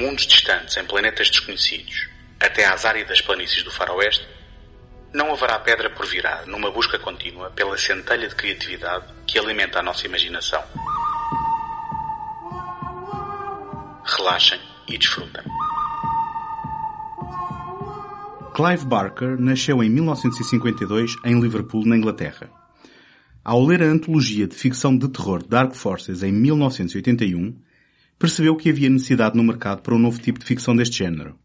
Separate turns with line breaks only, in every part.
Mundos distantes em planetas desconhecidos até às áridas planícies do faroeste, não haverá pedra por virar numa busca contínua pela centelha de criatividade que alimenta a nossa imaginação. Relaxem e desfrutem.
Clive Barker nasceu em 1952 em Liverpool, na Inglaterra. Ao ler a antologia de ficção de terror Dark Forces em 1981, percebeu que havia necessidade no mercado para um novo tipo de ficção deste género.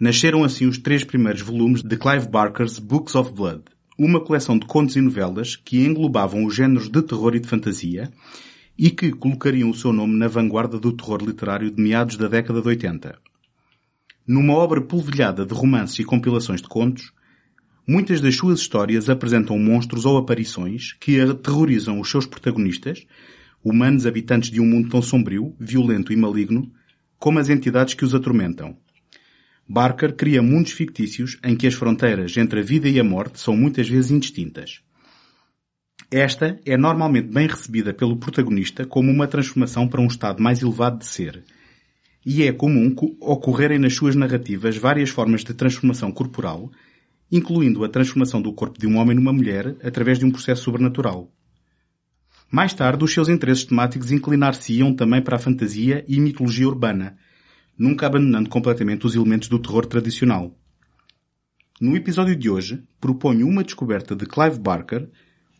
Nasceram assim os três primeiros volumes de Clive Barker's Books of Blood, uma coleção de contos e novelas que englobavam os géneros de terror e de fantasia e que colocariam o seu nome na vanguarda do terror literário de meados da década de 80. Numa obra polvilhada de romances e compilações de contos, muitas das suas histórias apresentam monstros ou aparições que aterrorizam os seus protagonistas, humanos habitantes de um mundo tão sombrio, violento e maligno, como as entidades que os atormentam. Barker cria mundos fictícios em que as fronteiras entre a vida e a morte são muitas vezes indistintas. Esta é normalmente bem recebida pelo protagonista como uma transformação para um estado mais elevado de ser. E é comum ocorrerem nas suas narrativas várias formas de transformação corporal, incluindo a transformação do corpo de um homem numa mulher através de um processo sobrenatural. Mais tarde, os seus interesses temáticos inclinar-se-iam também para a fantasia e mitologia urbana, nunca abandonando completamente os elementos do terror tradicional. No episódio de hoje, proponho uma descoberta de Clive Barker,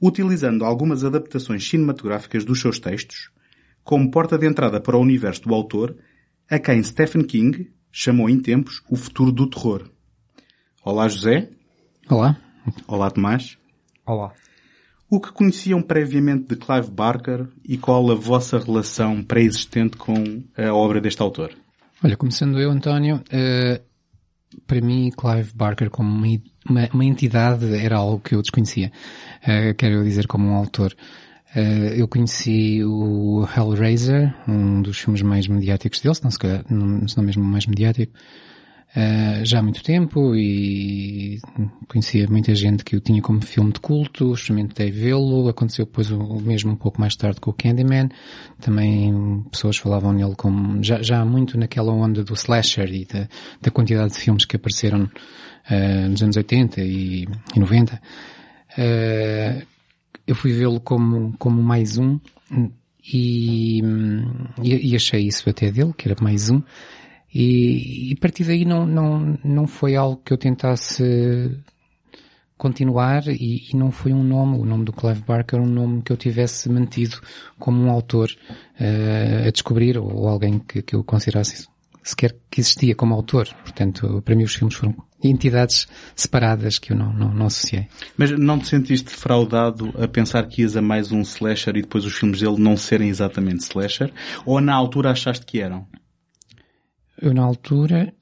utilizando algumas adaptações cinematográficas dos seus textos, como porta de entrada para o universo do autor, a quem Stephen King chamou em tempos o futuro do terror. Olá José.
Olá.
Olá Tomás.
Olá.
O que conheciam previamente de Clive Barker e qual a vossa relação pré-existente com a obra deste autor?
Olha, começando eu, António, uh, para mim, Clive Barker como uma, uma, entidade era algo que eu desconhecia. Uh, quero dizer, como um autor. Uh, eu conheci o Hellraiser, um dos filmes mais mediáticos dele, se não, se, calhar, não, se não mesmo mais mediático, uh, já há muito tempo e conhecia muita gente que o tinha como filme de culto, experimentei vê-lo, aconteceu depois o mesmo um pouco mais tarde com o Candyman, também pessoas falavam nele como, já, já muito naquela onda do slasher e da, da quantidade de filmes que apareceram uh, nos anos 80 e, e 90. Uh, eu fui vê-lo como, como mais um e, e, achei isso até dele, que era mais um, e, e a partir daí não, não, não foi algo que eu tentasse continuar e, e, não foi um nome, o nome do Clive Barker, um nome que eu tivesse mantido como um autor uh, a descobrir ou alguém que, que eu considerasse sequer que existia como autor. Portanto, para mim os filmes foram entidades separadas que eu não, não, não associei.
Mas não te sentiste defraudado a pensar que ias a mais um slasher e depois os filmes dele não serem exatamente slasher? Ou na altura achaste que eram?
Eu na altura,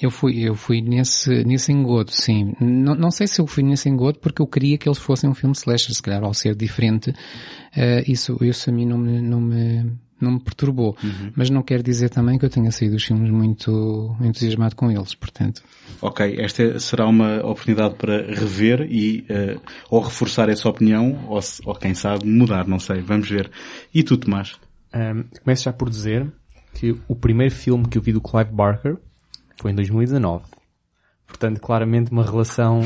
eu fui, eu fui nesse, nesse engodo, sim. Não, não sei se eu fui nesse engodo porque eu queria que eles fossem um filme slasher, se calhar ao ser diferente, uh, isso, isso a mim não me, não me, não me perturbou. Uhum. Mas não quer dizer também que eu tenha saído dos filmes muito entusiasmado com eles, portanto.
Ok, esta será uma oportunidade para rever e uh, ou reforçar essa opinião ou, ou quem sabe mudar, não sei, vamos ver. E tu, Tomás?
Um, começo já por dizer que o primeiro filme que eu vi do Clive Barker foi em 2019. Portanto, claramente uma relação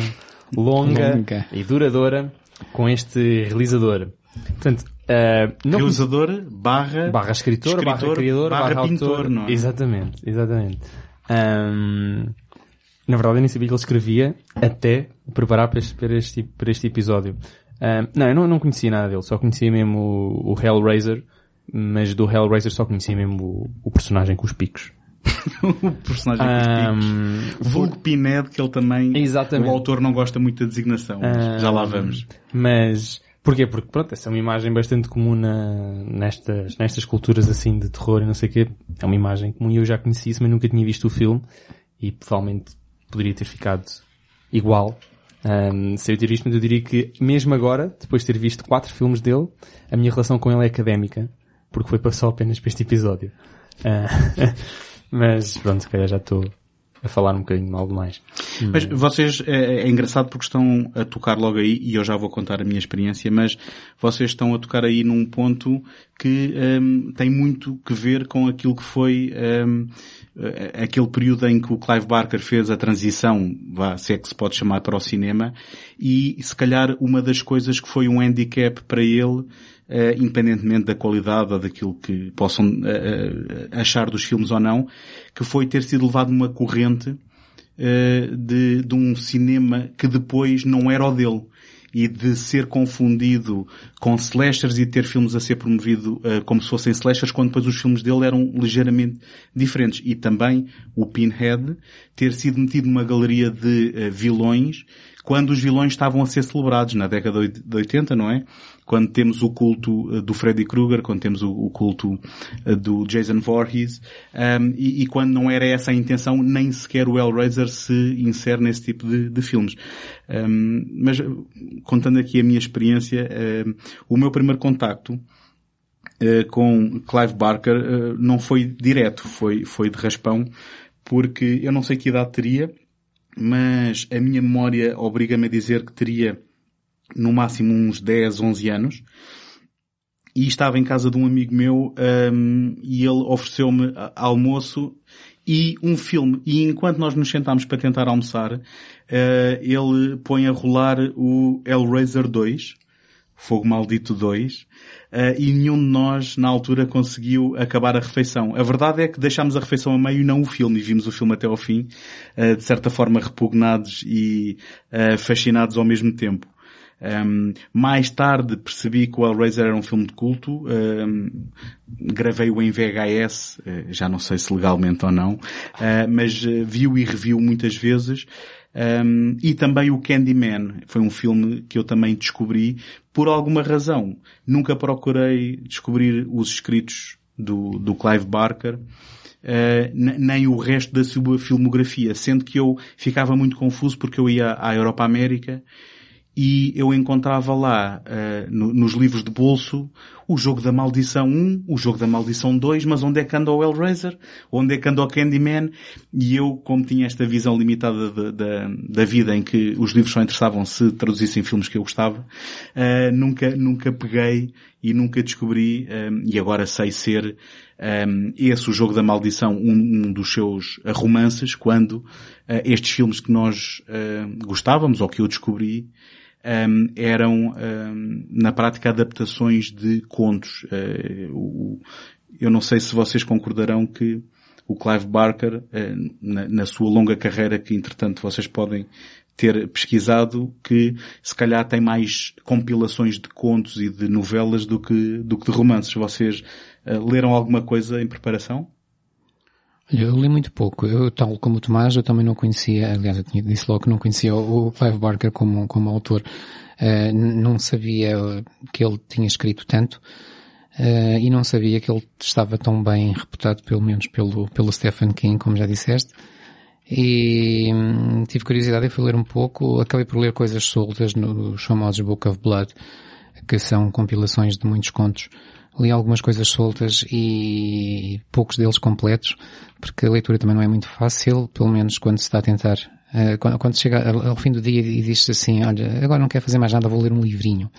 longa, longa. e duradoura com este realizador. Portanto, uh,
não realizador barra
barra escritor, escritor barra criador, barra, barra pintor, autor. Não é? Exatamente, exatamente. Um, na verdade, eu nem sabia que ele escrevia até preparar para este, para este, para este episódio. Um, não, eu não, não conhecia nada dele, só conhecia mesmo o, o Hellraiser, mas do Hellraiser só conhecia mesmo o, o personagem com os picos.
o personagem com os picos. Vulgo Pined, que ele também, Exatamente. o autor não gosta muito da designação, mas uh, já lá vamos.
Mas, Porquê? Porque, pronto, essa é uma imagem bastante comum na, nestas, nestas culturas assim de terror e não sei o quê. É uma imagem comum e eu já conheci isso, mas nunca tinha visto o filme e provavelmente poderia ter ficado igual um, se eu ter visto, mas eu diria que mesmo agora, depois de ter visto quatro filmes dele, a minha relação com ele é académica, porque foi só apenas para este episódio. Uh, mas pronto, se calhar já estou a falar um bocadinho mal demais.
Mas vocês, é, é, engraçado porque estão a tocar logo aí, e eu já vou contar a minha experiência, mas vocês estão a tocar aí num ponto que um, tem muito que ver com aquilo que foi um, aquele período em que o Clive Barker fez a transição, vá, se é que se pode chamar para o cinema, e se calhar uma das coisas que foi um handicap para ele uh, independentemente da qualidade ou daquilo que possam uh, achar dos filmes ou não, que foi ter sido levado numa corrente uh, de, de um cinema que depois não era o dele e de ser confundido com slashers e ter filmes a ser promovido uh, como se fossem slashers, quando depois os filmes dele eram ligeiramente diferentes. E também o Pinhead ter sido metido numa galeria de uh, vilões quando os vilões estavam a ser celebrados na década de 80, não é? Quando temos o culto uh, do Freddy Krueger, quando temos o, culto uh, do Jason Voorhees, um, e, e, quando não era essa a intenção, nem sequer o Hellraiser se insere nesse tipo de, de filmes. Um, mas, contando aqui a minha experiência, um, o meu primeiro contacto uh, com Clive Barker não foi direto, foi, foi de raspão, porque eu não sei que idade teria, mas a minha memória obriga-me a dizer que teria no máximo uns 10, 11 anos. E estava em casa de um amigo meu um, e ele ofereceu-me almoço e um filme. E enquanto nós nos sentámos para tentar almoçar, uh, ele põe a rolar o Hellraiser 2, Fogo Maldito 2, uh, e nenhum de nós, na altura, conseguiu acabar a refeição. A verdade é que deixámos a refeição a meio e não o filme, e vimos o filme até ao fim, uh, de certa forma repugnados e uh, fascinados ao mesmo tempo. Um, mais tarde percebi que o Hellraiser era um filme de culto, um, gravei-o em VHS, já não sei se legalmente ou não, mas vi-o e revi-o muitas vezes, um, e também o Candyman. Foi um filme que eu também descobri por alguma razão. Nunca procurei descobrir os escritos do, do Clive Barker. Uh, nem o resto da sua filmografia, sendo que eu ficava muito confuso porque eu ia à Europa América e eu encontrava lá, uh, no, nos livros de bolso, o jogo da maldição 1, o jogo da maldição 2, mas onde é que anda o Hellraiser? Onde é que anda o Candyman? E eu, como tinha esta visão limitada de, de, da vida em que os livros só interessavam se traduzissem filmes que eu gostava, uh, nunca, nunca peguei e nunca descobri, um, e agora sei ser um, esse o jogo da maldição, um, um dos seus romances, quando uh, estes filmes que nós gostávamos ou que eu descobri um, eram, um, na prática, adaptações de contos. Uh, o, eu não sei se vocês concordarão que o Clive Barker, uh, na, na, sua longa carreira, que entretanto vocês podem ter pesquisado, que se calhar tem mais compilações de contos e de novelas do que, do que de romances. Vocês uh, leram alguma coisa em preparação?
Eu li muito pouco. Eu, tal como o Tomás, eu também não conhecia, aliás, eu tinha, disse logo que não conhecia o Clive Barker como, como autor. Uh, não sabia que ele tinha escrito tanto. Uh, e não sabia que ele estava tão bem reputado, pelo menos pelo, pelo Stephen King, como já disseste. E hum, tive curiosidade e fui ler um pouco. Acabei por ler coisas soltas nos famosos Book of Blood, que são compilações de muitos contos li algumas coisas soltas e poucos deles completos, porque a leitura também não é muito fácil, pelo menos quando se está a tentar. Uh, quando, quando chega ao fim do dia e diz assim, olha, agora não quero fazer mais nada, vou ler um livrinho.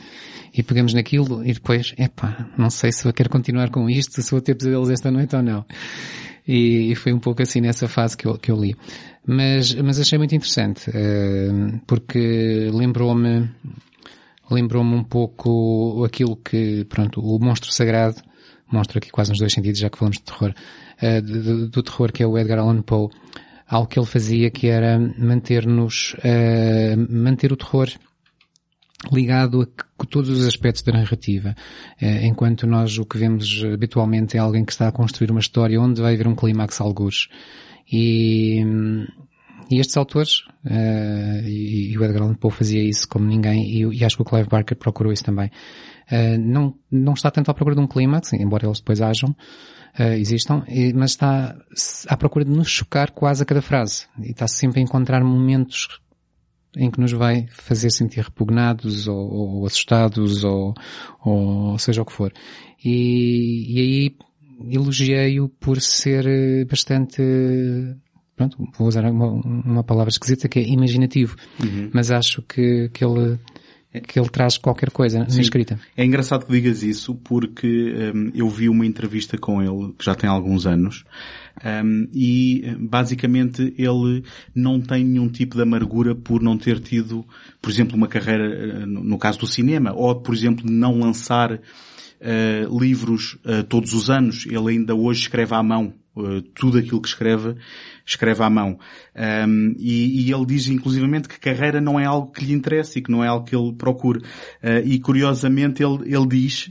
E pegamos naquilo e depois, epá, não sei se eu quero continuar com isto, se vou ter pesadelos esta noite ou não. E, e, foi um pouco assim nessa fase que eu, que eu li. Mas, mas achei muito interessante, uh, porque lembrou-me lembrou-me um pouco aquilo que, pronto, o monstro sagrado, monstro aqui quase nos dois sentidos, já que falamos de terror, uh, do, do, terror que é o Edgar Allan Poe, algo que ele fazia que era manter-nos, uh, manter o terror ligado a todos os aspectos da narrativa. Uh, enquanto nós o que vemos habitualmente é alguém que está a construir uma história onde vai haver um clímax algures. E, e estes autores, uh, e, e, o Edgar Allan Poe fazia isso como ninguém, e, e, acho que o Clive Barker procurou isso também, uh, não, não está tanto à procura de um clímax, embora eles depois hajam, uh, existam, mas está à procura de nos chocar quase a cada frase. E está sempre a encontrar momentos em que nos vai fazer sentir repugnados ou, ou assustados ou, ou seja o que for. E, e aí elogiei-o por ser bastante pronto, vou usar uma, uma palavra esquisita que é imaginativo, uhum. mas acho que, que ele que ele traz qualquer coisa Sim. na escrita.
É engraçado que digas isso porque um, eu vi uma entrevista com ele que já tem alguns anos um, e basicamente ele não tem nenhum tipo de amargura por não ter tido, por exemplo, uma carreira no caso do cinema ou, por exemplo, não lançar uh, livros uh, todos os anos. Ele ainda hoje escreve à mão tudo aquilo que escreve escreve à mão. Um, e, e, ele diz inclusivamente que carreira não é algo que lhe interessa e que não é algo que ele procure. Uh, e curiosamente ele, ele diz,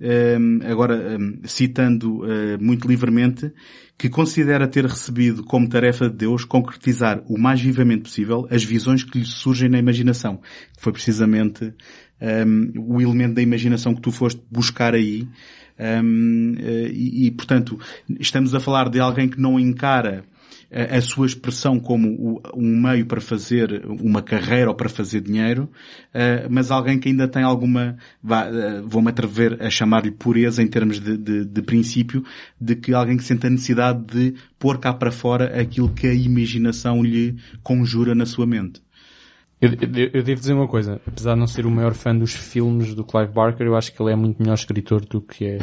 um, agora um, citando uh, muito livremente, que considera ter recebido como tarefa de Deus concretizar o mais vivamente possível as visões que lhe surgem na imaginação. Foi precisamente o elemento da imaginação que tu foste buscar aí. Um, eh, e, e, portanto, estamos a falar de alguém que não encara a sua expressão como um meio para fazer uma carreira ou para fazer dinheiro, eh, mas alguém que ainda tem alguma, eh, vou-me atrever a chamar-lhe pureza em termos de, de, de, princípio, de que alguém que sente a necessidade de pôr cá para fora aquilo que a imaginação lhe conjura na sua mente.
Eu, eu, eu, devo dizer uma coisa, apesar de não ser o maior fã dos filmes do Clive Barker, eu acho que ele é muito melhor escritor do que é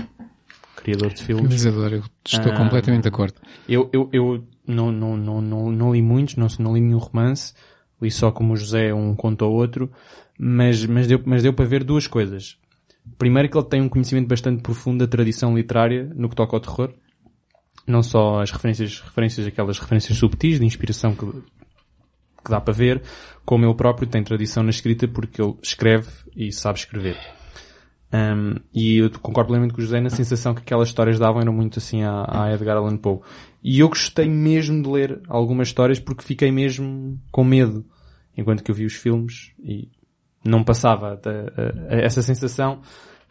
criador de filmes.
Realizador, eu estou ah, completamente de acordo.
Eu, eu, eu não, não, não, não, não li muitos, não, não li nenhum romance, li só como o José um conto ou outro, mas, mas, deu, mas deu para ver duas coisas. Primeiro que ele tem um conhecimento bastante profundo da tradição literária no que toca ao terror. Não só as referências, referências aquelas referências subtis de inspiração que, que dá para ver, como ele próprio tem tradição na escrita porque ele escreve e sabe escrever. Um, e eu concordo plenamente com o José na sensação que aquelas histórias davam eram muito assim à, à Edgar Allan Poe. E eu gostei mesmo de ler algumas histórias porque fiquei mesmo com medo enquanto que eu vi os filmes e não passava a, a, a essa sensação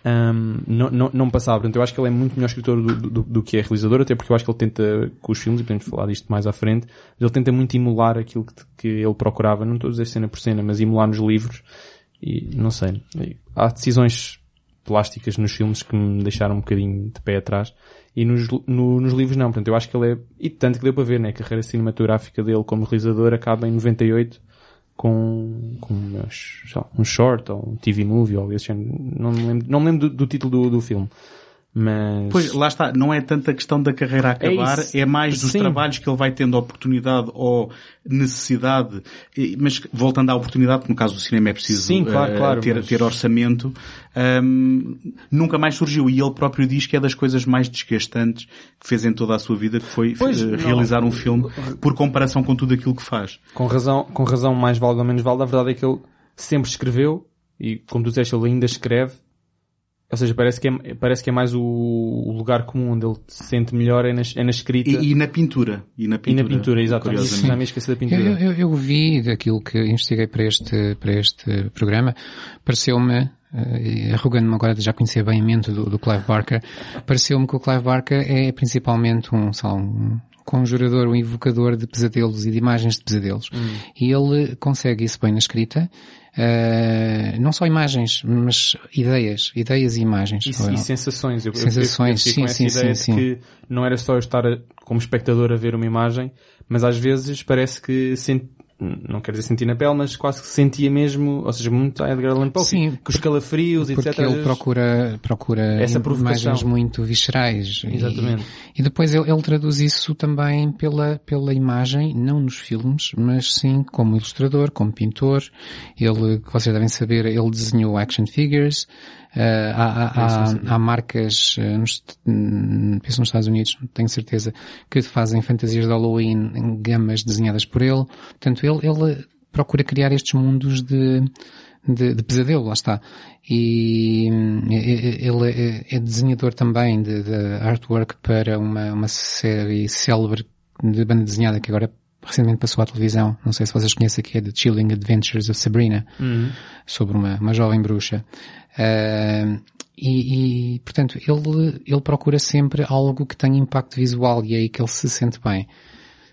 um, não, não, não passava. Portanto, eu acho que ele é muito melhor escritor do, do, do, que é realizador, até porque eu acho que ele tenta, com os filmes, e podemos falar disto mais à frente, ele tenta muito emular aquilo que, que ele procurava, não estou a dizer cena por cena, mas emular nos livros. E não sei. Há decisões plásticas nos filmes que me deixaram um bocadinho de pé atrás. E nos, no, nos livros não. Portanto, eu acho que ele é, e tanto que deu para ver, né? A carreira cinematográfica dele como realizador acaba em 98 com, com um short ou um TV movie ou algo assim. Não me lembro, não me lembro do, do título do, do filme. Mas...
Pois, lá está, não é tanta questão da carreira a é acabar, é, é mais dos Sim. trabalhos que ele vai tendo oportunidade ou necessidade, mas voltando à oportunidade, no caso do cinema é preciso Sim, claro, uh, claro, ter, mas... ter orçamento, um, nunca mais surgiu. E ele próprio diz que é das coisas mais desgastantes que fez em toda a sua vida, que foi pois, uh, realizar um filme por comparação com tudo aquilo que faz.
Com razão, com razão mais vale ou menos vale, a verdade é que ele sempre escreveu, e como tu disseste, ele ainda escreve, ou seja, parece que é, parece que é mais o, o lugar comum onde ele se sente melhor é na, é na escrita.
E, e, na pintura.
E na pintura, e na pintura exatamente. Já me esqueci da pintura.
Eu, eu, eu, vi daquilo que investiguei para este, para este programa, pareceu-me, uh, arrogando-me agora de já conhecer bem a mente do, do Clive Barker, pareceu-me que o Clive Barker é principalmente um, sei lá, um conjurador, um invocador de pesadelos e de imagens de pesadelos. Hum. E ele consegue isso bem na escrita não só imagens, mas ideias, ideias e imagens.
E, e sensações. Eu,
sensações,
eu, eu,
sim, sim, sim, sim.
que não era só eu estar como espectador a ver uma imagem, mas às vezes parece que senti, não quero dizer sentir na pele, mas quase que sentia mesmo, ou seja, muito a Edgar Allan Poe. Sim. Com os calafrios,
porque
etc.
Porque ele procura, procura essa imagens muito viscerais.
Exatamente.
E, e depois ele, ele, traduz isso também pela, pela imagem, não nos filmes, mas sim como ilustrador, como pintor. Ele, vocês devem saber, ele desenhou action figures, há, há, há, marcas, uh, nos, hum, penso nos Estados Unidos, tenho certeza, que fazem fantasias de Halloween em gamas desenhadas por ele. Portanto, ele, ele procura criar estes mundos de, de, de pesadelo, lá está. E hum, ele é, é desenhador também de, de, artwork para uma, uma série célebre de banda desenhada que agora recentemente passou à televisão, não sei se vocês conhecem aqui, é The Chilling Adventures of Sabrina, uhum. sobre uma, uma jovem bruxa. Uh, e, e, portanto, ele, ele procura sempre algo que tenha impacto visual e é aí que ele se sente bem.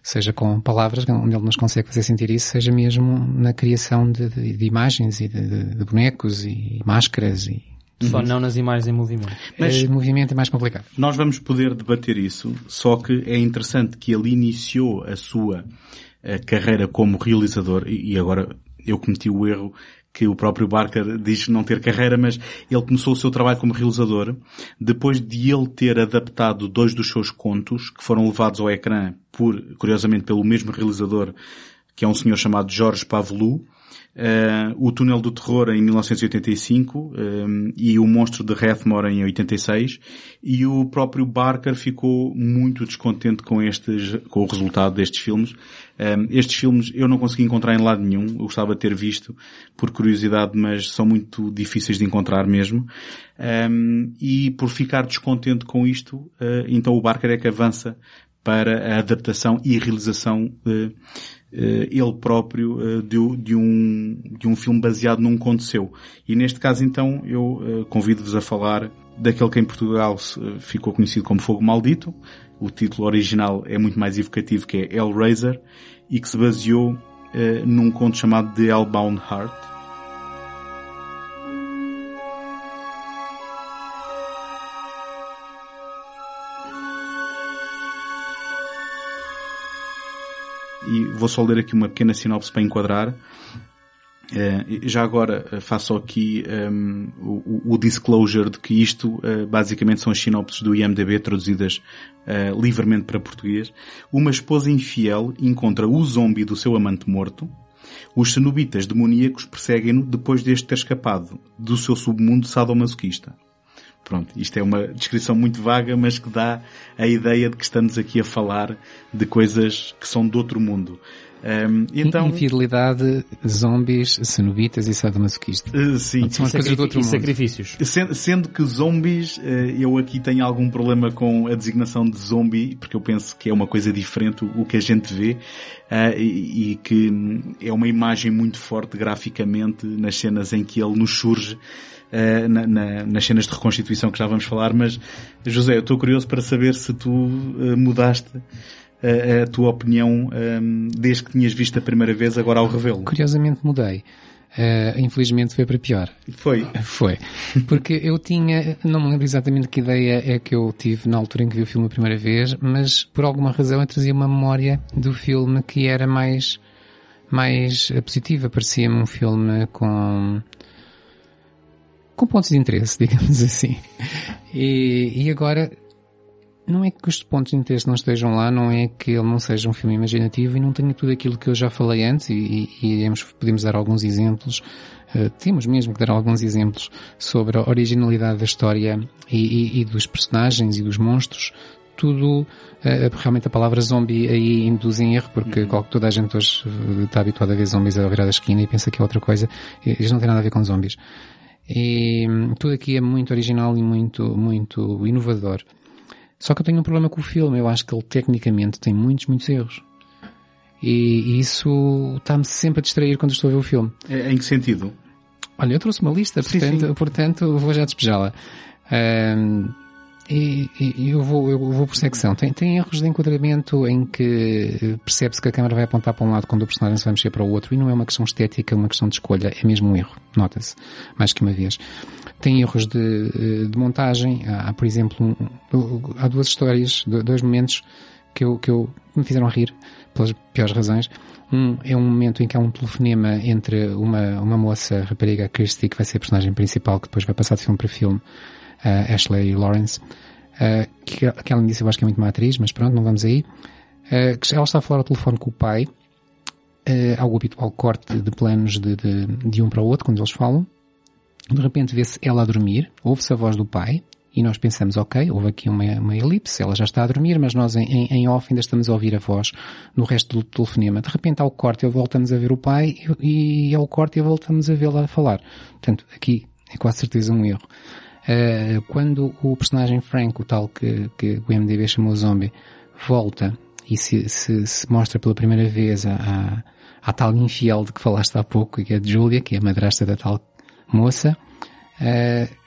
Seja com palavras, onde ele nos consegue fazer sentir isso, seja mesmo na criação de, de, de imagens e de, de, bonecos e máscaras e
só uhum. não nas imagens em movimento.
Mas em movimento é mais complicado.
Nós vamos poder debater isso, só que é interessante que ele iniciou a sua a eh, carreira como realizador e, e agora eu cometi o erro que o próprio Barker diz não ter carreira, mas ele começou o seu trabalho como realizador depois de ele ter adaptado dois dos seus contos que foram levados ao ecrã por, curiosamente, pelo mesmo realizador que é um senhor chamado Jorge Pavlou, Uh, o Túnel do Terror em 1985 um, eh, e o Monstro de Rathmore em 86 e o próprio Barker ficou muito descontente com estes, com o resultado destes filmes. Um, eh, estes filmes eu não consegui encontrar em lado nenhum, eu gostava de ter visto por curiosidade, mas são muito difíceis de encontrar mesmo. Um, e por ficar descontente com isto, uh, então o Barker é que avança para a adaptação e realização eh, ele próprio eh, de, de, um, de um filme baseado num conto seu. E neste caso então eu eh, convido-vos a falar daquele que em Portugal ficou conhecido como Fogo Maldito. O título original é muito mais evocativo que é Hellraiser e que se baseou num conto chamado The Hellbound Heart e vou só ler aqui uma pequena sinopse para enquadrar. Uh, já agora uh, faço aqui um, ehm, o, o, disclosure de que isto uh, basicamente são as sinopses do IMDB traduzidas livremente para português. Uma esposa infiel encontra o zombie do seu amante morto. Os cenobitas demoníacos perseguem-no depois deste ter escapado do seu submundo sadomasoquista. Pronto, isto é uma descrição muito vaga, mas que dá a ideia de que estamos aqui a falar de coisas que são de outro mundo.
Um, então... Infidelidade, zombies, cenobitas e sadomasoquista.
Uh, sim.
São as coisas do outro mundo. sacrifícios.
Sendo, sendo que zombies, uh, eu aqui tenho algum problema com a designação de zombie, porque eu penso que é uma coisa diferente o, o que a gente vê, uh, e, e, que é uma imagem muito forte graficamente nas cenas em que ele nos surge uh, na, na, nas cenas de reconstituição que já vamos falar, mas José, eu estou curioso para saber se tu uh, mudaste a, eh, a tua opinião um, ehm, desde que tinhas visto a primeira vez agora ao revê-lo.
Curiosamente mudei. Uh, infelizmente foi para pior.
Foi?
Foi. Porque eu tinha, não me lembro exatamente que ideia é que eu tive na altura em que vi o filme a primeira vez, mas por alguma razão eu trazia uma memória do filme que era mais, mais positiva. Parecia-me um filme com, com pontos de interesse, digamos assim. E, e agora, não é que os pontos de interesse não estejam lá, não é que ele não seja um filme imaginativo e não tenha tudo aquilo que eu já falei antes e, e, e podemos dar alguns exemplos, uh, temos mesmo que dar alguns exemplos sobre a originalidade da história e, e dos personagens e dos monstros, tudo, uh, realmente a palavra zombie aí induz em erro, porque uhum. toda a gente hoje está habituada a ver zombies a virar a esquina e pensa que é outra coisa. Eles não têm nada a ver com zombies. E hum, tudo aqui é muito original e muito, muito inovador. Só que eu tenho um problema com o filme. Eu acho que ele tecnicamente tem muitos, muitos erros. E isso está-me sempre a distrair quando estou a ver o filme.
É, em que sentido?
Olha, eu trouxe uma lista, sim, portanto, sim. portanto vou já despejá-la. Um, e, e, eu, vou, eu vou por secção. Tem, tem erros de enquadramento em que percebe-se que a câmera vai apontar para um lado quando o personagem se vai mexer para o outro e não é uma questão estética, é uma questão de escolha, é mesmo um erro, nota-se, mais que uma vez. Tem erros de, de montagem, há, por exemplo, um, há duas histórias, dois momentos que eu, que eu me fizeram rir, pelas piores razões. Um é um momento em que há um telefonema entre uma, uma moça, rapariga Kirsty, que vai ser a personagem principal, que depois vai passar de filme para filme, uh, Ashley Lawrence, uh, que, que ela disse eu acho que é muito má atriz, mas pronto, não vamos aí. Uh, ela está a falar ao telefone com o pai, uh, ao habitual corte de planos de, de, de um para o outro, quando eles falam. De repente vê-se ela a dormir, ouve-se a voz do pai, e nós pensamos, ok, houve aqui uma, uma elipse, ela já está a dormir, mas nós em, em, off ainda estamos a ouvir a voz no resto do telefonema. De repente há o corte e voltamos a ver o pai e, e ao corte e voltamos a vê-la a falar. Portanto, aqui é quase certeza um erro. Uh, quando o personagem Frank, o tal que, que o MDB chamou zombie, volta e se, se, se mostra pela primeira vez a, a, a, tal infiel de que falaste há pouco, que é de Júlia, que é a madrasta da tal moça, uh,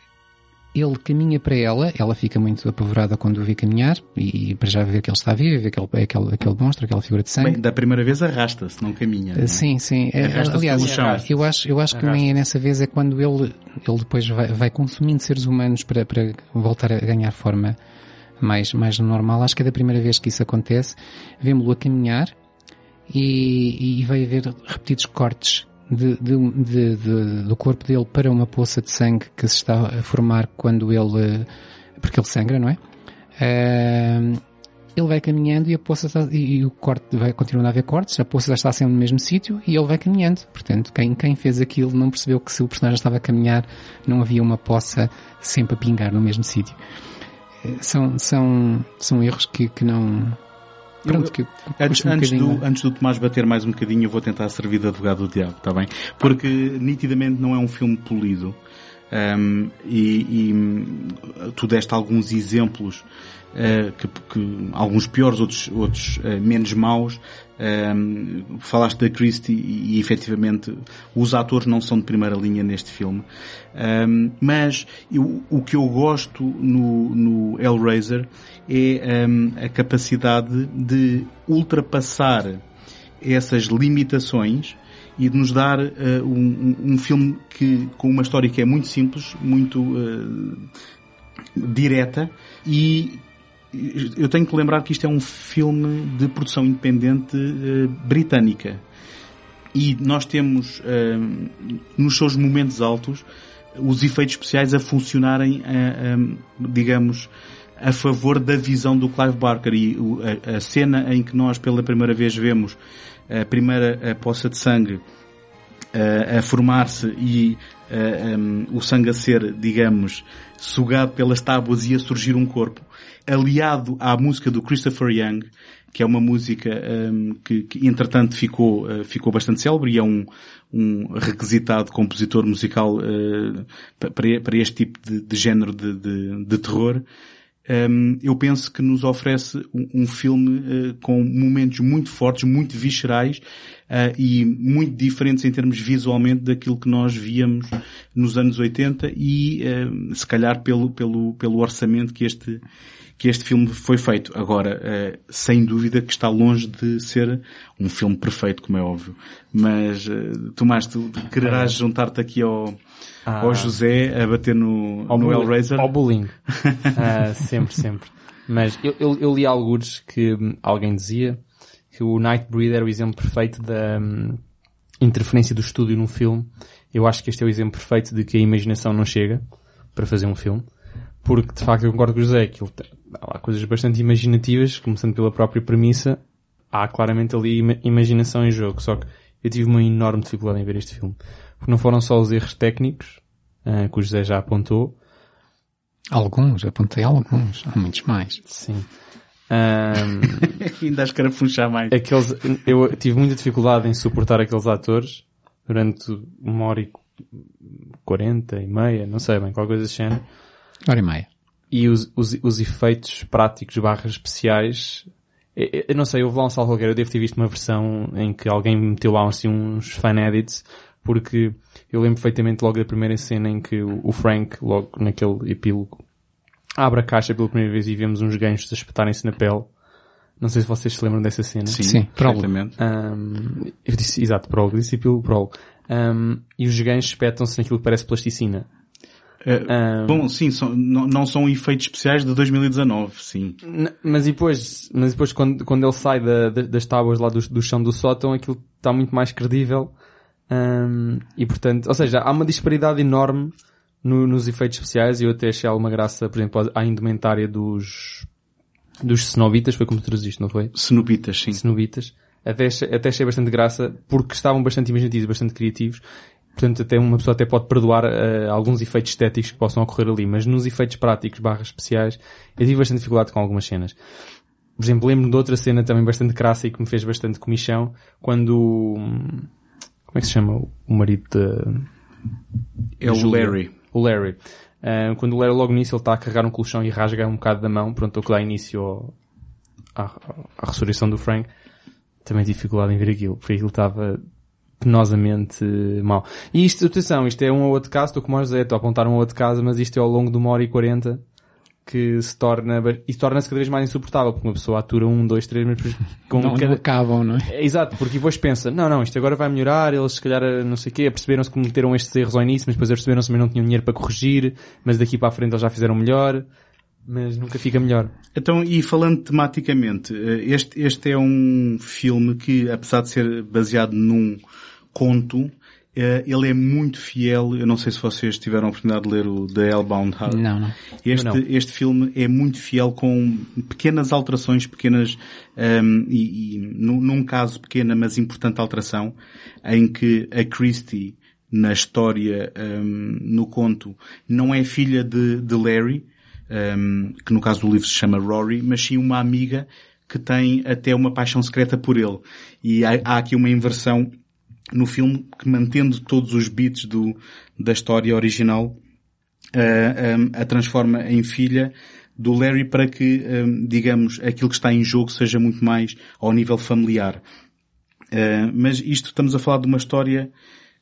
ele caminha para ela, ela fica muito apavorada quando o vê caminhar, e, para já ver que ele está vivo, ver que ele, aquele, aquele monstro, aquela figura de sangue. Bem,
da primeira vez arrasta-se, não caminha. Não é?
Sim, sim. É, aliás, eu acho, eu acho que nem é nessa vez, é quando ele, ele depois vai, vai consumindo seres humanos para, para voltar a ganhar forma mais, mais normal. Acho que é da primeira vez que isso acontece. Vemos-lo a caminhar e, e vai haver repetidos cortes de, de, de, do corpo dele para uma poça de sangue que se está a formar quando ele, porque ele sangra, não é? Ele vai caminhando e a poça está, e o corte vai continuando a haver cortes, a poça já está sempre no mesmo sítio e ele vai caminhando. Portanto, quem, quem fez aquilo não percebeu que se o personagem estava a caminhar não havia uma poça sempre a pingar no mesmo sítio. Eh, são, são, são erros que, que não,
Pronto, que antes, um antes, do, antes do Tomás bater mais um bocadinho, eu vou tentar servir de advogado do diabo, está bem? Porque nitidamente não é um filme polido. Um, e, e, tu deste alguns exemplos uh, que, que, alguns piores, outros, outros uh, menos maus. Um, falaste da Christie e, e efetivamente os atores não são de primeira linha neste filme. Um, mas eu, o que eu gosto no, no Hellraiser é a capacidade de ultrapassar essas limitações e de nos dar uh, um, um, filme que, com uma história que é muito simples, muito uh, direta e eu tenho que lembrar que isto é um filme de produção independente uh, britânica. E nós temos, uh, nos seus momentos altos, os efeitos especiais a funcionarem, uh, digamos, a favor da visão do Clive Barker. E a, a, cena em que nós pela primeira vez vemos a primeira a poça de sangue a formar-se e um, o sangue a ser, digamos, sugado pelas tábuas e a surgir um corpo, aliado à música do Christopher Young, que é uma música um, que, que, entretanto ficou, uh, ficou bastante célebre e é um, um requisitado compositor musical uh, para, para este tipo de, de género de, de, de terror. Um, eu penso que nos oferece um, um filme uh, com momentos muito fortes, muito viscerais uh, e muito diferentes em termos visualmente daquilo que nós víamos nos anos 80 e uh, se calhar pelo, pelo, pelo orçamento que este, que este filme foi feito. Agora, uh, sem dúvida que está longe de ser um filme perfeito, como é óbvio. Mas, uh, Tomás, tu quererás juntar-te aqui ao, ah. ao José a bater no, ao no Hellraiser?
Ao bullying. uh, sempre, sempre. Mas eu, eu, eu li alguns que alguém dizia que o Nightbreed era o exemplo perfeito da um, interferência do estúdio num filme. Eu acho que este é o exemplo perfeito de que a imaginação não chega para fazer um filme. Porque, de facto, eu concordo com o José, que ele tem, há coisas bastante imaginativas, começando pela própria premissa. Há claramente ali imaginação em jogo, só que eu tive uma enorme dificuldade em ver este filme. Porque não foram só os erros técnicos, uh, que o José já apontou.
Alguns, apontei alguns, há muitos mais.
Sim.
Um, Ainda acho que era puxar mais.
Aqueles, eu tive muita dificuldade em suportar aqueles atores durante uma hora e quarenta e meia, não sei bem, qualquer coisa desse género.
Hora e meia.
E os, os, os efeitos práticos barras especiais, eu, eu não sei, houve lá um salvo qualquer, eu devo ter visto uma versão em que alguém meteu lá assim uns fan edits, porque eu lembro perfeitamente logo da primeira cena em que o Frank, logo naquele epílogo, abre a caixa pela primeira vez e vemos uns ganchos a espetarem-se na pele. Não sei se vocês se lembram dessa cena.
Sim, Sim
perfeitamente.
Um, eu disse, exato, prólogo, disse pelo prólogo. Um, e os ganchos espetam-se naquilo que parece plasticina.
Uh, um, bom, sim, são, não, não, são efeitos especiais de 2019, sim.
Mas depois, mas depois quando, quando ele sai da, da, das tábuas lá do, do chão do sótão, aquilo está muito mais credível. Um, e portanto, ou seja, há uma disparidade enorme no, nos efeitos especiais e eu até achei alguma graça, por exemplo, à indumentária dos, dos cenobitas, foi como traduziste, não foi?
Cenobitas, sim.
Cenobitas. Até, até achei bastante graça, porque estavam bastante imaginativos, bastante criativos. Portanto, até uma pessoa até pode perdoar uh, alguns efeitos estéticos que possam ocorrer ali, mas nos efeitos práticos barra especiais, eu tive bastante dificuldade com algumas cenas. Por exemplo, lembro-me de outra cena também bastante crassa e que me fez bastante comichão, quando, como é que se chama o marido de...
É o Larry
o Larry. Uh, quando o Larry logo nisso ele está a carregar um colchão e rasga um bocado da mão, pronto, o que dá início à, à ressurreição do Frank, também dificuldade em ver aquilo, porque aquilo estava penosamente mal. E isto, atenção, isto é um ou outro caso, estou como o José, estou a apontar um ou outro caso, mas isto é ao longo de uma hora e quarenta que se torna, e torna-se cada vez mais insuportável, porque uma pessoa atura um, dois, três, mas
com não, cada... não acabam, não é?
Exato, porque depois pensa, não, não, isto agora vai melhorar, eles se calhar, não sei o quê, perceberam-se que cometeram estes erros ao início, mas depois perceberam-se que não tinham dinheiro para corrigir, mas daqui para a frente eles já fizeram melhor, mas nunca fica melhor.
Então, e falando tematicamente, eh, este, este é um filme que, apesar de ser baseado num conto, eh, ele é muito fiel, eu não sei se vocês tiveram a oportunidade de ler o The Hellbound Heart.
Não, não.
Este,
não.
este filme é muito fiel com pequenas alterações, pequenas, um, ehm, e, e num caso pequena, mas importante alteração, em que a Christie, na história, um, ehm, no conto, não é filha de, de Larry, um, ehm, que no caso do livro se chama Rory, mas sim uma amiga que tem até uma paixão secreta por ele. E há, há aqui uma inversão no filme que mantendo todos os bits do, da história original, eh, um, a transforma em filha do Larry para que, um, digamos, aquilo que está em jogo seja muito mais ao nível familiar. Uh, mas isto estamos a falar de uma história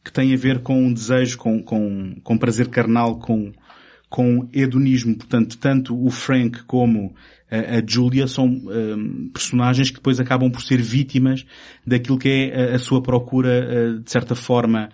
que tem a ver com um desejo, com, com, com prazer carnal, com, com hedonismo. Portanto, tanto o Frank como a, Julia são um, personagens que depois acabam por ser vítimas daquilo que é a, a sua procura, uh, de certa forma,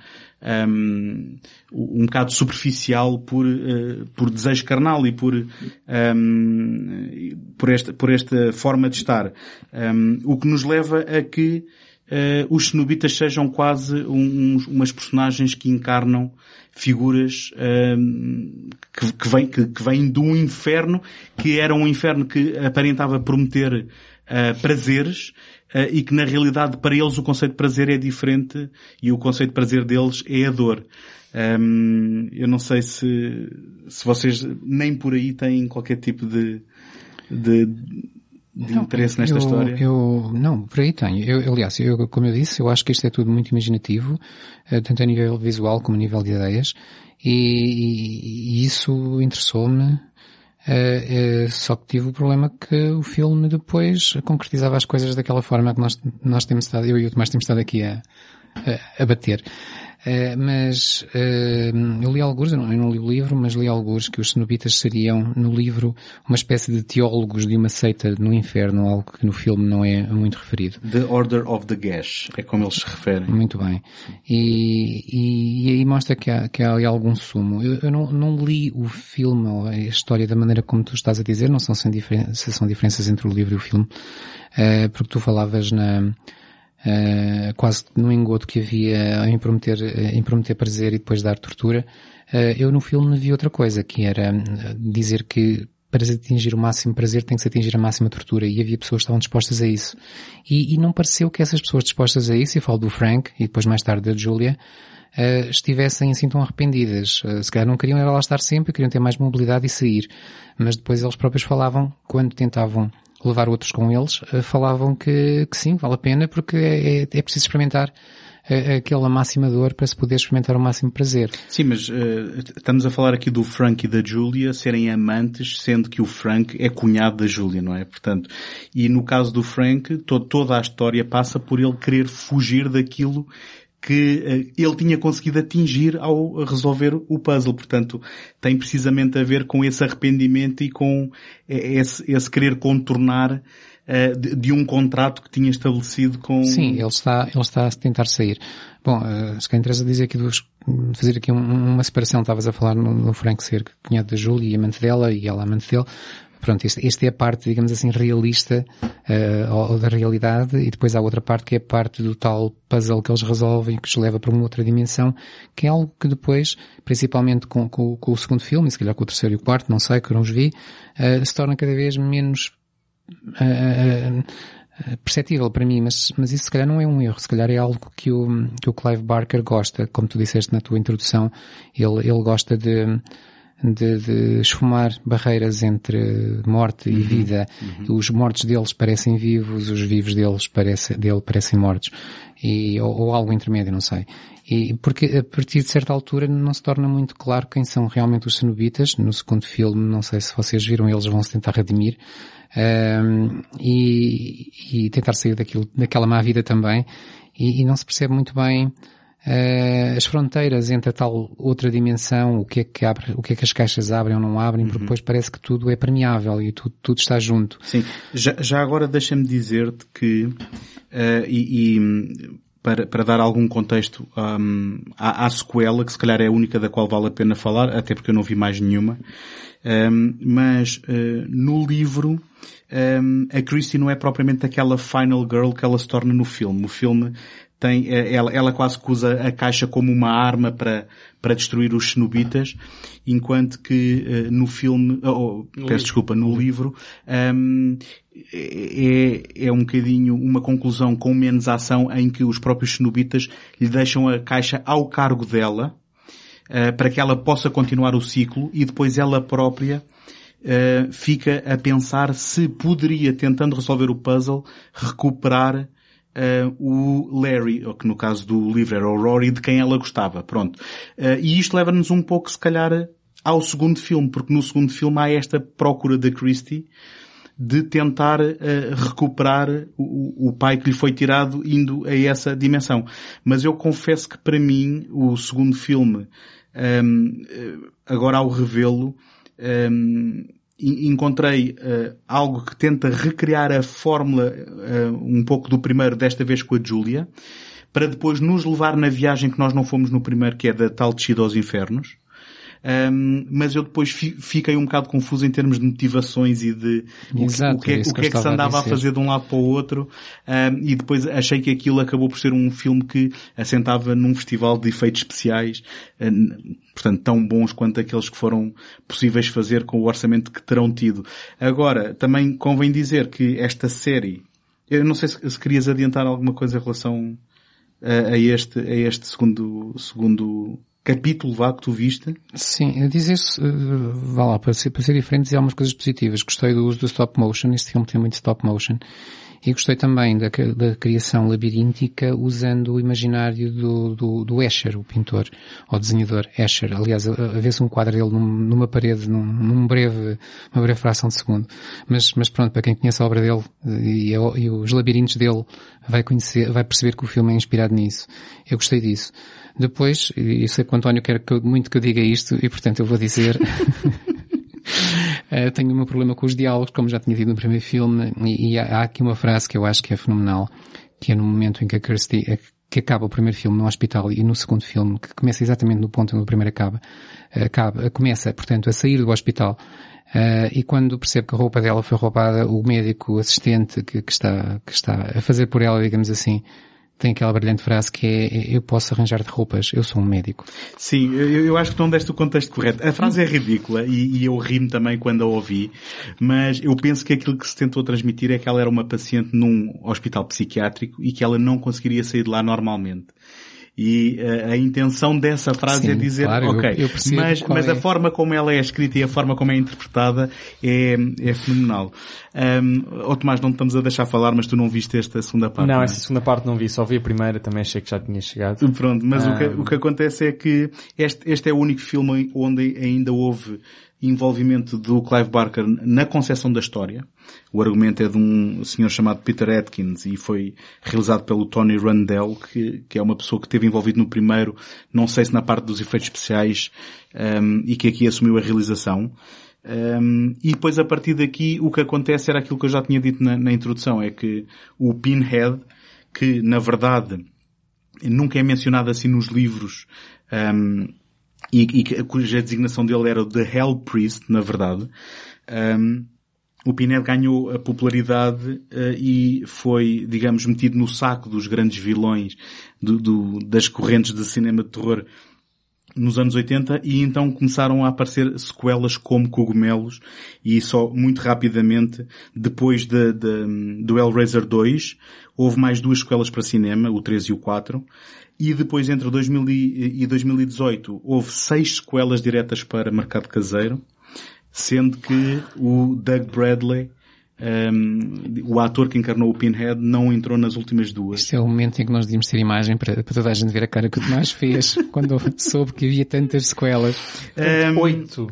um, um bocado superficial por, uh, por desejo carnal e por, um, por, esta, por esta forma de estar. Um, o que nos leva a que uh, os cenobitas sejam quase umas personagens que encarnam figuras uh, que, que, vêm, que, que vêm de um inferno que era um inferno que aparentava prometer uh, prazeres uh, e que na realidade para eles o conceito de prazer é diferente e o conceito de prazer deles é a dor. Um, eu não sei se, se vocês nem por aí têm qualquer tipo de, de, de não, interesse nesta
eu,
história?
Eu, não, por aí tenho. Eu, aliás, eu, como eu disse, eu acho que isto é tudo muito imaginativo, eh, tanto a nível visual como a nível de ideias, e, e, e isso interessou-me, uh, uh, só que tive o problema que o filme depois concretizava as coisas daquela forma que nós, nós temos estado, eu e o Tomás temos estado aqui a, a, a bater. Uh, mas uh, eu li alguns, eu não, eu não, li o livro, mas li alguns que os cenobitas seriam, no livro, uma espécie de teólogos de uma seita no inferno, algo que no filme não é muito referido.
The Order of the Gash, é como eles se referem.
Muito bem. E, e, e aí mostra que há, que há algum sumo. Eu, eu não, não, li o filme, ou a história da maneira como tu estás a dizer, não são sem diferenças, são diferenças entre o livro e o filme, uh, porque tu falavas na, uh, quase no engodo que havia em prometer, em prometer prazer e depois dar tortura, uh, eu no filme vi outra coisa, que era dizer que para atingir o máximo prazer tem que se atingir a máxima tortura e havia pessoas que estavam dispostas a isso. E, e não pareceu que essas pessoas dispostas a isso, e falo do Frank e depois mais tarde da Julia, uh, estivessem assim tão arrependidas. Uh, se calhar não queriam era lá estar sempre, queriam ter mais mobilidade e sair. Mas depois eles próprios falavam, quando tentavam levar outros com eles, eh, falavam que, que sim, vale a pena porque é, é, é preciso experimentar eh, aquela máxima dor para se poder experimentar o máximo prazer.
Sim, mas uh, estamos a falar aqui do Frank e da Julia serem amantes, sendo que o Frank é cunhado da Julia, não é? Portanto, e no caso do Frank, to toda a história passa por ele querer fugir daquilo que uh, ele tinha conseguido atingir ao resolver o puzzle. Portanto, tem precisamente a ver com esse arrependimento e com esse, esse querer contornar uh, de, um contrato que tinha estabelecido com...
Sim, ele está, ele está a tentar sair. Bom, uh, se calhar interessa dizer aqui dos, fazer aqui um, uma separação, estavas a falar no, no Frank ser cunhado da Julie e amante dela e ela amante dele pronto, este é a parte, digamos assim, realista, uh, da realidade, e depois há outra parte que é a parte do tal puzzle que eles resolvem, que os leva para uma outra dimensão, que é algo que depois, principalmente com, com, com o segundo filme, se calhar com o terceiro e o quarto, não sei, que eu não os vi, uh, se torna cada vez menos uh, perceptível para mim, mas, mas isso se calhar não é um erro, se calhar é algo que o, que o Clive Barker gosta, como tu disseste na tua introdução, ele, ele gosta de, de, de esfumar barreiras entre morte e uhum. vida. Uhum. Os mortos deles parecem vivos, os vivos deles parece, dele parecem mortos. E, ou, ou algo intermédio, não sei. E porque a partir de certa altura não se torna muito claro quem são realmente os cenobitas. No segundo filme, não sei se vocês viram, eles vão se tentar redimir. Um, e, e, tentar sair daquilo, daquela má vida também. E, e não se percebe muito bem as fronteiras entre a tal outra dimensão, o que é que abre, o que é que as caixas abrem ou não abrem, uhum. porque depois parece que tudo é permeável e tudo, tudo está junto.
Sim. Já, já agora deixa-me dizer-te que, uh, e, e para, para dar algum contexto um, à, à, sequela, que se calhar é a única da qual vale a pena falar, até porque eu não vi mais nenhuma. Um, mas uh, no livro um, a Christie não é propriamente aquela final girl que ela se torna no filme. O filme tem, eh, ela, ela quase que usa a caixa como uma arma para, para destruir os cenobitas, enquanto que uh, no filme, oh, oh peço livro. desculpa, no livro, um, é, é um bocadinho uma conclusão com menos ação em que os próprios cenobitas lhe deixam a caixa ao cargo dela, uh, para que ela possa continuar o ciclo e depois ela própria uh, fica a pensar se poderia, tentando resolver o puzzle, recuperar Uh, o Larry, ou que no caso do livro era o Rory, de quem ela gostava. Pronto. Uh, e isto leva-nos um pouco, se calhar, ao segundo filme, porque no segundo filme há esta procura da Christie de tentar uh, recuperar o, o, pai que lhe foi tirado indo a essa dimensão. Mas eu confesso que para mim, o segundo filme, um, agora ao revê-lo, um, encontrei uh, algo que tenta recriar a fórmula uh, um pouco do primeiro, desta vez com a Julia, para depois nos levar na viagem que nós não fomos no primeiro, que é da tal descida aos infernos. Um, mas eu depois fi, fiquei um bocado confuso em termos de motivações e de Exato, o, que, o, que, é, o que é que se andava a, a, fazer de um lado para o outro um, e depois achei que aquilo acabou por ser um filme que assentava num festival de efeitos especiais um, portanto tão bons quanto aqueles que foram possíveis fazer com o orçamento que terão tido. Agora, também convém dizer que esta série, eu não sei se, se querias adiantar alguma coisa em relação a, a este, a este segundo, segundo capítulo vá que tu viste?
Sim, eu dizer uh, vá lá, para ser, para ser diferente, dizer algumas coisas positivas. Gostei do uso do stop motion, este filme tem muito stop motion. E gostei também da, da criação labiríntica usando o imaginário do, do, do Escher, o pintor, ou desenhador Escher. Aliás, havia-se um quadro dele num, numa parede, num, num, breve, uma breve fração de segundo. Mas, mas pronto, para quem conhece a obra dele e, e os labirintos dele, vai conhecer, vai perceber que o filme é inspirado nisso. Eu gostei disso. Depois, e sei que o António quer que, muito que eu diga isto, e portanto eu vou dizer, uh, tenho o meu problema com os diálogos, como já tinha dito no primeiro filme, e, e há, há, aqui uma frase que eu acho que é fenomenal, que é no momento em que a Kirsty, eh, que acaba o primeiro filme no hospital e no segundo filme, que começa exatamente no ponto onde o primeiro acaba, acaba, começa, portanto, a sair do hospital, Uh, e quando percebe que a roupa dela foi roubada, o médico assistente que, que, está, que está a fazer por ela, digamos assim, tem aquela brilhante frase que é eu posso arranjar-te roupas, eu sou um médico.
Sim, eu, eu, acho que não deste o contexto correto. A frase é ridícula e, e eu ri-me também quando a ouvi, mas eu penso que aquilo que se tentou transmitir é que ela era uma paciente num hospital psiquiátrico e que ela não conseguiria sair de lá normalmente. E uh, a intenção dessa frase é Sim, é dizer, claro, ok, eu, eu mas, mas é. a forma como ela é escrita e a forma como é interpretada é, é fenomenal. Um, oh Tomás, não estamos a deixar falar, mas tu não viste esta segunda parte.
Não,
não é?
essa segunda parte não vi, só vi a primeira, também achei que já tinha chegado.
Pronto, mas um... o, que, o que acontece é que este, este é o único filme onde ainda houve envolvimento do Clive Barker na concepção da história. O argumento é de um senhor chamado Peter Atkins e foi realizado pelo Tony Rundell, que, que é uma pessoa que esteve envolvido no primeiro, não sei se na parte dos efeitos especiais, um, e que aqui assumiu a realização. Um, e depois a partir daqui o que acontece era aquilo que eu já tinha dito na, na introdução, é que o Pinhead, que na verdade nunca é mencionado assim nos livros, um, e, e cuja designação dele era The Hell Priest, na verdade, um, o Pinhead ganhou a popularidade uh, e foi, digamos, metido no saco dos grandes vilões do, do, das correntes de cinema de terror nos anos 80 e então começaram a aparecer sequelas como cogumelos e só muito rapidamente depois de, de, do Hellraiser 2 houve mais duas sequelas para cinema, o 3 e o 4, e depois entre 2000 e 2018 houve seis sequelas diretas para mercado caseiro, sendo que o Doug Bradley um, o ator que encarnou o Pinhead não entrou nas últimas duas.
Este é o momento em que nós devíamos ter imagem para, para toda a gente ver a cara que o Tomás fez quando soube que havia tantas sequelas.
Um, Oito.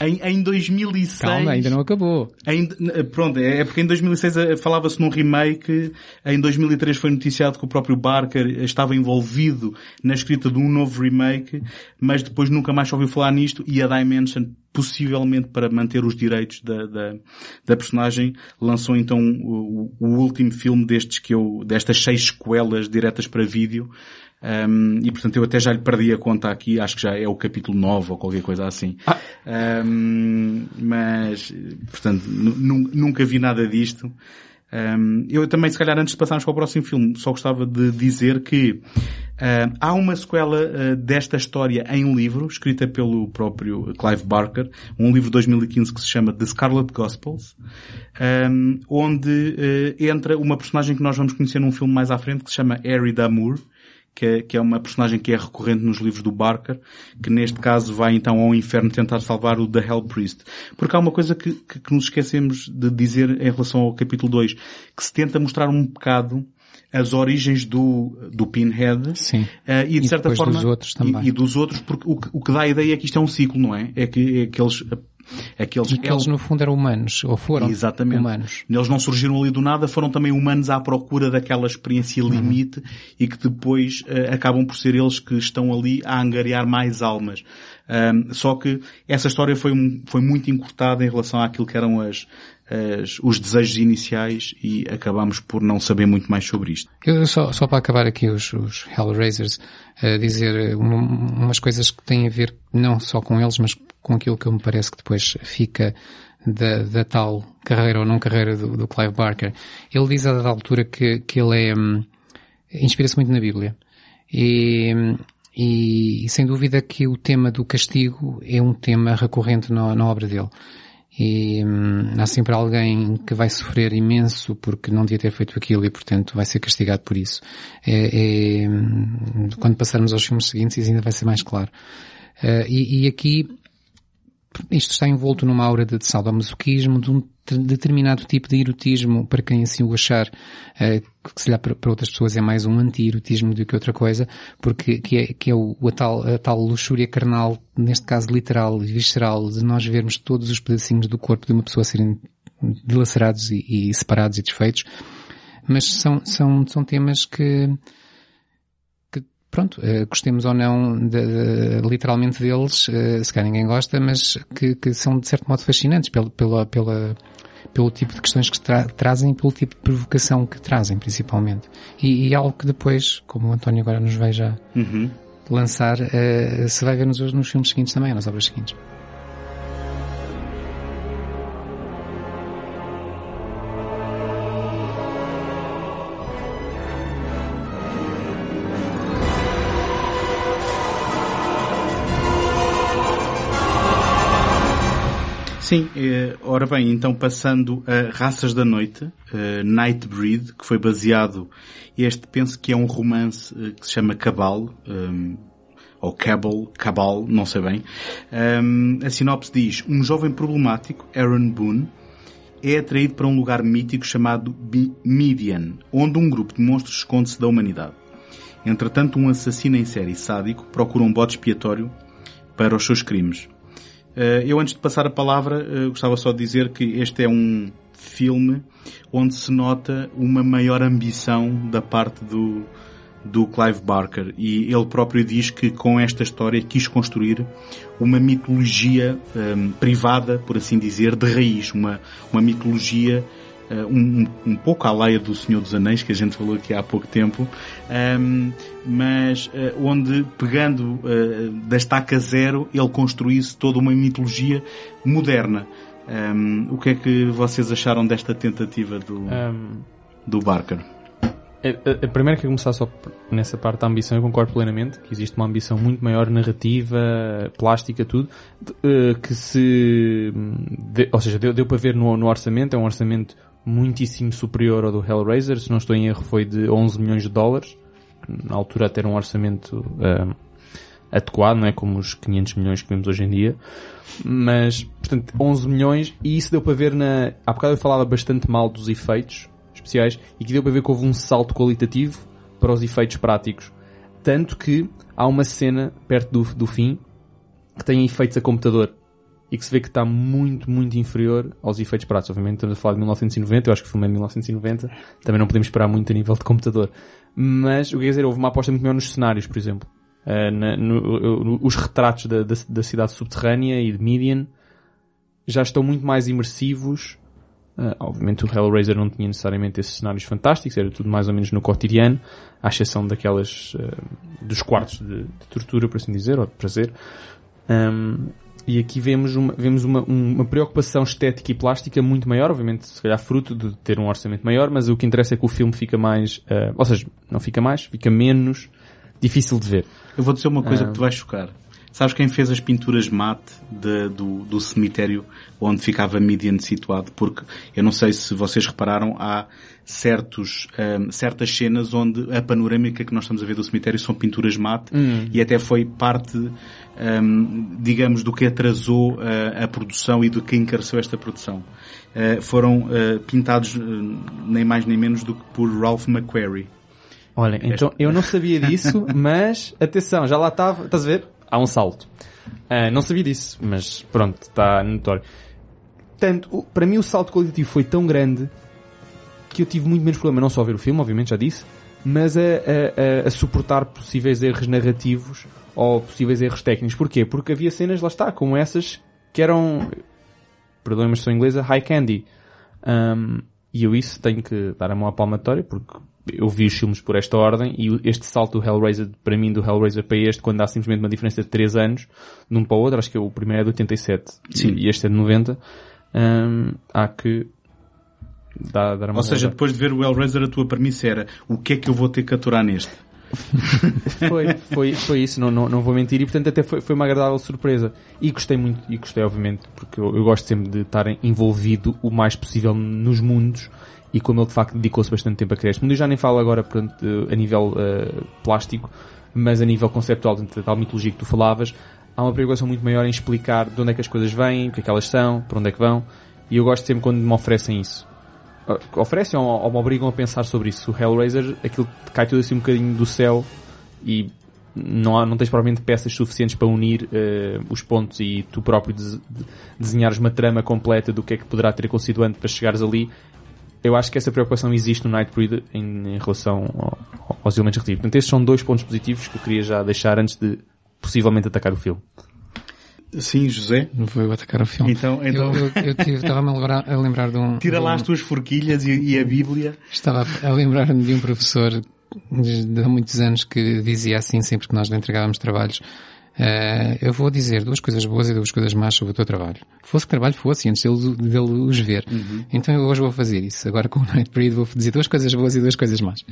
Em, em 2006...
Calma, ainda não acabou.
Em, pronto, é, é porque em 2006 eh, falava-se num remake, em 2003 foi noticiado que o próprio Barker estava envolvido na escrita de um novo remake, mas depois nunca mais ouviu falar nisto e a Dimension possivelmente para manter os direitos da, da, da personagem, lançou então o, o, último filme destes que eu, destas seis sequelas diretas para vídeo, um, e portanto eu até já lhe perdi a conta aqui, acho que já é o capítulo 9 ou qualquer coisa assim. Ah. Um, mas, portanto, nunca vi nada disto. Um, eu também, se calhar, antes de passarmos para o próximo filme, só gostava de dizer que há uma sequela uh, desta história em livro, escrita pelo próprio Clive Barker, um livro de 2015 que se chama The Scarlet Gospels, um, onde uh, entra uma personagem que nós vamos conhecer num filme mais à frente, que se chama Harry Damour, que é, que é uma personagem que é recorrente nos livros do Barker, que neste caso vai então ao inferno tentar salvar o The Hell Priest. Porque há uma coisa que, que, que nos esquecemos de dizer em relação ao capítulo 2, que se tenta mostrar um bocado as origens do, do Pinhead
Sim. Uh,
e de
e
certa forma
dos outros também.
E, e, dos outros porque o, o que dá a ideia é que isto é um ciclo, não é? É que, é que eles
Aqueles, e que eles no fundo eram humanos, ou foram Exatamente. humanos.
Eles não surgiram ali do nada, foram também humanos à procura daquela experiência uhum. limite uhum. e que depois uh, acabam por ser eles que estão ali a angariar mais almas. Um, só que essa história foi, foi muito encurtada em relação àquilo que eram as, as, os desejos iniciais e acabamos por não saber muito mais sobre isto.
Eu só, só para acabar aqui os, os Hellraisers, uh, dizer umas coisas que têm a ver não só com eles, mas com aquilo que me parece que depois fica da, da tal carreira ou não carreira do, do, Clive Barker. Ele diz a dada altura que, que ele é, um, inspira-se muito na Bíblia. E, e, e, sem dúvida que o tema do castigo é um tema recorrente na, na obra dele. E hum, há sempre alguém que vai sofrer imenso porque não devia ter feito aquilo e portanto vai ser castigado por isso. É, é, hum, quando passarmos aos filmes seguintes isso ainda vai ser mais claro. Uh, e, e aqui isto está envolto numa aura de, de sadomasoquismo, de um determinado tipo de erotismo, para quem assim o achar, uh, que se lhe para, outras pessoas é mais um anti-erotismo do que outra coisa, porque que é, que é o, a, tal, a tal luxúria carnal, neste caso literal e visceral, de nós vermos todos os pedacinhos do corpo de uma pessoa serem dilacerados e, e separados e desfeitos. Mas são, são, são temas que, pronto, uh, gostemos ou não de, de, literalmente deles, uh, se calhar ninguém gosta, mas que, que, são de certo modo fascinantes pelo, pela, pela, pelo tipo de questões que tra trazem, pelo tipo de provocação que trazem, principalmente. E, e algo que depois, como o António agora nos vai já uhum. lançar, uh, se vai ver nos, nos filmes seguintes também, nas obras seguintes.
Sim, eh, ora bem, então passando a Raças da Noite, eh, Nightbreed, que foi baseado, este penso que é um romance eh, que se chama Cabal, um, ou Cabal, Cabal, não sei bem. Um, a sinopse diz, um jovem problemático, Aaron Boone, é atraído para um lugar mítico chamado Midian, onde um grupo de monstros esconde-se da humanidade. Entretanto, um assassino em série sádico procura um bode expiatório para os seus crimes. Eh, eu antes de passar a palavra eh, gostava só de dizer que este é um filme onde se nota uma maior ambição da parte do, do Clive Barker. E ele próprio diz que com esta história quis construir uma mitologia um, ehm, privada, por assim dizer, de raiz, uma, uma mitologia uh, um, um pouco à laia do Senhor dos Anéis, que a gente falou aqui há pouco tempo, um, ehm, mas uh, onde, pegando uh, da estaca zero, ele construísse toda uma mitologia moderna. Um, o que é que vocês acharam desta tentativa do, um... do Barker?
A, a primeira que começar só nessa parte da ambição, eu concordo plenamente que existe uma ambição muito maior, narrativa, plástica, tudo, que se, de, ou seja, deu, deu para ver no, no orçamento, é um orçamento muitíssimo superior ao do Hellraiser, se não estou em erro foi de 11 milhões de dólares, na altura até era um orçamento uh, adequado, não é como os 500 milhões que vemos hoje em dia, mas, portanto, 11 milhões, e isso deu para ver na... Há bocado eu falava bastante mal dos efeitos especiais, e que deu para ver que houve um salto qualitativo para os efeitos práticos. Tanto que há uma cena perto do, do fim que tem efeitos a computador e que se vê que está muito, muito inferior aos efeitos práticos. Obviamente estamos a falar de 1990, eu acho que o filme é de 1990, também não podemos esperar muito a nível de computador. Mas, o que dizer, houve uma aposta muito maior nos cenários, por exemplo. Uh, na, no, os retratos da, da, da, cidade subterrânea e de Midian já estão muito mais imersivos. Uh, obviamente o Hellraiser não tinha necessariamente esses cenários fantásticos, era tudo mais ou menos no cotidiano, à exceção daquelas, uh, dos quartos de, de, tortura, por assim dizer, ou de prazer. Um, e aqui vemos uma, vemos uma, uma preocupação estética e plástica muito maior, obviamente, se calhar fruto de ter um orçamento maior, mas o que interessa é que o filme fica mais, uh, ou seja, não fica mais, fica menos difícil de ver.
Eu vou dizer uma coisa uh, que te vai chocar. Sabes quem fez as pinturas mate de, do, do cemitério onde ficava Midian situado? Porque eu não sei se vocês repararam, há certos, um, certas cenas onde a panorâmica que nós estamos a ver do cemitério são pinturas mate hum. e até foi parte, um, digamos, do que atrasou uh, a produção e do que encareceu esta produção. Uh, foram uh, pintados nem mais nem menos do que por Ralph McQuarrie.
Olha, então eu não sabia disso, mas atenção, já lá estava, estás a ver? Há um salto. Uh, não sabia disso, mas pronto, está notório. Tanto, para mim o salto qualitativo foi tão grande que eu tive muito menos problema não só a ver o filme, obviamente já disse, mas a, a, a, a suportar possíveis erros narrativos ou possíveis erros técnicos. Porquê? Porque havia cenas, lá está, como essas que eram, perdoem-me a expressão inglesa, high candy. Um, e eu isso tenho que dar a mão à palmatória porque eu vi os filmes por esta ordem e este salto do Hellraiser, para mim, do Hellraiser para este, quando há simplesmente uma diferença de 3 anos, de um para o outro, acho que o primeiro é de 87 Sim. e este é de 90, hum, há que dar, dar uma
Ou seja, depois de ver o Hellraiser, a tua premissa era o que é que eu vou ter que aturar neste?
Foi, foi, foi isso, não, não, não vou mentir, e portanto até foi, foi uma agradável surpresa. E gostei muito, e gostei obviamente, porque eu, eu gosto sempre de estar envolvido o mais possível nos mundos e como ele de facto dedicou-se bastante tempo a criar este mundo. Eu já nem falo agora portanto, a nível uh, plástico, mas a nível conceptual, da tal mitologia que tu falavas, há uma preocupação muito maior em explicar de onde é que as coisas vêm, o que é que elas são, para onde é que vão, e eu gosto sempre quando me oferecem isso. Uh, oferecem ou, ou me obrigam a pensar sobre isso. O Hellraiser, aquilo cai tudo assim um bocadinho do céu e não, há, não tens provavelmente peças suficientes para unir uh, os pontos e tu próprio de, de, desenhares uma trama completa do que é que poderá ter antes para chegares ali eu acho que essa preocupação existe no Nightbreed em, em relação ao, aos elementos narrativos. Portanto, estes são dois pontos positivos que eu queria já deixar antes de possivelmente atacar o filme.
Sim, José.
Não vou atacar o filme.
Então, então...
Eu, eu, eu estava-me a lembrar, a lembrar de um...
Tira
lá
as tuas forquilhas e, e a Bíblia.
Estava a lembrar-me de um professor de há muitos anos que dizia assim sempre que nós lhe entregávamos trabalhos Uh, eu vou dizer duas coisas boas e duas coisas más sobre o teu trabalho. Fosse que trabalho fosse, antes dele, dele os ver. Uhum. Então eu hoje vou fazer isso. Agora com o Night vou dizer duas coisas boas e duas coisas más.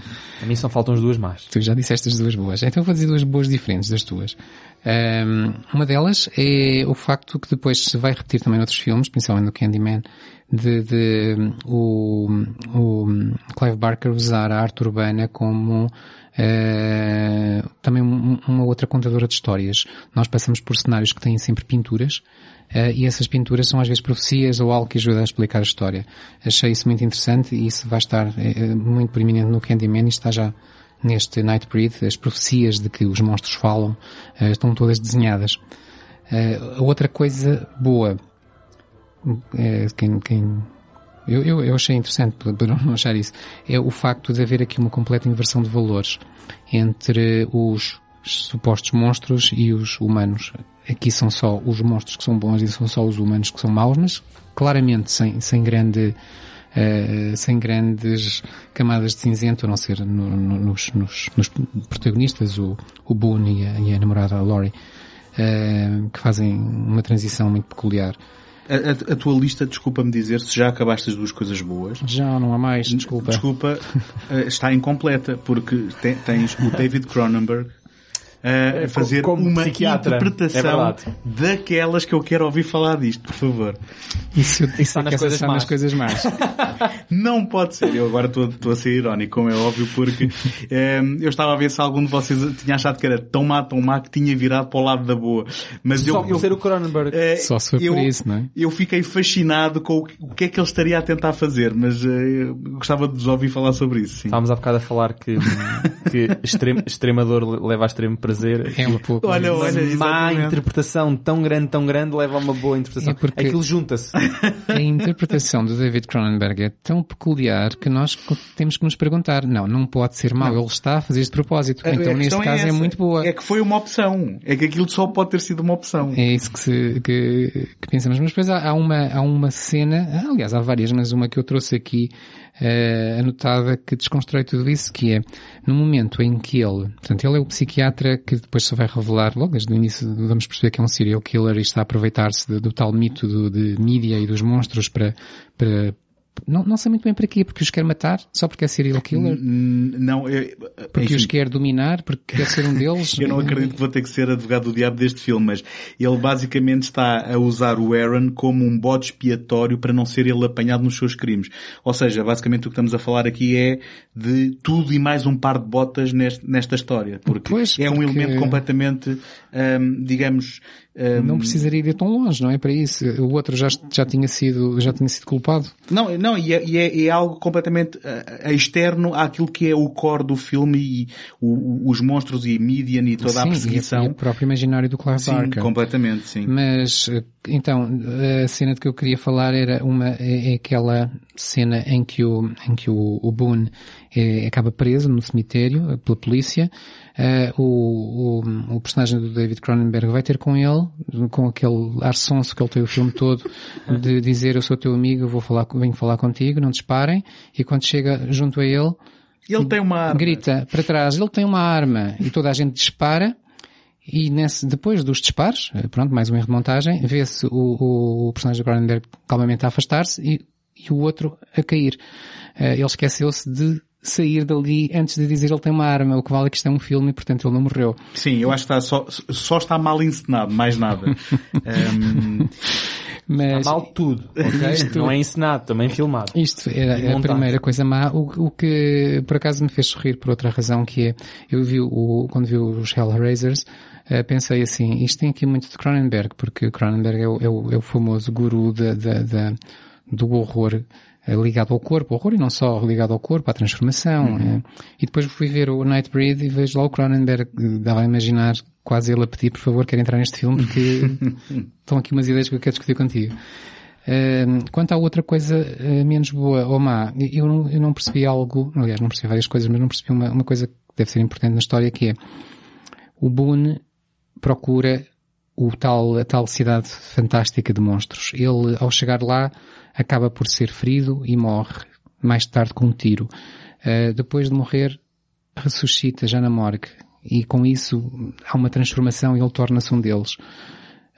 A mim só faltam as duas más.
Tu já disseste as duas boas. Então eu vou dizer duas boas diferentes das tuas. Um, ehm, uma delas é o facto que depois se vai repetir também noutros filmes, principalmente no Candyman, de, de o, o Clive Barker usar a arte urbana como uh, também uma outra contadora de histórias. Nós passamos por cenários que têm sempre pinturas uh, e essas pinturas são às vezes profecias ou algo que ajuda a explicar a história. Achei isso muito interessante e isso vai estar uh, muito preeminente no Candyman e está já neste Nightbreed. As profecias de que os monstros falam estão todas desenhadas. outra coisa boa quem, quem eu, eu, eu, achei interessante, por não achar isso, é o facto de haver aqui uma completa inversão de valores entre os supostos monstros e os humanos. Aqui são só os monstros que são bons e são só os humanos que são maus, mas claramente sem, sem grande, uh, sem grandes camadas de cinzento, a não ser no, no, nos, nos, nos, protagonistas, o, o Boone e a, e a namorada Laurie, uh, que fazem uma transição muito peculiar.
A, a, tua lista, desculpa-me dizer, se já acabaste as duas coisas boas.
Já, não há mais, desculpa.
Desculpa, eh, está incompleta, porque te, tens o David Cronenberg, a fazer
Como
uma
psiquiatra.
interpretação
É
daquelas que eu quero ouvir falar disto, por favor.
Isso, isso é
nas
que
coisas
nas coisas más.
Não pode ser. Eu agora estou estou a ser irónico, como é óbvio, porque ehm, eu estava a ver se algum de vocês tinha achado que era tão má, tão má, que tinha virado para o lado da boa. Mas
Só
eu,
por
eu,
ser o Cronenberg.
eh,
Só se for
eu,
por isso, não é?
eu fiquei fascinado com o que, o que é que ele estaria a tentar fazer, mas eh, eu gostava de vos ouvir falar sobre isso. Sim.
Estávamos há bocado a falar que, que extremo, extrema dor leva a extremo prazer.
É um pouco.
Olha,
Uma
olha,
má
exatamente.
interpretação tão grande, tão grande, leva a uma boa interpretação.
É porque-
Aquilo junta-se.
A interpretação do David Cronenberg é tão peculiar que nós temos que nos perguntar, não, não pode ser mau, ele está a fazer isto de propósito.
A- a
então neste
questão
caso é,
essa.
muito boa.
É que foi uma opção. É que aquilo só pode ter sido uma opção.
É isso que, se, que, que pensamos. Mas depois há, há uma, há uma cena, aliás há várias, mas uma que eu trouxe aqui eh, anotada que desconstrói tudo isso, que é no momento em que ele, portanto ele é o psiquiatra que depois se vai revelar, logo desde o início vamos perceber que é um serial killer e está a aproveitar-se do, tal mito do, de mídia e dos monstros para, para não, não sei muito bem para quê, porque os quer matar, só porque é serial killer,
Não, eu,
porque
enfim,
os quer dominar, porque quer ser um deles.
Eu não acredito que vou ter que ser advogado do diabo deste filme, mas ele basicamente está a usar o Aaron como um bode expiatório para não ser ele apanhado nos seus crimes. Ou seja, basicamente o que estamos a falar aqui é de tudo e mais um par de botas neste- nesta história. Porque
Pois,
é um
porque-
elemento completamente, hum, digamos, hum,
Não precisaria ir tão longe, não é para isso. O outro já, já tinha sido, já tinha sido culpado.
Não, não, e é, e é- é algo completamente uh, externo àquilo que é o core do filme e o- os monstros e Midian e toda a
Sim,
perseguição.
E o próprio imaginário do Clive
Sim,
Barker.
completamente, sim.
Mas, eh, então, a cena de que eu queria falar era uma, é, é aquela cena em que o, em que o, o Boone eh, acaba preso no cemitério eh, pela polícia. Eh, o, o, o personagem do David Cronenberg vai ter com ele, com aquele ar sonso que ele tem o filme todo, de dizer eu sou teu amigo, vou falar, venho falar contigo, não disparem. E quando chega junto a ele,
Ele tem uma arma.
grita para trás, ele tem uma arma e toda a gente dispara e nesse, depois dos disparos, eh, pronto, mais um erro de montagem, vê-se o, o, o personagem de Cronenberg calmamente a afastar-se e, e o outro a cair. Eh, ele esqueceu-se de sair dali antes de dizer ele tem uma arma, o que vale é que isto é um filme e portanto ele não morreu.
Sim, eu acho que está só, só está mal encenado, mais nada. Ehm,
Mas
Está mal tudo, ok? Não é encenado, também filmado.
Isto era
E
a primeira coisa má, o, o que por acaso me fez sorrir por outra razão, que é, eu vi o, quando vi os Hellraisers, eh, pensei assim, isto tem aqui muito de Cronenberg, porque Cronenberg é o, é o, é o famoso guru da, da, da- do horror ligado ao corpo, horror e não só ligado ao corpo, à transformação. eh. E depois fui ver o Nightbreed e vejo lá o Cronenberg, eh, dava a imaginar quase ele a pedir, por favor, quero entrar neste filme porque estão aqui umas ideias que eu quero discutir contigo. Ahm, quanto à outra coisa menos boa ou má, eu não, eu não percebi algo, aliás, não percebi várias coisas, mas não percebi uma, uma coisa que deve ser importante na história, que é o Boone procura o tal, a tal cidade fantástica de monstros. Ele, ao chegar lá, acaba por ser ferido e morre mais tarde com um tiro. Ah, depois de morrer, ressuscita já na morgue. E com isso há uma transformação e ele torna-se um deles.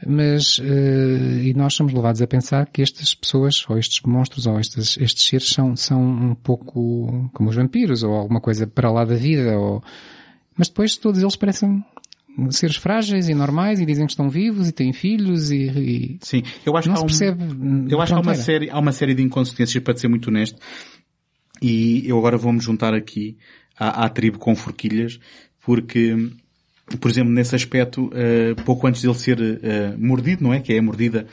Mas, eh, e nós somos levados a pensar que estas pessoas, ou estes monstros, ou estes, estes seres são, são um pouco como os vampiros, ou alguma coisa para lá da vida, ou... Mas depois todos eles parecem seres frágeis e normais e dizem que estão vivos e têm filhos e, e
sim, eu acho
não
que há um-
percebe.
Eu acho que há uma, série, há uma série de inconsistências, para ser muito honesto, e eu agora vou-me juntar aqui à, à tribo com forquilhas, porque, por exemplo, nesse aspecto, eh, pouco antes dele ser eh, mordido, não é? Que é a mordida,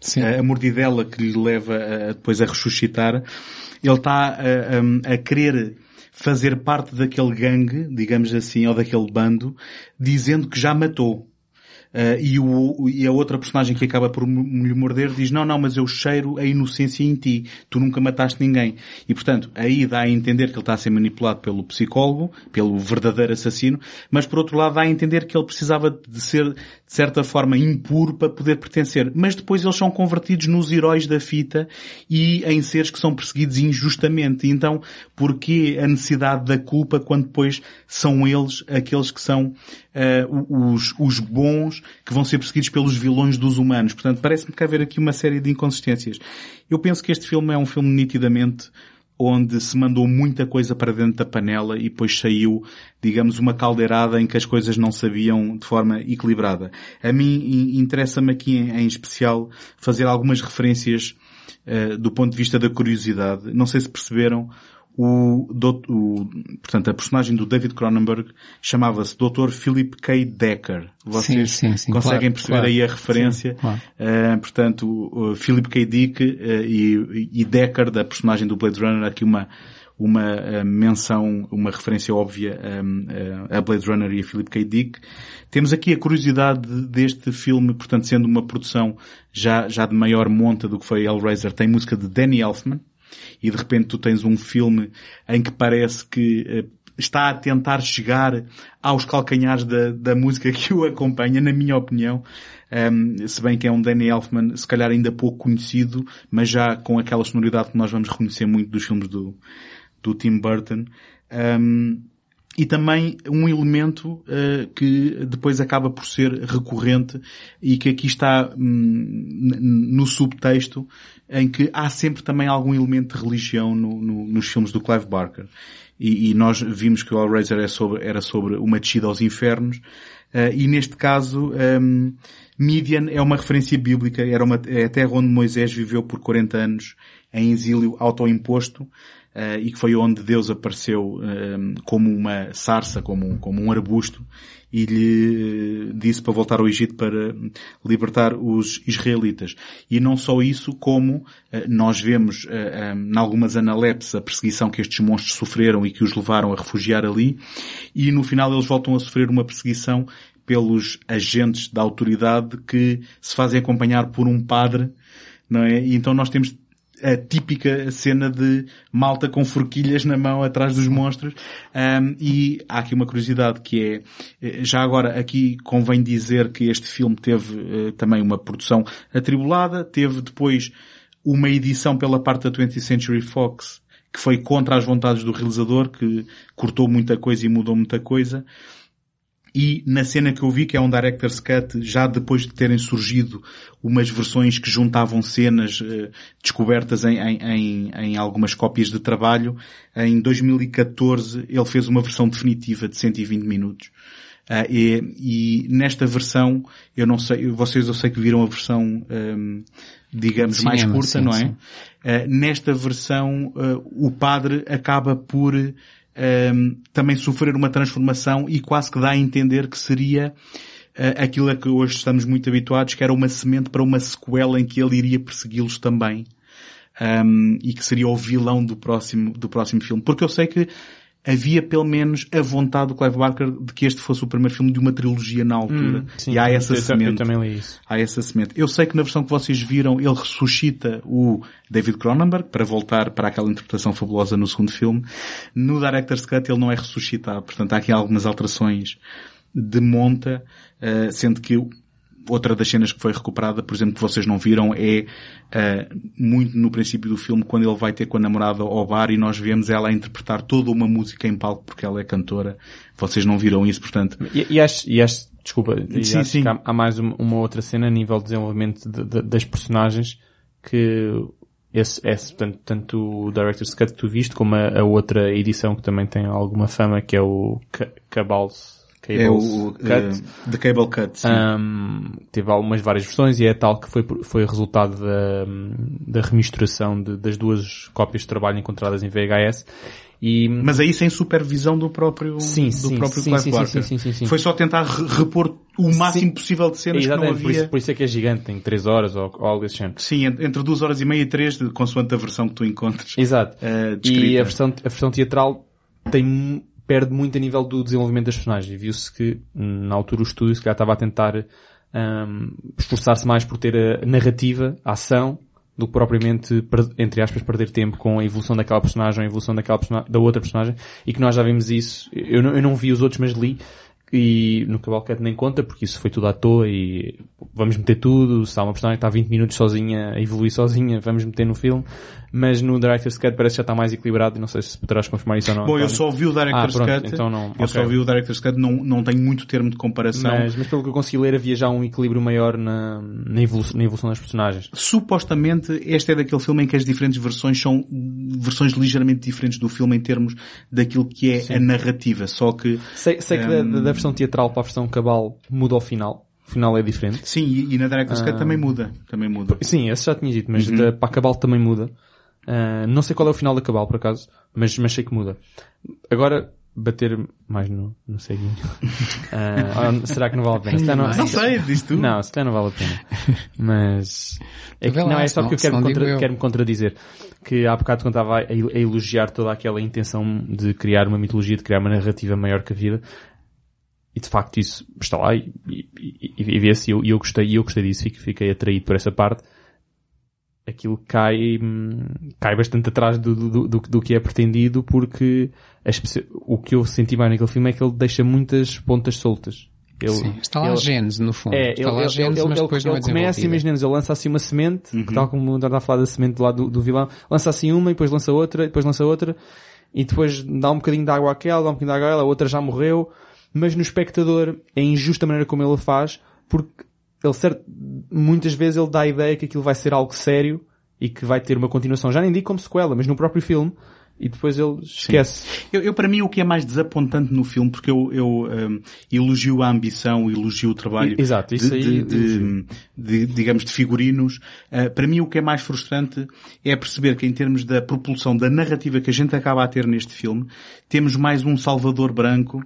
Sim.
a, a mordidela que lhe leva a, depois a ressuscitar, ele está a, a- a querer fazer parte daquele gangue, digamos assim, ou daquele bando, dizendo que já matou. Uh, e, o, e a outra personagem que acaba por lhe morder diz, não, não, mas eu cheiro a inocência em ti. Tu nunca mataste ninguém. E portanto, aí dá a entender que ele está a ser manipulado pelo psicólogo, pelo verdadeiro assassino, mas por outro lado dá a entender que ele precisava de ser, de certa forma, impuro para poder pertencer. Mas depois eles são convertidos nos heróis da fita e em seres que são perseguidos injustamente. Então, porquê a necessidade da culpa quando depois são eles aqueles que são uh, os, os bons que vão ser perseguidos pelos vilões dos humanos. Portanto, parece-me que haver aqui uma série de inconsistências. Eu penso que este filme é um filme nitidamente onde se mandou muita coisa para dentro da panela e depois saiu, digamos, uma caldeirada em que as coisas não sabiam de forma equilibrada. A mim interessa-me aqui em, especial fazer algumas referências uh, do ponto de vista da curiosidade. Não sei se perceberam, o, o, portanto, a personagem do David Cronenberg chamava-se Dr. Philip K. Decker. Vocês sim, sim, sim, conseguem claro, perceber claro, aí a referência? Claro. Uh, portanto, o Philip K. Dick uh, e, e, Decker, da personagem do Blade Runner, aqui uma, uma uh, menção, uma referência óbvia um, a Blade Runner e a Philip K. Dick. Temos aqui a curiosidade deste filme, portanto, sendo uma produção já, já de maior monta do que foi Hellraiser, tem música de Danny Elfman, e de repente tu tens um filme em que parece que eh, está a tentar chegar aos calcanhares da, da música que o acompanha, na minha opinião. Um, se bem que é um Danny Elfman, se calhar ainda pouco conhecido, mas já com aquela sonoridade que nós vamos reconhecer muito dos filmes do, do Tim Burton. Um, e também um elemento uh, que depois acaba por ser recorrente e que aqui está hum, no subtexto em que há sempre também algum elemento de religião no, no, nos filmes do Clive Barker. E, e nós vimos que o Hellraiser era sobre, era sobre uma descida aos infernos, uh, e neste caso, um, Midian é uma referência bíblica, era uma, é a terra onde Moisés viveu por 40 anos em exílio autoimposto, uh, e que foi onde Deus apareceu um, como uma sarça, como um, como um arbusto, e lhe eh, disse para voltar ao Egito para libertar os israelitas. E não só isso, como eh, nós vemos eh, em algumas analepses a perseguição que estes monstros sofreram e que os levaram a refugiar ali, e no final eles voltam a sofrer uma perseguição pelos agentes da autoridade que se fazem acompanhar por um padre, não é? E então nós temos a típica cena de malta com forquilhas na mão atrás dos monstros. Um, e há aqui uma curiosidade que é, eh, já agora aqui convém dizer que este filme teve uh, também uma produção atribulada, teve depois uma edição pela parte da 20th Century Fox que foi contra as vontades do realizador, que cortou muita coisa e mudou muita coisa. E na cena que eu vi, que é um Director's Cut, já depois de terem surgido umas versões que juntavam cenas uh, descobertas em, em, em, algumas cópias de trabalho, em 2014 ele fez uma versão definitiva de 120 minutos. Uh, e, e, nesta versão, eu não sei, vocês eu sei que viram a versão, um, ehm, digamos, mais curta, sim, não é? Uh, nesta versão, o padre acaba por um, ehm, também sofrer uma transformação e quase que dá a entender que seria uh, aquilo a que hoje estamos muito habituados, que era uma semente para uma sequela em que ele iria persegui-los também. Um, ehm, e que seria o vilão do próximo, do próximo filme. Porque eu sei que havia pelo menos a vontade do Clive Barker de que este fosse o primeiro filme de uma trilogia na altura. Hum, sim, e há essa eu, semente.
Eu também li isso.
Há essa semente. Eu sei que na versão que vocês viram ele ressuscita o David Cronenberg para voltar para aquela interpretação fabulosa no segundo filme. No Director's Cut ele não é ressuscitado. Portanto há aqui algumas alterações de monta, uh, sendo que outra das cenas que foi recuperada, por exemplo, que vocês não viram, é uh, muito no princípio do filme, quando ele vai ter com a namorada ao bar e nós vemos ela a interpretar toda uma música em palco porque ela é cantora. Vocês não viram isso, portanto.
E, e acho, e acho, desculpa, sim, acho sim. Há, há, mais uma, uma, outra cena a nível de desenvolvimento de, de, das personagens que esse, esse tanto, tanto o Director's Cut que tu viste como a, a, outra edição que também tem alguma fama que é o Cabals
Cable é o Cut. Uh, The Cable Cut.
Um, teve algumas várias versões e é tal que foi, foi resultado da, da remisturação de, das duas cópias de trabalho encontradas em VHS. E...
Mas aí sem supervisão do próprio, sim, do sim, próprio sim, sim, sim, sim, sim, sim, Foi só tentar repor o máximo possível de cenas que não havia.
Por isso, por isso é que é gigante, tem 3 horas ou, ou algo desse género.
Sim, entre 2 horas e meia e 3, consoante a versão que tu encontres.
Exato. Uh, e a versão, a versão teatral tem perde muito a nível do desenvolvimento das personagens. Viu-se que, na altura, o estúdio se calhar estava a tentar um, esforçar-se mais por ter a narrativa, a ação, do que propriamente, entre aspas, perder tempo com a evolução daquela personagem, a evolução daquela da outra personagem, e que nós já vimos isso. Eu não, eu não vi os outros, mas li, e no Cavalcante nem conta, porque isso foi tudo à toa e vamos meter tudo, se há uma personagem que está 20 minutos sozinha, a evoluir sozinha, vamos meter no filme, mas no Director's Cut parece que já está mais equilibrado e não sei se poderás confirmar isso ou não.
Bom, António. eu só vi o Director's ah, pronto, Cut, então não, eu okay. só vi o Director's Cut, não, não tenho muito termo de comparação.
Mas, mas pelo que eu consegui ler havia já um equilíbrio maior na, na, evolução, na evolução das personagens.
Supostamente este é daquele filme em que as diferentes versões são versões ligeiramente diferentes do filme em termos daquilo que é Sim. a narrativa, só que...
Sei, sei um... que da, da, versão teatral para a versão cabal muda ao final, o final é diferente.
Sim, e, e na Director's Cut ah, também muda. Também muda.
Sim, esse já tinha dito, mas uhum. da, para a Cabal também muda. Uh, não sei qual é o final da Cabal, por acaso, mas, mas sei que muda. Agora, bater mais no, no ceguinho. Uh, será que não vale a pena?
Se não, não sei, diz tu.
Não, se não vale a pena. Mas, é que, não, é só que eu quero, contra, quero me contradizer. Que há bocado quando estava a, a elogiar toda aquela intenção de criar uma mitologia, de criar uma narrativa maior que a vida, e de facto isso está lá e, e, e, e vê-se e eu, eu gostei, eu gostei disso, fiquei, fiquei atraído por essa parte. Aquilo cai, cai bastante atrás do, do, do, do que é pretendido porque as, o que eu senti mais naquele filme é que ele deixa muitas pontas soltas.
Ele, Sim, está lá ele, a no fundo. É, está ele, lá a Gênesis, mas depois ele, não é
começa, imaginemos, ele lança assim uma semente, uhum. tal como o está a falar da semente lá do, do vilão, lança assim uma, e depois lança outra, e depois lança outra, e depois dá um bocadinho de água àquela, dá um bocadinho de água àquela, a outra já morreu, mas no espectador é injusta a maneira como ele faz, porque ele certo, muitas vezes ele dá a ideia que aquilo vai ser algo sério e que vai ter uma continuação. Já nem digo como sequela, mas no próprio filme, e depois ele esquece.
Eu, eu, para mim, o que é mais desapontante no filme, porque eu, eu um, elogio a ambição, elogio o trabalho
Exato, isso
de, aí, de, de, digamos, de figurinos, uh, para mim o que é mais frustrante é perceber que em termos da propulsão da narrativa que a gente acaba a ter neste filme, temos mais um Salvador Branco,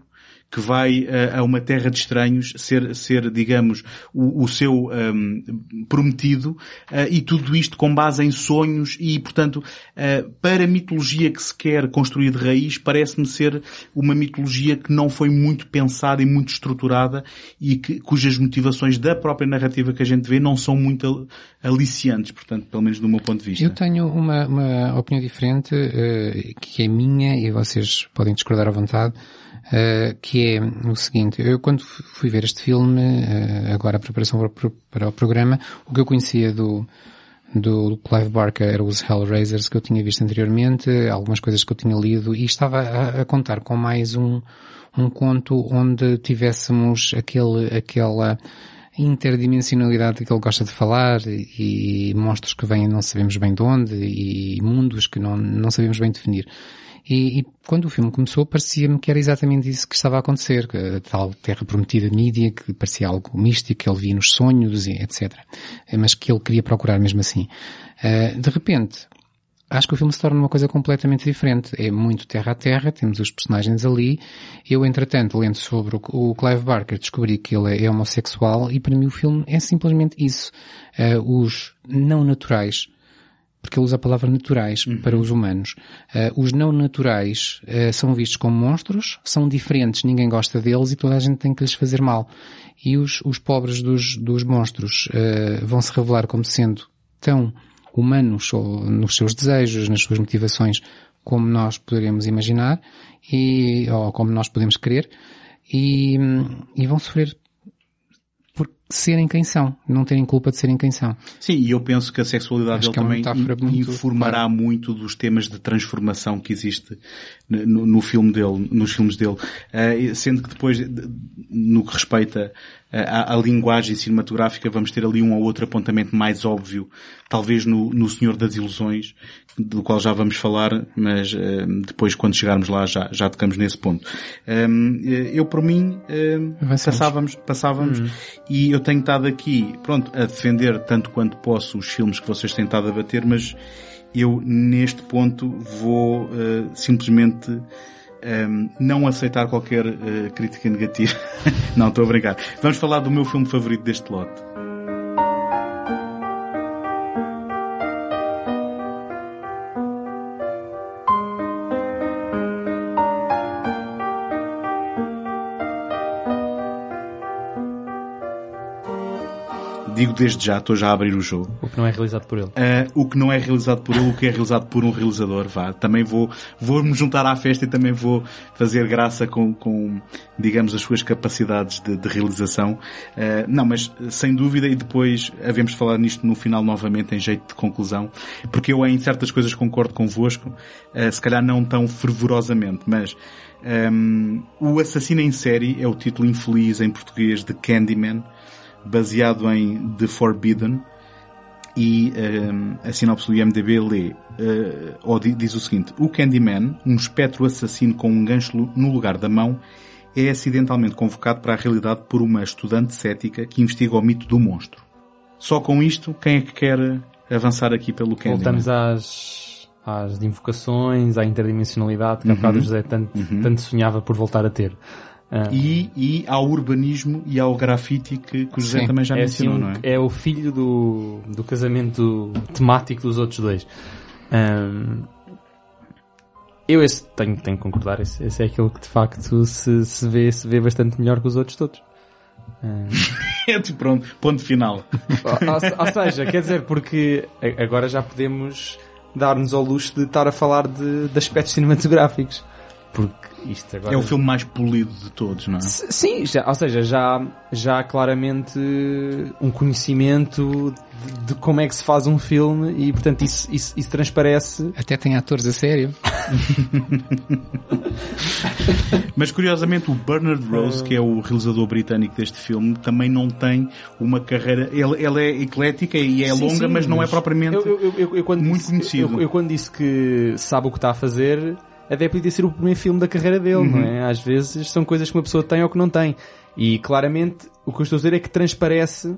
que vai uh, a uma terra de estranhos ser, ser digamos, o, o seu um, prometido uh, e tudo isto com base em sonhos e, portanto, uh, para a mitologia que se quer construir de raiz, parece-me ser uma mitologia que não foi muito pensada e muito estruturada e que, cujas motivações da própria narrativa que a gente vê não são muito aliciantes, portanto, pelo menos do meu ponto de vista.
Eu tenho uma, uma opinião diferente, que é minha e vocês podem discordar à vontade uh, que é o seguinte, eu quando fui ver este filme, uh, agora a preparação para, para o programa, o que eu conhecia do, do Clive Barker era os Hellraisers que eu tinha visto anteriormente, algumas coisas que eu tinha lido e estava a, a contar com mais um, um conto onde tivéssemos aquele, aquela interdimensionalidade que ele gosta de falar e monstros que vêm não sabemos bem de onde e mundos que não, não sabemos bem definir. E, e quando o filme começou parecia-me que era exatamente isso que estava a acontecer, a tal terra prometida mídia, que parecia algo místico, que ele via nos sonhos, etc. Mas que ele queria procurar mesmo assim. Uh, de repente, acho que o filme se torna uma coisa completamente diferente. É muito terra a terra, temos os personagens ali. Eu, entretanto, lendo sobre o Clive Barker, descobri que ele é homossexual e para mim o filme é simplesmente isso. Uh, os não naturais porque ele usa a palavra naturais uhum. para os humanos. Uh, os não naturais uh, são vistos como monstros, são diferentes, ninguém gosta deles e toda a gente tem que lhes fazer mal. E os, os pobres dos, dos monstros uh, vão se revelar como sendo tão humanos ou nos seus desejos, nas suas motivações, como nós poderíamos imaginar e, ou como nós podemos querer e, e vão sofrer serem quem são, não terem culpa de serem quem são.
Sim, e eu penso que a sexualidade dele é também informará claro. muito dos temas de transformação que existe no, no filme dele, nos filmes dele, uh, sendo que depois, no que respeita à, à, linguagem cinematográfica, vamos ter ali um ou outro apontamento mais óbvio, talvez no, no Senhor das Ilusões, do qual já vamos falar, mas uh, depois quando chegarmos lá já, já tocamos nesse ponto. Um, eu por mim uh, passávamos, passávamos uhum. e eu tenho estado aqui, pronto, a defender tanto quanto posso os filmes que vocês têm estado a bater, mas eu neste ponto vou uh, simplesmente um, ehm, não aceitar qualquer uh, crítica negativa. não, estou a brincar. Vamos falar do meu filme favorito deste lote. Digo desde já, estou já a abrir o jogo.
O que não é realizado por ele.
Uh, o que não é realizado por ele, o que é realizado por um realizador, vá. Também vou, vou me juntar à festa e também vou fazer graça com, com digamos, as suas capacidades de, de realização. Uh, não, mas sem dúvida, e depois havemos de falar nisto no final novamente, em jeito de conclusão, porque eu em certas coisas concordo convosco, uh, se calhar não tão fervorosamente, mas um, o Assassino em Série é o título infeliz em português de Candyman, baseado em The Forbidden, e um, a sinopse do IMDB lê, uh, ou diz o seguinte, o Candyman, um espectro assassino com um gancho no lugar da mão, é acidentalmente convocado para a realidade por uma estudante cética que investiga o mito do monstro. Só com isto, quem é que quer avançar aqui pelo Candyman?
Voltamos às às invocações, à interdimensionalidade que uhum. a José tanto, uhum. tanto sonhava por voltar a ter.
Uh, e, e ao urbanismo e ao grafite que, que o José sim, também já é mencionou, assim, não é?
É o filho do, do casamento temático dos outros dois. Um, eu esse tenho, tenho que concordar, esse, esse, é aquele que de facto se, se, vê, se vê bastante melhor que os outros todos.
é tipo, pronto, ponto final.
ou, ou, ou seja, quer dizer, porque agora já podemos dar-nos ao luxo de estar a falar de, de aspectos cinematográficos. Porque isto agora...
É o filme mais polido de todos, não é?
Sim, já, ou seja, já, já há claramente um conhecimento de, de, como é que se faz um filme e, portanto, isso, isso, isso transparece.
Até tem atores a sério.
Mas curiosamente o Bernard Rose, que é o realizador britânico deste filme, também não tem uma carreira. Ele, ele é eclética e é sim, longa, sim, mas não é propriamente eu, eu, eu, muito
disse,
conhecido.
Eu, quando disse que sabe o que está a fazer, até podia ser o primeiro filme da carreira dele, uhum. não é? Às vezes são coisas que uma pessoa tem ou que não tem. E claramente o que eu estou a dizer é que transparece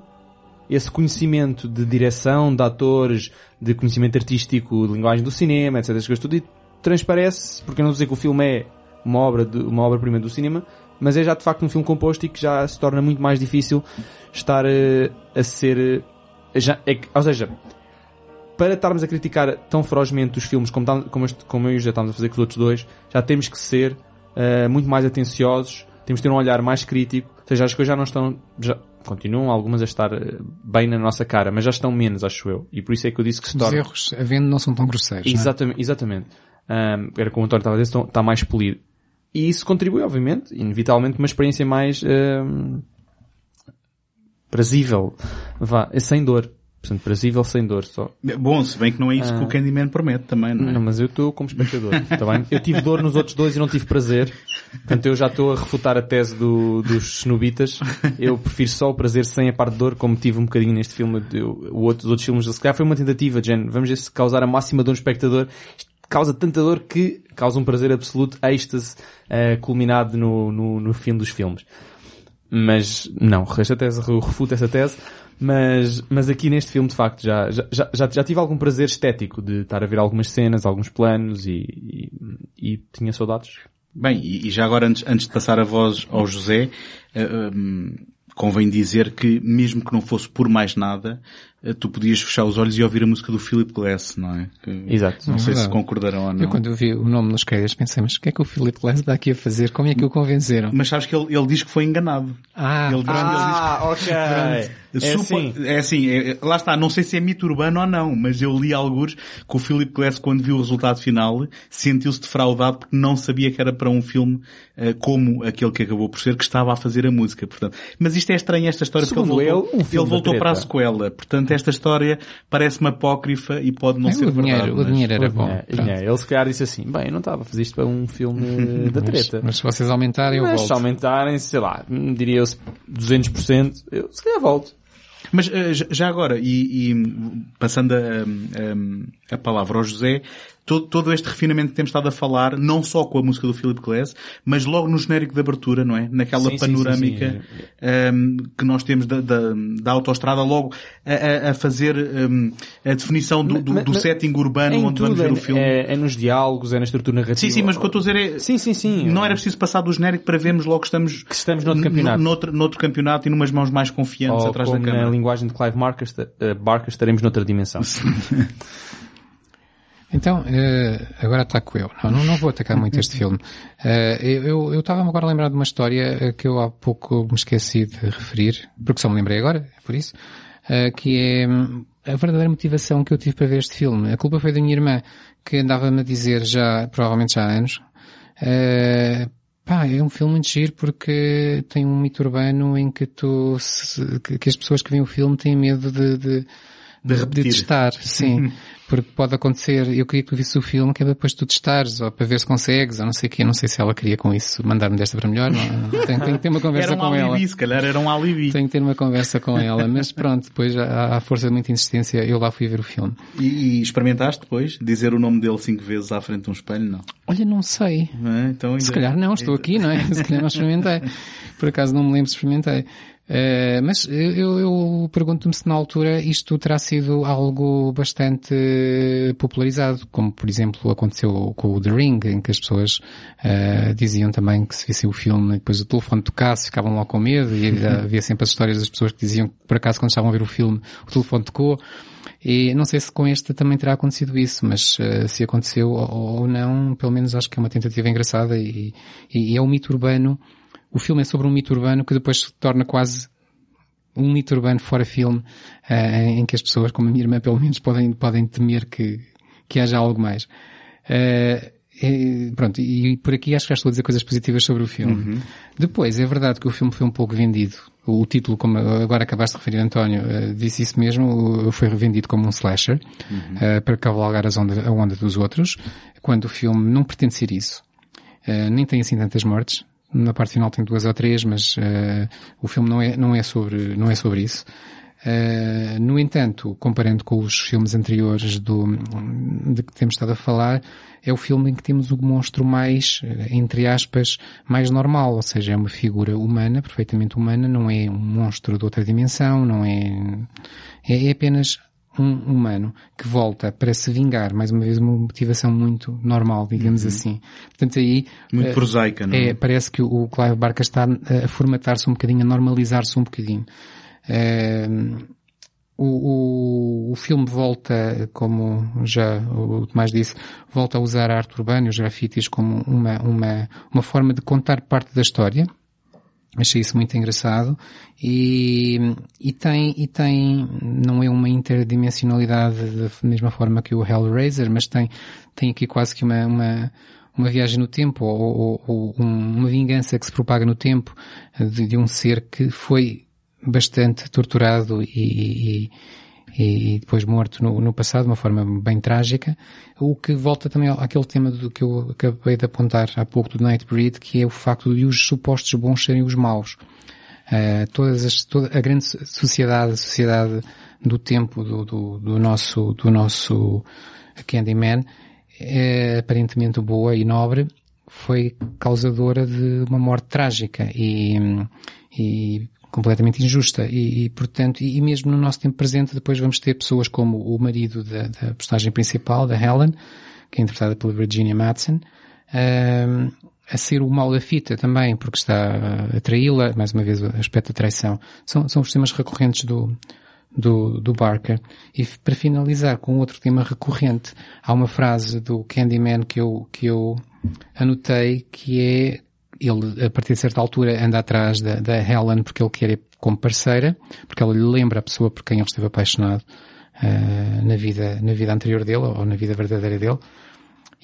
esse conhecimento de direção, de atores, de conhecimento artístico, de linguagem do cinema, etc. As coisas tudo e transparece, porque eu não vou dizer que o filme é uma obra de, uma obra-prima do cinema, mas é já de facto um filme composto e que já se torna muito mais difícil estar uh, a ser, uh, já, é, ou seja, para estarmos a criticar tão ferozmente os filmes como, como, este, como eu já estamos a fazer com os outros dois, já temos que ser uh, muito mais atenciosos, temos que ter um olhar mais crítico, ou seja, as coisas já não estão, já, continuam algumas a estar eh, bem na nossa cara, mas já estão menos, acho eu. E por isso é que eu disse que se torna...
Os erros, havendo, não são tão grosseiros, é?
Exatamente, exatamente. Um, era como o António estava a dizer, está mais polido. E isso contribui, obviamente, inevitavelmente, uma experiência mais um, prazível, vá, sem dor. Portanto, prazível sem dor só.
Bom, se bem que não é isso ah. que o ah. Candyman promete também, não é?
Não, mas eu estou como espectador, tá bem? Eu tive dor nos outros dois e não tive prazer. Portanto, eu já estou a refutar a tese do, dos snobitas. Eu prefiro só o prazer sem a parte de dor, como tive um bocadinho neste filme. o outro, os outros filmes, se calhar foi uma tentativa, Jen. Vamos ver se causar a máxima dor no espectador. Isto causa tanta dor que causa um prazer absoluto, êxtase, uh, culminado no, no, no fim dos filmes. Mas, não, esta tese, eu refuto essa tese. Mas, mas aqui neste filme, de facto, já, já, já, já tive algum prazer estético de estar a ver algumas cenas, alguns planos e, e, e tinha saudades.
Bem, e, já agora antes, antes de passar a voz ao José, uh, um, convém dizer que mesmo que não fosse por mais nada, eh, tu podias fechar os olhos e ouvir a música do Philip Glass, não é? Que
Exato.
Não sei se concordarão ou não.
Eu quando vi o nome nos créditos pensei, mas o que é que o Philip Glass está aqui a fazer? Como é que o convenceram?
Mas sabes que ele, ele diz que foi enganado.
Ah,
ele,
ah ele diz, ok.
é, super, assim. é assim, é, lá está, não sei se é mito urbano ou não, mas eu li alguns que o Philip Glass quando viu o resultado final sentiu-se defraudado porque não sabia que era para um filme uh, como aquele que acabou por ser que estava a fazer a música, portanto. Mas isto é estranho esta história
Segundo
porque
ele voltou,
ele, um ele voltou para a sequela, portanto esta história parece-me apócrifa e pode não é, ser
o dinheiro,
verdade.
O mas... dinheiro era bom.
É, ele se calhar disse assim, bem, eu não estava a fazer isto para um filme da treta.
Mas, mas se vocês aumentarem, eu
mas
volto.
se aumentarem, sei lá, diria eu 200%, eu se calhar volto.
Mas eh, já agora, e, e passando a, a, a, palavra ao José, todo, todo este refinamento que temos estado a falar, não só com a música do Philip Glass, mas logo no genérico de abertura, não é? Naquela sim, panorâmica sim, sim, um, que nós temos da, da, da autostrada, logo a, a fazer um, a definição do, do, do setting urbano onde vamos ver
é,
o filme.
É, é, nos diálogos, é na estrutura narrativa.
Sim, sim, mas o que eu estou a dizer é...
Sim, sim, sim.
Não era preciso passar do genérico para vermos logo que estamos...
Que estamos noutro campeonato.
Noutro, noutro campeonato e numas mãos mais confiantes
Ou
atrás da câmera.
na linguagem de Clive Barker, uh, estaremos noutra dimensão.
Então, uh, agora ataco eu. Não, não, vou atacar muito este filme. Uh, eu estava-me agora a lembrar de uma história que eu há pouco me esqueci de referir, porque só me lembrei agora, é por isso. uh, que é hum, a verdadeira motivação que eu tive para ver este filme. A culpa foi da minha irmã, que andava-me a dizer já, provavelmente já há anos, uh, pá, é um filme muito giro porque tem um mito urbano em que tu, que, as pessoas que veem o filme têm medo de, de
de repetir. De
testar, sim. Porque pode acontecer, eu queria que tu visse o filme que é depois tu testares, ou para ver se consegues, ou não sei o quê. Não sei se ela queria com isso mandar-me desta para melhor. Não, tenho, tenho que ter uma conversa
era um
com
alibi,
ela.
se calhar era um alibi.
Tenho que ter uma conversa com ela. Mas pronto, depois, à, força de muita insistência, eu lá fui ver o filme.
E, e, experimentaste depois? Dizer o nome dele cinco vezes à frente de um espelho? Não.
Olha, não sei. É, então. Se calhar não, estou aqui, não é? Se calhar não experimentei. Por acaso não me lembro se experimentei. Uh, mas eu, eu pergunto-me se na altura isto terá sido algo bastante popularizado, como por exemplo aconteceu com o The Ring, em que as pessoas uh, diziam também que se vissem o filme e depois o telefone tocasse, ficavam lá com medo e havia sempre as histórias das pessoas que diziam que por acaso quando estavam a ver o filme o telefone tocou. E não sei se com este também terá acontecido isso, mas uh, se aconteceu ou, ou, não, pelo menos acho que é uma tentativa engraçada e, e, e é um mito urbano o filme é sobre um mito urbano que depois se torna quase um mito urbano fora filme, uh, em que as pessoas, como a minha irmã pelo menos, podem, podem temer que, que haja algo mais. Uh, e, pronto, e por aqui acho que já estou a dizer coisas positivas sobre o filme. Uhum. Depois, é verdade que o filme foi um pouco vendido. O título, como agora acabaste de referir, António, uh, disse isso mesmo, foi revendido como um slasher, uhum. uh, para cavalgar as onda, a onda dos outros, quando o filme não pretende ser isso. Nem tem assim tantas mortes, na parte final tem duas ou três, mas uh, o filme não é, não é sobre, não é sobre isso. Uh, no entanto, comparando com os filmes anteriores do, de que temos estado a falar, é o filme em que temos o monstro mais, entre aspas, mais normal, ou seja, é uma figura humana, perfeitamente humana, não é um monstro de outra dimensão, não é, é, é apenas um humano que volta para se vingar, mais uma vez uma motivação muito normal, digamos uhum. assim. Portanto aí...
Muito uh, prosaica, não é?
é? Parece que o Clive Barker está a formatar-se um bocadinho, a normalizar-se um bocadinho. Uh, o, o, o, filme volta, como já o Tomás disse, volta a usar a arte urbana e os grafites como uma, uma, uma forma de contar parte da história, Achei isso muito engraçado. E, e tem, e tem, não é uma interdimensionalidade da mesma forma que o Hellraiser, mas tem, tem aqui quase que uma, uma, uma viagem no tempo ou, ou, ou uma vingança que se propaga no tempo de, de um ser que foi bastante torturado e, e, e depois morto no, no, passado de uma forma bem trágica, o que volta também àquele tema do que eu acabei de apontar há pouco do Nightbreed, que é o facto de os supostos bons serem os maus. Uh, todas as, toda a grande sociedade, a sociedade do tempo do, do, do nosso, do nosso Candyman, é aparentemente boa e nobre, foi causadora de uma morte trágica e, e completamente injusta e, e portanto, e, e, mesmo no nosso tempo presente depois vamos ter pessoas como o marido da, da personagem principal, da Helen, que é interpretada pela Virginia Madsen, uh, a ser o mal da fita também, porque está a traí-la, mais uma vez o aspecto da traição. São, são os temas recorrentes do, do, do Barker. E para finalizar com outro tema recorrente, há uma frase do Candyman que eu, que eu anotei que é ele, a partir de certa altura, anda atrás da, da Helen porque ele quer como parceira, porque ela lhe lembra a pessoa por quem ele esteve apaixonado uh, na vida, na vida anterior dele, ou na vida verdadeira dele.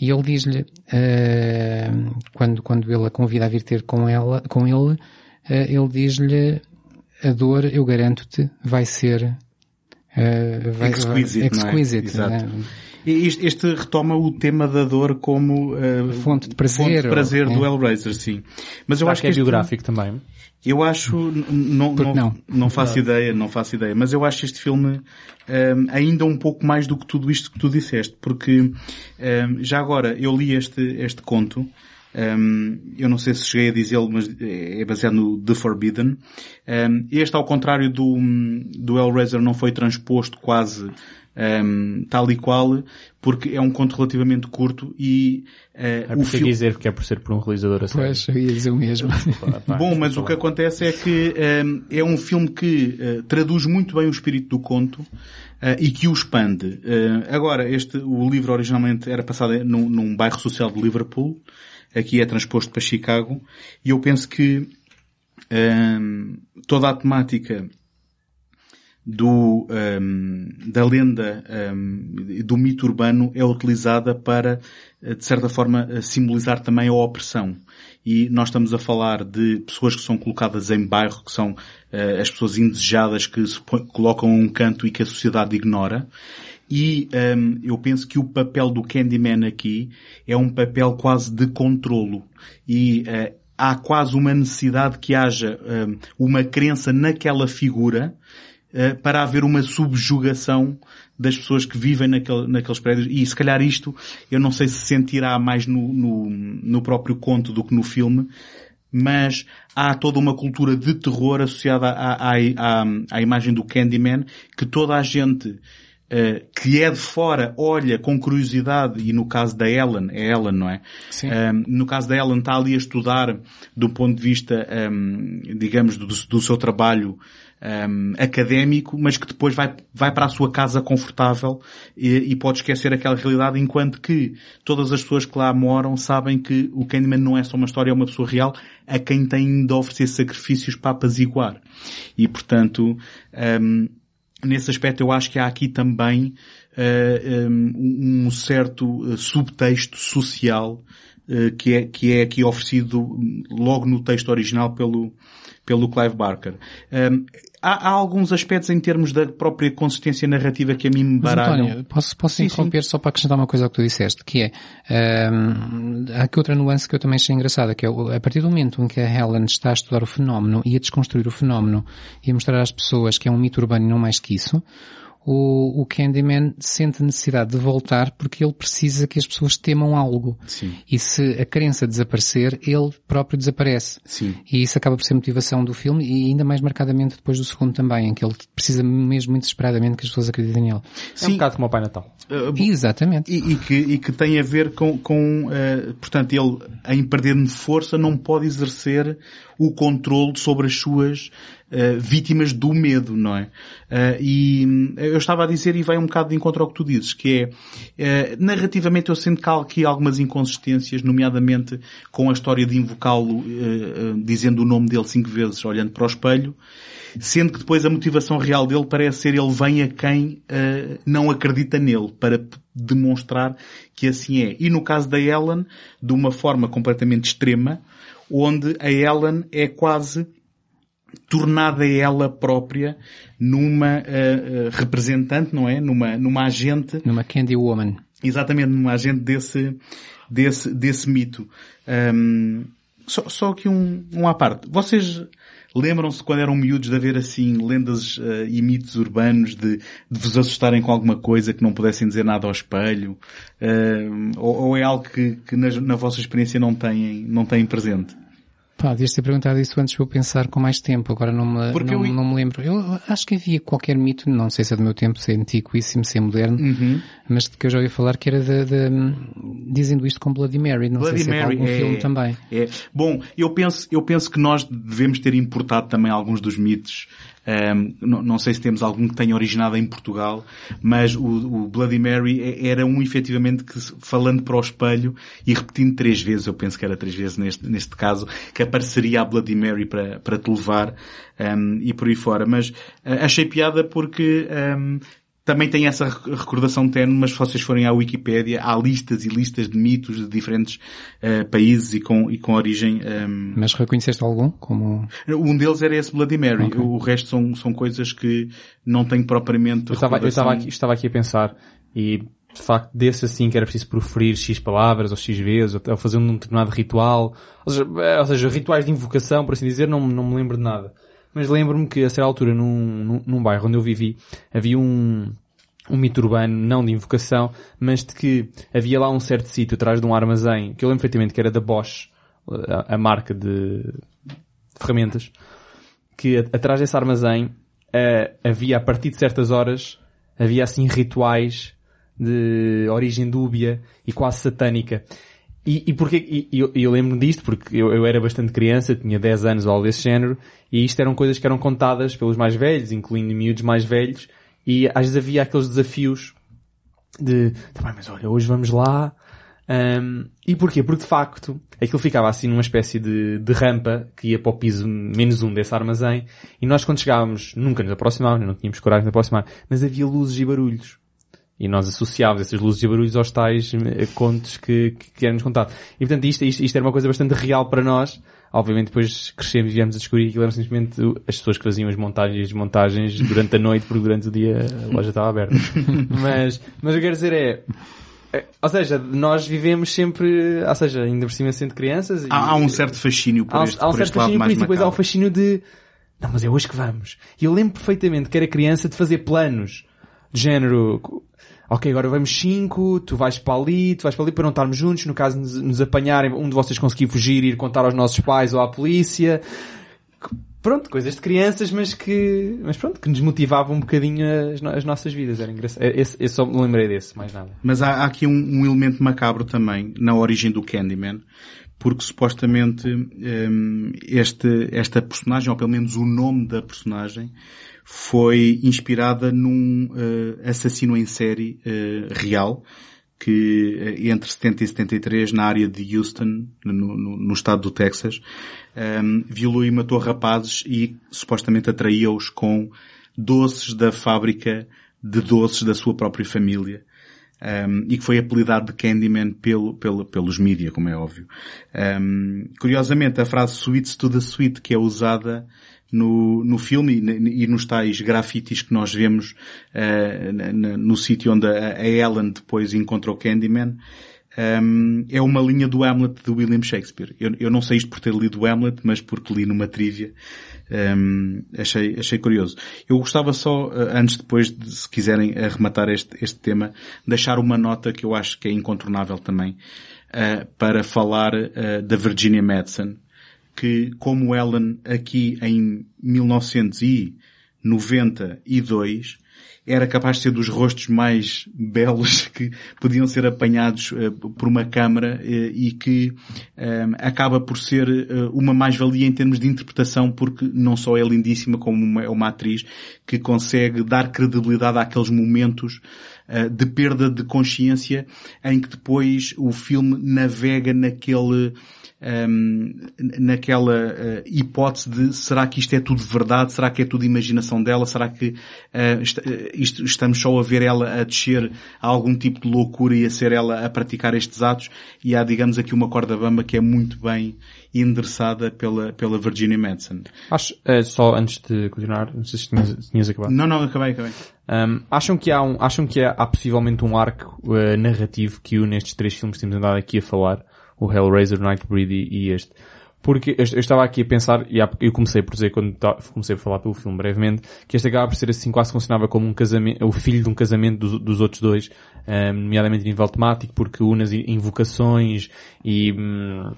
E ele diz-lhe, uh, quando, quando ele a convida a vir ter com ela, com ele, uh, ele diz-lhe, a dor, eu garanto-te, vai ser,
vai, exquisite, vai, exquisite, não é? Exato. Né? Este, este, retoma o tema da dor como uh,
fonte de prazer,
fonte de prazer ou, do é. Hellraiser, sim.
Mas eu acho que, é biográfico também.
Eu acho, não, não, não, não faço ideia, não faço ideia, mas eu acho este filme um, eh, ainda um pouco mais do que tudo isto que tu disseste, porque um, eh, já agora eu li este, este conto, um, eu não sei se cheguei a dizê-lo, mas é baseado no The Forbidden. Um, este, ao contrário do, do Hellraiser, não foi transposto quase um, tal e qual, porque é um conto relativamente curto e
uh, é o filme... dizer que é por ser por um realizador a sério.
Pois, eu ia dizer o mesmo.
Bom, mas o que acontece é que um, é um filme que uh, traduz muito bem o espírito do conto Uh, e que o expande. Uh, agora, este, o livro originalmente era passado num, num, bairro social de Liverpool, aqui é transposto para Chicago, e eu penso que toda a temática do, um, da lenda um, do mito urbano é utilizada para, de certa forma, simbolizar também a opressão. E nós estamos a falar de pessoas que são colocadas em bairro, que são uh, as pessoas indesejadas que se colocam a um canto e que a sociedade ignora. E um, eu penso que o papel do Candyman aqui é um papel quase de controlo. E uh, há quase uma necessidade que haja um, uma crença naquela figura uh, para haver uma subjugação das pessoas que vivem naquele, naqueles prédios. E se calhar isto, eu não sei se sentirá mais no, no, no próprio conto do que no filme, mas há toda uma cultura de terror associada à, à, à, à imagem do Candyman que toda a gente Uh, que é de fora olha com curiosidade, e no caso da Ellen, é Ellen, não é?
Sim.
Um, no caso da Ellen está ali a estudar do ponto de vista, um, digamos, do, do, seu trabalho um, académico, mas que depois vai, vai para a sua casa confortável e, e, pode esquecer aquela realidade, enquanto que todas as pessoas que lá moram sabem que o Candyman não é só uma história, é uma pessoa real a quem tem de oferecer sacrifícios para apaziguar. E portanto, nesse aspecto eu acho que há aqui também uh, um, certo eh, subtexto social uh, que, é, que é aqui oferecido logo no texto original pelo, pelo Clive Barker. Um, há, há, alguns aspectos em termos da própria consistência narrativa que a mim me baralham.
António, posso, posso sim, interromper sim. só para acrescentar uma coisa ao que tu disseste, que é, um, há aqui outra nuance que eu também achei engraçada, que é a partir do momento em que a Helen está a estudar o fenómeno e a desconstruir o fenómeno e a mostrar às pessoas que é um mito urbano e não mais que isso, o, o Candyman sente a necessidade de voltar porque ele precisa que as pessoas temam algo.
Sim.
E se a crença desaparecer, ele próprio desaparece.
Sim.
E isso acaba por ser motivação do filme e ainda mais marcadamente depois do segundo também, em que ele precisa mesmo muito desesperadamente que as pessoas acreditem nele.
Sim. É um bocado como o Pai Natal.
Uh, Exatamente.
E, e, que, e que tem a ver com, com uh, portanto, ele em perder força não pode exercer o controle sobre as suas uh, vítimas do medo, não é? Uh, e hum, eu estava a dizer, e vai um bocado de encontro ao que tu dizes, que é, uh, narrativamente eu sinto que há aqui algumas inconsistências, nomeadamente com a história de invocá-lo dizendo o nome dele cinco vezes, olhando para o espelho, sendo que depois a motivação real dele parece ser ele vem a quem não acredita nele, para demonstrar que assim é. E no caso da Ellen, de uma forma completamente extrema, onde a Ellen é quase tornada ela própria numa uh, uh, representante, não é? Numa, numa agente.
Numa Candy Woman.
Exatamente, numa agente desse, desse, desse mito. Um, só, só aqui um, um à parte. Vocês lembram-se quando eram miúdos de haver assim lendas uh, e mitos urbanos de, de, vos assustarem com alguma coisa que não pudessem dizer nada ao espelho? Ou, ou, é algo que, que na, na, vossa experiência não têm, não têm presente?
Pá, devias ter perguntado isso antes para eu pensar com mais tempo, agora não me, não, eu... não, me lembro. Eu acho que havia qualquer mito, não sei se é do meu tempo, se é antiquíssimo, se é moderno,
uhum.
mas de que eu já ouvi falar que era de, de dizendo isto com Bloody Mary, não Bloody sei se Mary, é algum é, filme também.
É. Bom, eu penso, eu penso que nós devemos ter importado também alguns dos mitos um, não, não, sei se temos algum que tenha originado em Portugal, mas o, o, Bloody Mary é, era um efetivamente que, falando para o espelho e repetindo três vezes, eu penso que era três vezes neste, neste caso, que apareceria a Bloody Mary para, para te levar um, e por aí fora. Mas uh, achei piada porque um, também tem essa recordação tenue, mas se vocês forem à Wikipédia, há listas e listas de mitos de diferentes uh, países e com, e com origem... Um... Ehm,
mas reconheceste algum? Como...
Um deles era esse Bloody Mary. Okay. O resto são, são coisas que não tenho propriamente
eu estava, eu estava, aqui, estava aqui a pensar e de facto desse assim que era preciso proferir X palavras ou X vezes ou fazer um determinado ritual. Ou seja, ou seja, rituais de invocação, por assim dizer, não, não me lembro de nada mas lembro-me que a certa altura num, num, num, bairro onde eu vivi havia um, um mito urbano, não de invocação, mas de que havia lá um certo sítio atrás de um armazém, que eu lembro perfeitamente que era da Bosch, a, a marca de ferramentas, que atrás desse armazém uh, havia a partir de certas horas, havia assim rituais de origem dúbia e quase satânica. E, e porque, e, eu, eu lembro disto porque eu, eu, era bastante criança, tinha 10 anos ou algo desse género, e isto eram coisas que eram contadas pelos mais velhos, incluindo miúdos mais velhos, e às vezes havia aqueles desafios de, tá bem, mas olha, hoje vamos lá, Um, e porquê? Porque de facto aquilo ficava assim numa espécie de, de rampa que ia para o piso menos um desse armazém e nós quando chegávamos nunca nos aproximávamos, não tínhamos coragem de aproximar, mas havia luzes e barulhos. E nós associávamos essas luzes e barulhos aos tais eh, contos que, que, que eram-nos contados. E portanto isto, isto, isto era uma coisa bastante real para nós. Obviamente depois crescemos e viemos a descobrir que aquilo eram simplesmente as pessoas que faziam as montagens e desmontagens durante a noite porque durante o dia a loja estava aberta. mas, mas o que eu quero dizer é, é, ou seja, nós vivemos sempre, ou seja, ainda por cima sendo crianças.
Há, há um certo fascínio por há, este, há um por certo fascínio por isso,
depois há um fascínio de, não, mas é hoje que vamos. E eu lembro perfeitamente que era criança de fazer planos de género, ok, agora vamos cinco, tu vais para ali, tu vais para ali para não estarmos juntos, no caso de nos apanharem, um de vocês conseguir fugir e ir contar aos nossos pais ou à polícia pronto, coisas de crianças, mas que, mas pronto, que nos motivavam um bocadinho as, as nossas vidas. Era engraçado. É, esse, eu só me lembrei desse, mais nada.
Mas há, há aqui um, um, elemento macabro também na origem do Candyman, porque supostamente um, este, esta personagem, ou pelo menos o nome da personagem, foi inspirada num uh, assassino em série uh, real, que eh, entre 70 e 73 na área de Houston, no, no, no estado do Texas, um, ehm, violou e matou rapazes e supostamente atraía-os com doces da fábrica de doces da sua própria família. Um, ehm, e que foi apelidado de Candyman pelo, pelo, pelos mídia, como é óbvio. Um, ehm, curiosamente, a frase Sweets to the Sweet, que é usada no, no filme e, e nos tais grafites que nós vemos uh, no, sítio onde a, a, Ellen depois encontrou Candyman, um, é uma linha do Hamlet de William Shakespeare. Eu, eu, não sei isto por ter lido o Hamlet, mas porque li numa trivia. Um, achei, achei curioso. Eu gostava só, uh, antes depois, de, se quiserem arrematar este, este tema, deixar uma nota que eu acho que é incontornável também, uh, para falar uh, da Virginia Madsen, que, como Ellen aqui em 1992, era capaz de ser dos rostos mais belos que podiam ser apanhados uh, por uma câmara uh, e que um, acaba por ser uh, uma mais-valia em termos de interpretação porque não só é lindíssima como uma, é uma atriz que consegue dar credibilidade àqueles momentos de perda de consciência em que depois o filme navega naquele um, naquela uh, hipótese de será que isto é tudo verdade? Será que é tudo imaginação dela? Será que uh, est isto, estamos só a ver ela a descer a algum tipo de loucura e a ser ela a praticar estes atos? E há, digamos, aqui uma corda bamba que é muito bem endereçada pela, pela Virginia Madsen.
Acho, é, só antes de continuar, não sei se tinhas, tinhas acabado.
Não, não, acabei, acabei.
Um, acham que há um, acham que há, há possivelmente um arco uh, narrativo que une estes três filmes que temos andado aqui a falar? o Hellraiser, o Nightbreed e, e este. Porque eu estava aqui a pensar, e eu comecei por dizer, quando comecei a falar pelo filme brevemente, que este acaba por ser assim, quase funcionava como um casamento, o filho de um casamento dos, dos outros dois, um, nomeadamente a nível temático, porque une as invocações e, um,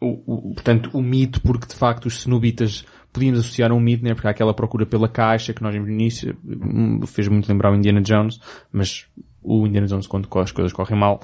o, o, portanto, o mito, porque de facto os cenobitas podíamos associar a um mito, né? Porque há aquela procura pela caixa que nós no início hum, fez muito lembrar o Indiana Jones, mas o Indiana Jones quando as coisas correm mal.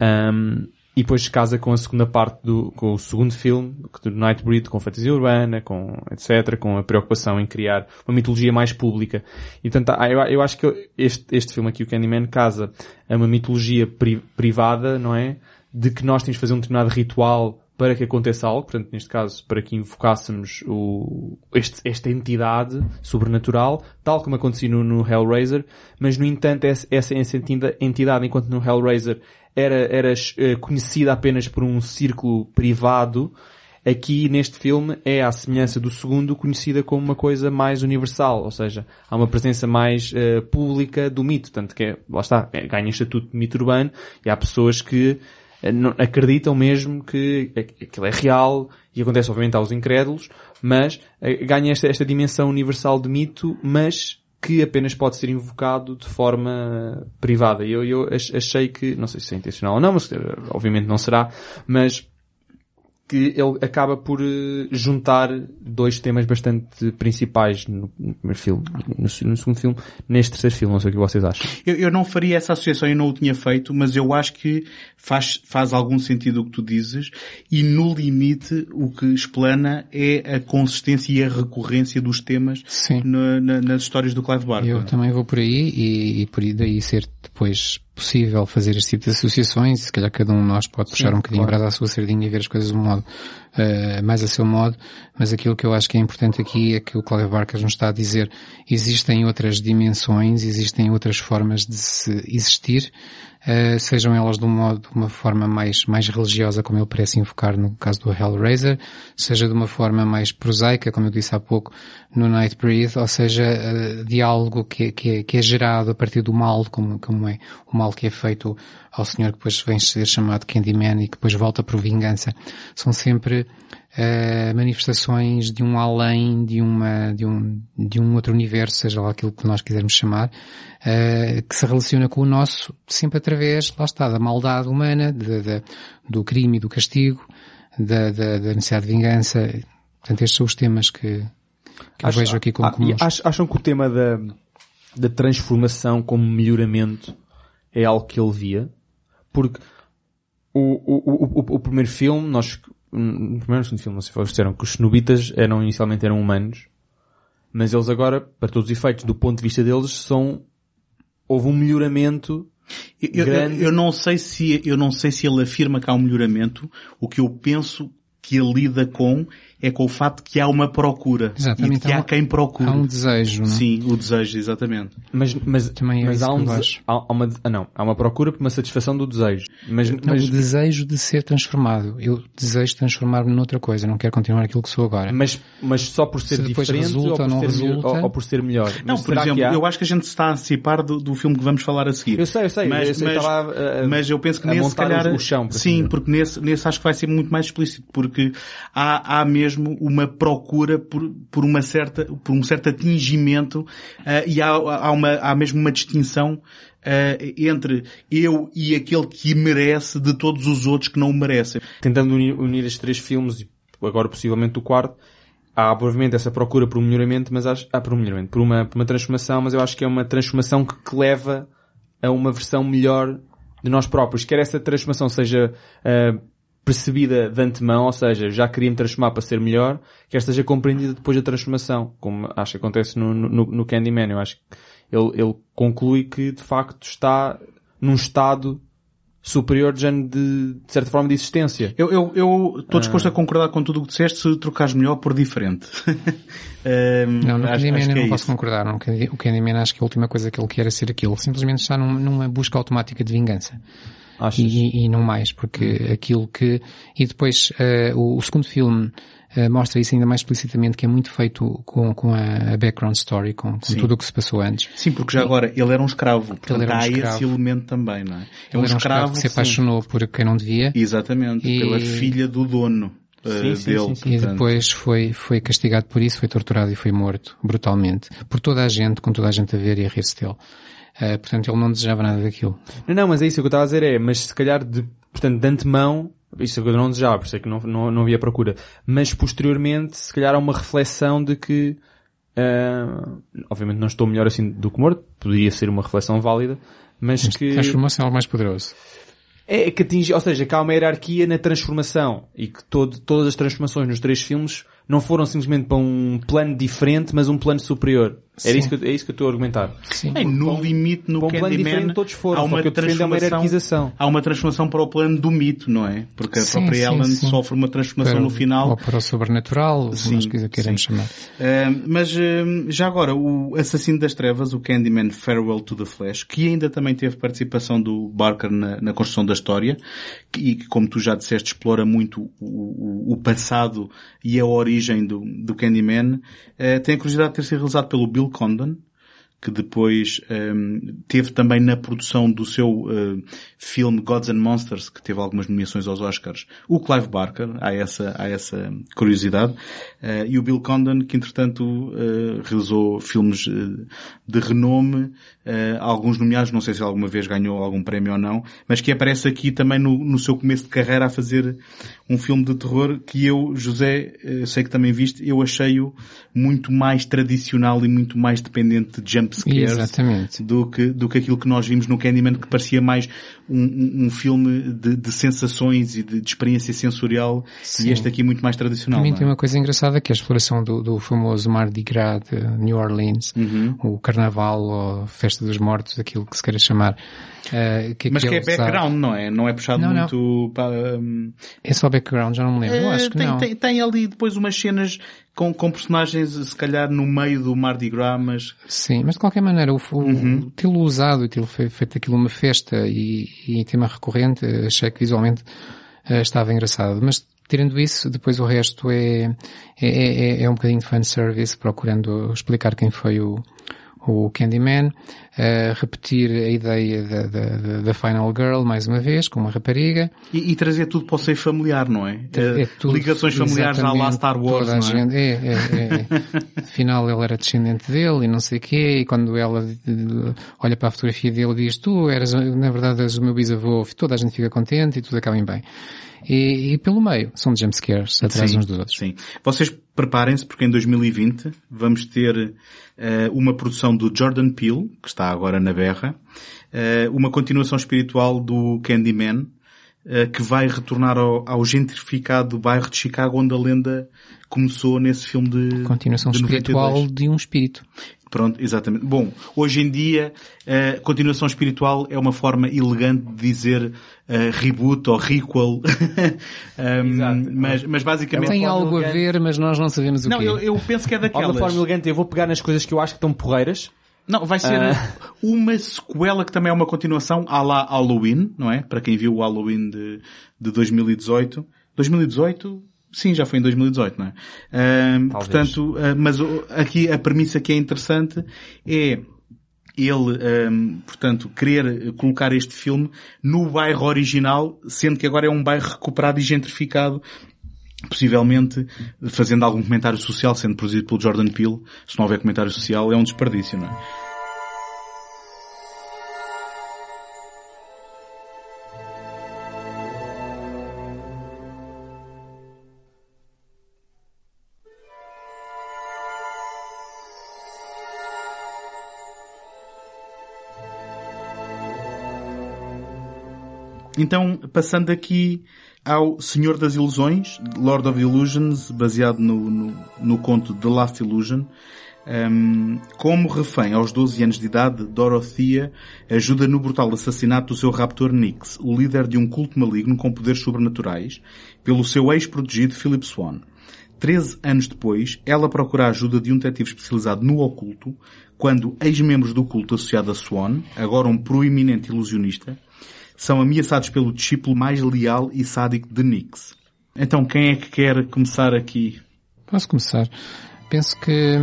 Um, e depois casa com a segunda parte do, com o segundo filme, do Nightbreed, com fantasia urbana, com etc, com a preocupação em criar uma mitologia mais pública. E portanto, eu, eu acho que este, este filme aqui, o Candyman, casa a uma mitologia pri, privada, não é? De que nós temos de fazer um determinado ritual para que aconteça algo, portanto, neste caso, para que invocássemos o, este, esta entidade sobrenatural, tal como acontecia no, no Hellraiser, mas no entanto essa, essa entidade, enquanto no Hellraiser era, era uh, conhecida apenas por um círculo privado, aqui neste filme é à semelhança do segundo conhecida como uma coisa mais universal, ou seja, há uma presença mais uh, pública do mito, tanto que é, lá está, é, ganha estatuto de mito urbano e há pessoas que acreditam mesmo que aquilo é real e acontece obviamente aos incrédulos, mas uh, ganha esta, esta dimensão universal de mito, mas que apenas pode ser invocado de forma privada. Eu, eu achei que, não sei se é intencional ou não, mas obviamente não será, mas que ele acaba por eh, juntar dois temas bastante principais no primeiro filme, no, no, segundo filme, neste terceiro filme, não sei o que vocês acham.
Eu, eu, não faria essa associação, eu não o tinha feito, mas eu acho que faz, faz algum sentido o que tu dizes e no limite o que explana é a consistência e a recorrência dos temas na, na, nas histórias do Clive Barker.
Eu também vou por aí e, e por aí daí ser depois possível fazer este tipo de associações, se calhar cada um de nós pode puxar Sim, um bocadinho claro. brasa à sua sardinha e ver as coisas de um modo, uh, mais a seu modo, mas aquilo que eu acho que é importante aqui é que o Clive Barker nos está a dizer, existem outras dimensões, existem outras formas de se existir, uh, sejam elas de um modo, de uma forma mais, mais religiosa, como ele parece invocar no caso do Hellraiser, seja de uma forma mais prosaica, como eu disse há pouco, no Nightbreed, ou seja, uh, de algo que, que, é, que é gerado a partir do mal, como, como é o mal que é feito ao Senhor que depois vem ser chamado Candyman e que depois volta por vingança. São sempre uh, manifestações de um além, de uma, de um, de um outro universo, seja lá aquilo que nós quisermos chamar, uh, que se relaciona com o nosso sempre através, lá está, da maldade humana, de, de, do crime e do castigo, da, da, da, necessidade de vingança. Portanto, estes são os temas que, que Acho, eu vejo aqui como ah, comuns.
Acham que o tema da, da transformação como melhoramento é algo que ele via? Porque o, o, o, o primeiro filme, nós no primeiro segundo filme, não sei se disseram que os Cenobitas eram, inicialmente eram humanos, mas eles agora, para todos os efeitos, do ponto de vista deles, são, houve um melhoramento
eu, eu, eu, não sei se, eu não sei se ele afirma que há um melhoramento. O que eu penso que ele lida com é com o fato que há uma procura. Exatamente. E que há, há quem procure.
Há um desejo, não é?
Sim, o desejo, exatamente.
Mas, mas, Também é mas há um desejo, há, uma, ah, não, há uma procura por uma satisfação do desejo. Mas,
não,
mas...
o desejo de ser transformado. Eu desejo transformar-me noutra coisa, não quero continuar aquilo que sou agora.
Mas, mas só por ser Se diferente resulta, ou, por ou, ser resulta... ou, ou, por ser melhor?
Não,
mas
por exemplo, eu acho que a gente está a antecipar do, do filme que vamos falar a seguir.
Eu sei, eu sei.
Mas,
eu, sei,
mas,
a,
a, mas eu penso que nesse, se calhar...
O chão,
sim, porque nesse, nesse acho que vai ser muito mais explícito, porque há, há mesmo uma procura por, por uma certa, por um certo atingimento uh, e há, há, uma, há mesmo uma distinção uh, entre eu e aquele que merece de todos os outros que não o merecem.
Tentando unir, unir estes três filmes e agora possivelmente o quarto, há obviamente essa procura por um melhoramento, mas acho, ah, por um melhoramento, por uma, por uma transformação, mas eu acho que é uma transformação que, que leva a uma versão melhor de nós próprios. Quer essa transformação seja uh, percebida de antemão, ou seja, já queria me transformar para ser melhor, que esta seja compreendida depois da transformação, como acho que acontece no, no, no Candyman. Eu acho que ele, ele conclui que de facto está num estado superior de, de, de certa forma de existência.
Eu, eu, eu estou disposto ah. a concordar com tudo o que disseste se trocares melhor por diferente.
um, não, no Candyman eu não é posso isso. concordar. No, o Candyman acho que a última coisa que ele quer é ser aquilo. Simplesmente está num, numa busca automática de vingança. E, e, não mais, porque aquilo que... E depois uh, o, o, segundo filme uh, mostra isso ainda mais explicitamente, que é muito feito com, com a, a background story, com, com tudo o que se passou antes.
Sim, porque já e, agora ele era um escravo, portanto ele era um há escravo. esse elemento também, não é?
É um, um escravo, que se apaixonou sim. por quem não devia.
Exatamente, e... pela filha do dono. Eh, sim, sim, dele, sim,
E depois foi, foi castigado por isso, foi torturado e foi morto, brutalmente. Por toda a gente, com toda a gente a ver e a rir-se dele. Uh, portanto, ele não desejava nada daquilo.
Não, não, mas é isso que eu estava a dizer é, mas se calhar de, portanto, de antemão, isso eu não desejava, por isso é que não, não, não havia procura. Mas posteriormente, se calhar há uma reflexão de que, uh, obviamente não estou melhor assim do que morto, poderia ser uma reflexão válida, mas, mas que...
Transformação é algo mais poderoso.
É que atinge, ou seja, que há uma hierarquia na transformação e que todo, todas as transformações nos três filmes não foram simplesmente para um plano diferente, mas um plano superior. É isso, que, é isso que eu estou a argumentar.
Sim. É, no limite, no
plano diferente todos foram, há uma,
é
transformação,
há uma transformação para o plano do mito, não é? Porque a sim, própria sim, Ellen sim. sofre uma transformação para, no final.
Ou para o sobrenatural, sim, nós queremos chamar.
Uh, mas uh, já agora, o Assassino das Trevas, o Candyman Farewell to the Flash, que ainda também teve participação do Barker na, na construção da história, e que, como tu já disseste, explora muito o, o, o passado e a origem do, do Candyman, uh, tem a curiosidade de ter sido realizado pelo Bill Condon, que depois um, ehm, teve também na produção do seu uh, filme Gods and Monsters, que teve algumas nomeações aos Oscars, o Clive Barker, há essa, há essa curiosidade, uh, e o Bill Condon, que entretanto uh, realizou filmes de renome, alguns nomeados, não sei se alguma vez ganhou algum prémio ou não, mas que aparece aqui também no, no seu começo de carreira a fazer um filme de terror que eu, José, sei que também viste, eu achei-o muito mais tradicional e muito mais dependente de jump jumpscares
Exatamente.
do que, do que aquilo que nós vimos no Candyman que parecia mais um, um filme de, de, sensações e de, de experiência sensorial Sim. e este aqui muito mais tradicional.
Também
é?
tem uma coisa engraçada que é a exploração do, do famoso Mardi Gras de New Orleans, uhum. o Carnaval ou Festa dos Mortos, aquilo que se queira chamar.
Uh, que Mas que é background, não é? Não é puxado não, muito não. para... Um...
É só background, já não me lembro. Eu acho que
tem,
não.
Tem, tem ali depois umas cenas com, com personagens, se calhar, no meio do Mardi Gras, mas...
Sim, mas de qualquer maneira, o, uhum. tê-lo usado e tê-lo feito aquilo uma festa e, e tema recorrente, achei que visualmente uh, estava engraçado. Mas tirando isso, depois o resto é, é, é, é um bocadinho de fanservice, procurando explicar quem foi o, o Candyman, uh, repetir a ideia da, da, da, Final Girl mais uma vez, com uma rapariga.
E, e trazer tudo para o seio familiar, não é? é, é tudo, Ligações familiares à lá Star Wars, a
é? Gente, é, é, é. Afinal ele era descendente dele e não sei o quê, e quando ela olha para a fotografia dele diz, tu eras, na verdade, és o meu bisavô, toda a gente fica contente e tudo acaba em bem. E, e pelo meio, são jumpscares atrás sim, uns dos outros.
Sim. Vocês preparem-se porque em 2020 vamos ter uh, uma produção do Jordan Peele, que está agora na berra, uh, uma continuação espiritual do Candyman, que vai retornar ao, ao gentrificado bairro de Chicago onde a lenda começou nesse filme de
Continuação
de
espiritual de um espírito.
Pronto, exatamente. Bom, hoje em dia, uh, continuação espiritual é uma forma elegante de dizer uh, reboot ou requel. um, mas, mas basicamente...
Tem algo elegante. a ver, mas nós não sabemos o
não,
quê.
Não, eu, eu penso que é daquelas...
De forma elegante, eu vou pegar nas coisas que eu acho que estão porreiras.
Não, vai ser uh... uma sequela que também é uma continuação à la Halloween, não é? Para quem viu o Halloween de, de 2018. 2018? Sim, já foi em 2018, não é? Uh, portanto, uh, mas aqui a premissa que é interessante é ele, um, portanto, querer colocar este filme no bairro original, sendo que agora é um bairro recuperado e gentrificado, possivelmente fazendo algum comentário social, sendo produzido pelo Jordan Peele. Se não houver comentário social, é um desperdício, não é? Então, passando aqui ao Senhor das Ilusões, Lord of Illusions, baseado no, no, no conto The Last Illusion. Um, como refém aos 12 anos de idade, Dorothea ajuda no brutal assassinato do seu raptor Nix, o líder de um culto maligno com poderes sobrenaturais, pelo seu ex-protegido Philip Swan. Treze anos depois, ela procura a ajuda de um detetive especializado no oculto, quando ex-membros do culto associado a Swan, agora um proeminente ilusionista, são ameaçados pelo discípulo mais leal e sádico de Nix. Então quem é que quer começar aqui?
Posso começar. Penso que...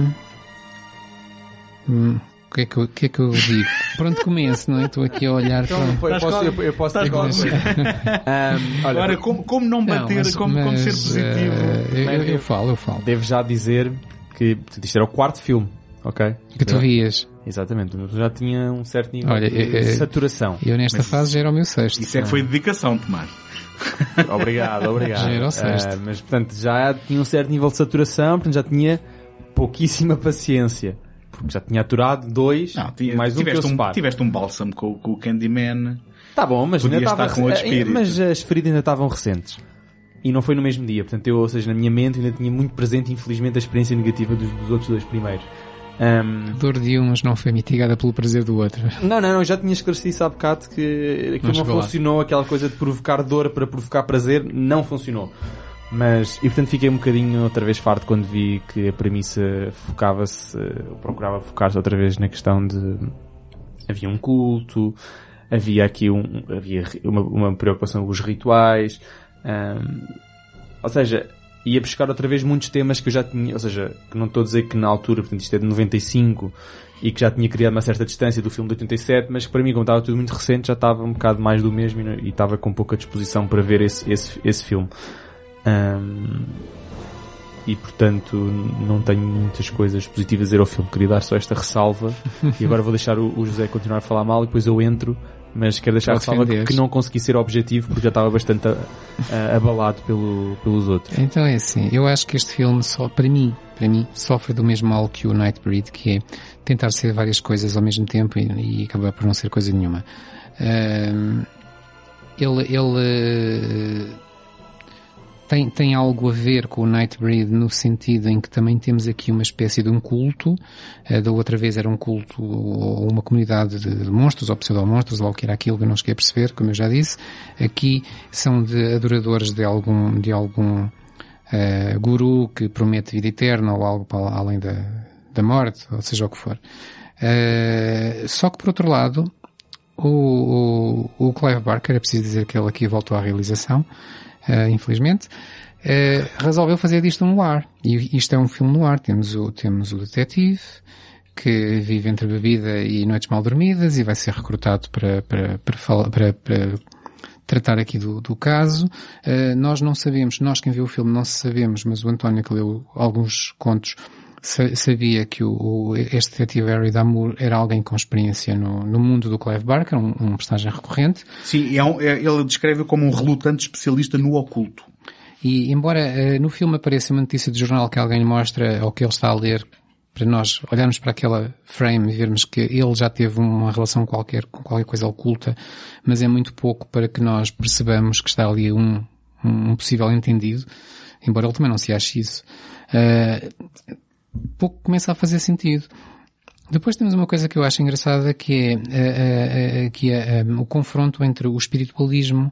Hum, o que, é que, eu, que é que eu digo? Pronto, começo, não é? Estou aqui a olhar
então, para... Eu posso, eu, eu posso ter
um, olha, Agora, como, como não bater, não, mas, como, mas, como ser positivo? Uh,
eu, eu, eu, falo, eu falo.
Devo já dizer que isto era o quarto filme, ok?
Que tu vias.
Exatamente, eu já tinha um certo nível Olha, de é, saturação.
Eu nesta mas fase já era o meu sexto.
Isso é que foi dedicação, Tomás.
obrigado, obrigado. Já
era o sexto. Uh,
mas portanto já tinha um certo nível de saturação, portanto já tinha pouquíssima paciência. Porque já tinha aturado dois, Não, tinha, mais um tiveste
que um, tiveste um bálsamo com, com o Candyman.
Tá bom, mas ainda estava, com outro espírito. mas as feridas ainda estavam recentes. E não foi no mesmo dia, portanto eu, ou seja, na minha mente ainda tinha muito presente, infelizmente, a experiência negativa dos, dos outros dois primeiros.
Um... Dor de um, mas não foi mitigada pelo prazer do outro.
Não, não, não, já tinha esclarecido isso há bocado que aquilo não funcionou, lá. aquela coisa de provocar dor para provocar prazer, não funcionou. Mas, e portanto fiquei um bocadinho outra vez farto quando vi que a premissa focava-se, procurava focar-se outra vez na questão de havia um culto, havia aqui um, havia uma, uma preocupação com os rituais, ou seja, ia buscar outra vez muitos temas que eu já tinha, ou seja, que não estou a dizer que na altura, portanto isto é de 95, e que já tinha criado uma certa distância do filme de 87, mas que para mim, como estava tudo muito recente, já estava um bocado mais do mesmo e, e estava com pouca disposição para ver esse, esse, esse filme. Um, e portanto não tenho muitas coisas positivas a dizer ao filme. Queria dar só esta ressalva e agora vou deixar o, o José continuar a falar mal e depois eu entro mas quero deixar salva que não consegui ser objetivo porque já estava bastante a, a, abalado pelo, pelos outros.
Então é assim, eu acho que este filme só, para mim, para mim, sofre do mesmo mal que o Nightbreed, que é tentar ser várias coisas ao mesmo tempo e, e acabar por não ser coisa nenhuma. Uh, ele, ele tem, tem algo a ver com o Nightbreed no sentido em que também temos aqui uma espécie de um culto. Uh, da outra vez era um culto ou uma comunidade de, monstros ou pseudo-monstros, ou o que era aquilo que eu não cheguei a perceber, como eu já disse. Aqui são de adoradores de algum, de algum uh, guru que promete vida eterna ou algo para além da, da morte, ou seja o que for. Uh, só que por outro lado, o, o, o Clive Barker, é preciso dizer que ele aqui voltou à realização, uh, infelizmente, uh, resolveu fazer disto um noir. E isto é um filme noir. Temos o, temos o detetive, que vive entre bebida e noites mal dormidas e vai ser recrutado para, para, para, para, para tratar aqui do, do caso. Uh, nós não sabemos, nós quem viu o filme não sabemos, mas o António que leu alguns contos sabia que o, o, este detetive Harry Damour era alguém com experiência no, no mundo do Clive Barker, um, um personagem recorrente.
Sim, é um, é, ele descreve como um relutante especialista no oculto.
E embora uh, no filme apareça uma notícia de jornal que alguém mostra ou que ele está a ler, para nós olharmos para aquela frame e vermos que ele já teve uma relação qualquer com qualquer coisa oculta, mas é muito pouco para que nós percebamos que está ali um, um possível entendido, embora ele também não se ache isso. Uh, pouco começa a fazer sentido. Depois temos uma coisa que eu acho engraçada que é, uh, uh, que é o confronto entre o espiritualismo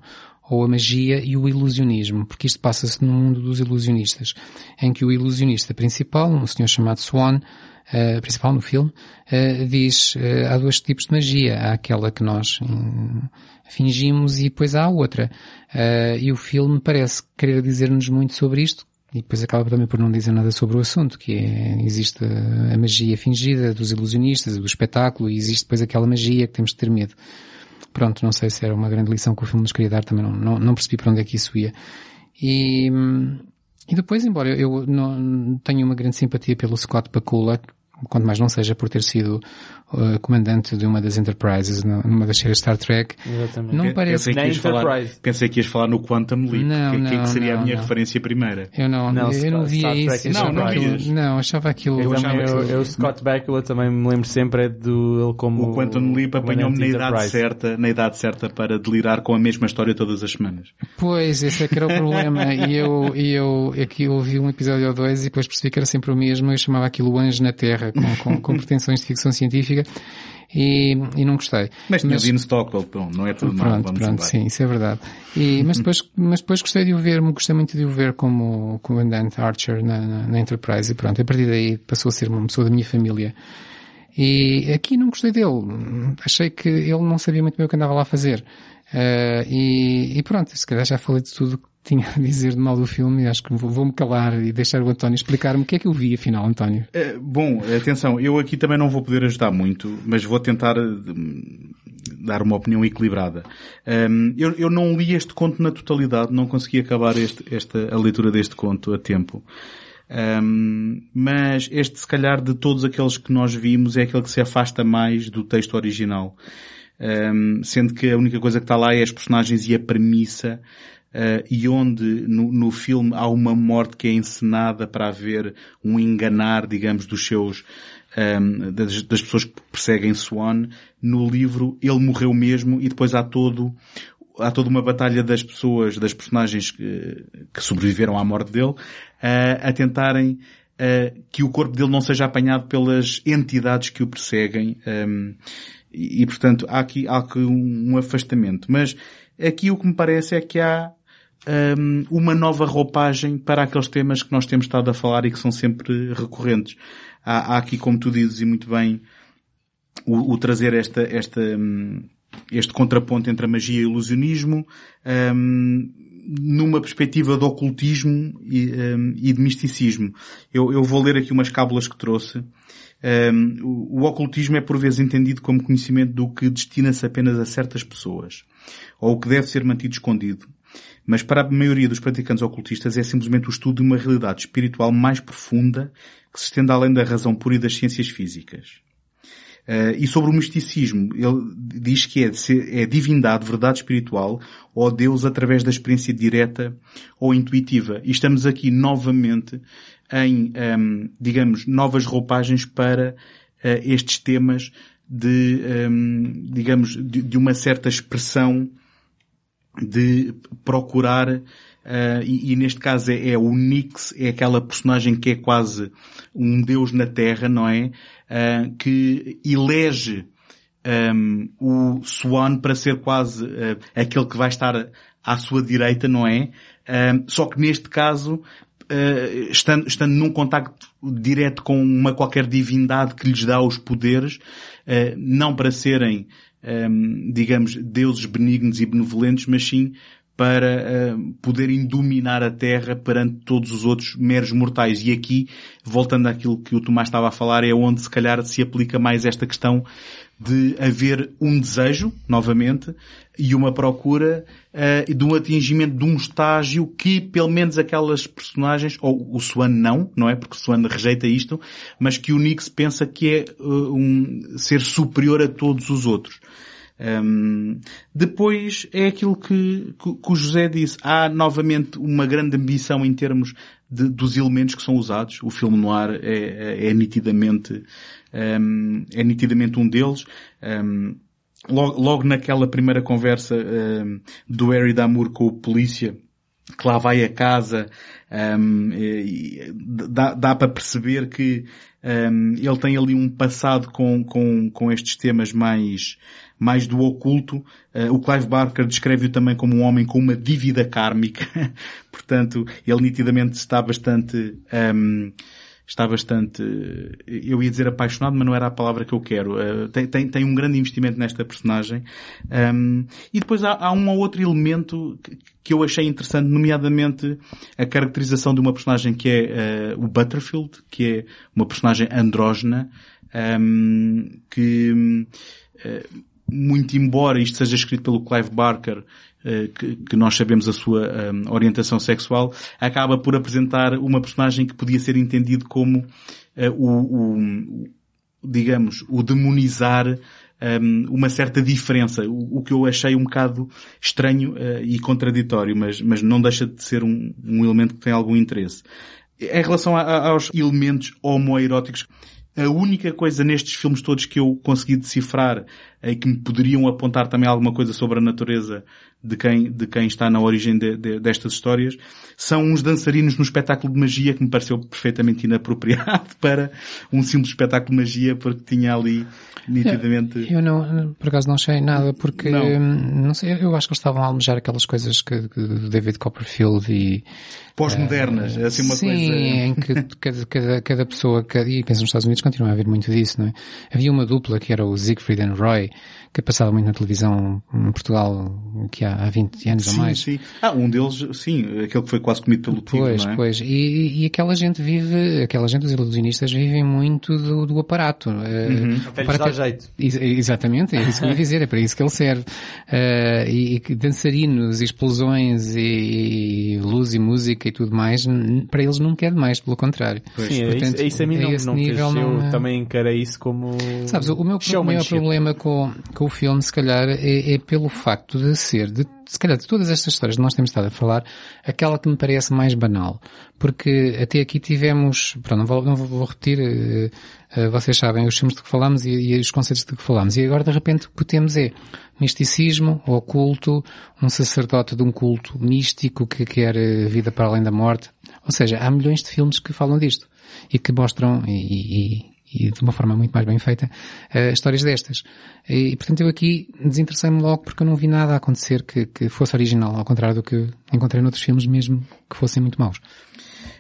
ou a magia e o ilusionismo, porque isto passa-se no mundo dos ilusionistas, em que o ilusionista principal, um senhor chamado Swan, uh, principal no filme, uh, diz uh, há dois tipos de magia, há aquela que nós um, fingimos e depois há outra. e o filme parece querer dizer-nos muito sobre isto, e depois acaba também por não dizer nada sobre o assunto, que é, existe a magia fingida dos ilusionistas, do espetáculo, e existe depois aquela magia que temos de ter medo. Pronto, não sei se era uma grande lição que o filme nos queria dar, também não, não, não percebi para onde é que isso ia. E, e depois, embora eu não tenha uma grande simpatia pelo Scott Bakula, quanto mais não seja por ter sido uh, comandante de uma das Enterprises numa das séries Star Trek.
Exatamente. Não parece pensei que, falar, pensei que ias falar no Quantum Leap, não, que, não, que, que seria não, a minha não. referência primeira.
Eu não, não eu não via isso. Não, não, aquilo, não, achava aquilo.
Eu, achava eu, eu, Scott Bakula também me lembro sempre é do ele como
o Quantum Leap apanhou-me na idade certa, na idade certa para delirar com a mesma história todas as semanas.
Pois, esse é que era o problema. e eu, e eu aqui ouvi um episódio ou dois e depois percebi que era sempre o mesmo. Eu chamava aquilo Anjo na Terra, com, com, com pretensões de ficção científica e, e não gostei.
Mas tinha Dean Stockwell, bom, não é tudo
pronto, mal, vamos pronto, sim, isso é verdade. E, mas depois, mas depois gostei de o ver, gostei muito de o ver como comandante Archer na, na, na Enterprise e pronto, a partir daí passou a ser uma pessoa da minha família. E aqui não gostei dele. Achei que ele não sabia muito bem o que andava lá a fazer. Uh, e, e, pronto, se calhar já falei de tudo tinha a dizer de mal do filme acho que vou-me calar e deixar o António explicar-me o que é que eu vi afinal, António.
É, bom, atenção, eu aqui também não vou poder ajudar muito, mas vou tentar hum, dar uma opinião equilibrada. Um, eu, eu, não li este conto na totalidade, não consegui acabar este, esta, a leitura deste conto a tempo. Um, mas este, se calhar, de todos aqueles que nós vimos, é aquele que se afasta mais do texto original. Um, sendo que a única coisa que está lá é as personagens e a premissa Uh, e onde no, no, filme há uma morte que é encenada para haver um enganar, digamos, dos seus, um, ehm, das, das, pessoas que perseguem Swan, no livro ele morreu mesmo e depois há todo, há toda uma batalha das pessoas, das personagens que, que sobreviveram à morte dele, uh, a tentarem uh, que o corpo dele não seja apanhado pelas entidades que o perseguem, um, ehm, e, e, portanto há aqui, há aqui um, um afastamento. Mas aqui o que me parece é que há um, uma nova roupagem para aqueles temas que nós temos estado a falar e que são sempre recorrentes. Há, há aqui, como tu dizes e muito bem, o, o trazer esta, esta, este contraponto entre a magia e o ilusionismo, um, numa perspectiva de ocultismo e, um, e de misticismo. Eu, eu, vou ler aqui umas cábulas que trouxe. Um, o, o, ocultismo é por vezes entendido como conhecimento do que destina-se apenas a certas pessoas, ou o que deve ser mantido escondido. Mas para a maioria dos praticantes ocultistas é simplesmente o estudo de uma realidade espiritual mais profunda que se estende além da razão pura e das ciências físicas. Uh, e sobre o misticismo, ele diz que é, é divindade, verdade espiritual, ou Deus através da experiência direta ou intuitiva. E estamos aqui novamente em, um, ehm, digamos, novas roupagens para uh, estes temas de, um, ehm, digamos, de, de, uma certa expressão de procurar, uh, e, e, neste caso é, é, o Nix, é aquela personagem que é quase um deus na Terra, não é? uh, que elege um, o Swan para ser quase uh, aquele que vai estar à sua direita, não é? Uh, só que neste caso, uh, estando, estando num contacto direto com uma qualquer divindade que lhes dá os poderes, não para serem, um, digamos, deuses benignos e benevolentes, mas sim para uh, poderem dominar a Terra perante todos os outros meros mortais. E aqui, voltando àquilo que o Tomás estava a falar, é onde se calhar se aplica mais esta questão de haver um desejo, novamente, e uma procura uh, de um atingimento de um estágio que pelo menos aquelas personagens, ou o Swan não, não é? Porque o Swan rejeita isto, mas que o Nix pensa que é uh, um ser superior a todos os outros. Um, depois é aquilo que, que, que, o José disse. Há novamente uma grande ambição em termos de, dos elementos que são usados. O filme noir é, é, é nitidamente, um, é nitidamente um deles. Um, logo, logo, naquela primeira conversa do Harry Damour com o polícia, que lá vai a casa, um, dá, dá para perceber que um, ele tem ali um passado com, com, com estes temas mais, mais do oculto. Uh, o Clive Barker descreve-o também como um homem com uma dívida kármica. Portanto, ele nitidamente está bastante, um, está bastante, eu ia dizer apaixonado, mas não era a palavra que eu quero. Uh, tem, tem, tem um grande investimento nesta personagem. Um, e depois há, há, um ou outro elemento que, que, eu achei interessante, nomeadamente a caracterização de uma personagem que é uh, o Butterfield, que é uma personagem andrógena, um, que uh, muito embora isto seja escrito pelo Clive Barker, eh, que, nós sabemos a sua eh, orientação sexual, acaba por apresentar uma personagem que podia ser entendido como uh, o, o, digamos, o demonizar um, uma certa diferença, o, que eu achei um bocado estranho e contraditório, mas, mas não deixa de ser um, um elemento que tem algum interesse. Em relação a, aos elementos homoeróticos, a única coisa nestes filmes todos que eu consegui decifrar e que me poderiam apontar também alguma coisa sobre a natureza de quem, de quem está na origem de, de, destas histórias, são uns dançarinos no espetáculo de magia que me pareceu perfeitamente inapropriado para um simples espetáculo de magia porque tinha ali nitidamente...
Eu, não, por acaso não achei nada porque, não. não sei, eu acho que eles estavam a almejar aquelas coisas que, que David Copperfield e...
Pós-modernas, uh, assim uma
sim,
coisa... Sim,
em que cada, cada, cada pessoa, cada, e penso nos Estados Unidos continua a haver muito disso, não é? Havia uma dupla que era o Siegfried and Roy, que passava muito na televisão em Portugal, que há, há 20 anos
sim,
ou mais.
Sim, Ah, um deles, sim, aquele que foi quase comido pelo tigre,
Pois,
não é?
pois. E, e aquela gente vive, aquela gente, os ilusionistas vivem muito do, do aparato.
Eh, uhum. Uh, Até dá jeito.
Exatamente, é isso que eu ia dizer, é para isso que ele serve. Uh, e, e dançarinos, e explosões, e, e, luz e música e tudo mais, para eles nunca é demais, pelo contrário.
Pois. Sim, Portanto, é isso, é isso a mim não, não nível, não, eu também encarei isso como...
Sabes, o meu maior problema com, com o filme, se calhar, é, é pelo facto de ser, de, se calhar, de todas estas histórias que nós temos estado a falar, aquela que me parece mais banal. Porque até aqui tivemos, pronto, não vou, não vou repetir, uh, uh, vocês sabem os filmes de que falamos e, e, os conceitos de que falamos. E agora, de repente, o que temos é misticismo, oculto, um sacerdote de um culto místico que quer eh, vida para além da morte. Ou seja, há milhões de filmes que falam disto e que mostram e, e e de uma forma muito mais bem feita, uh, histórias destas. E, portanto, eu aqui desinteressei-me logo porque eu não vi nada acontecer que, que fosse original, ao contrário do que encontrei noutros filmes mesmo que fossem muito maus.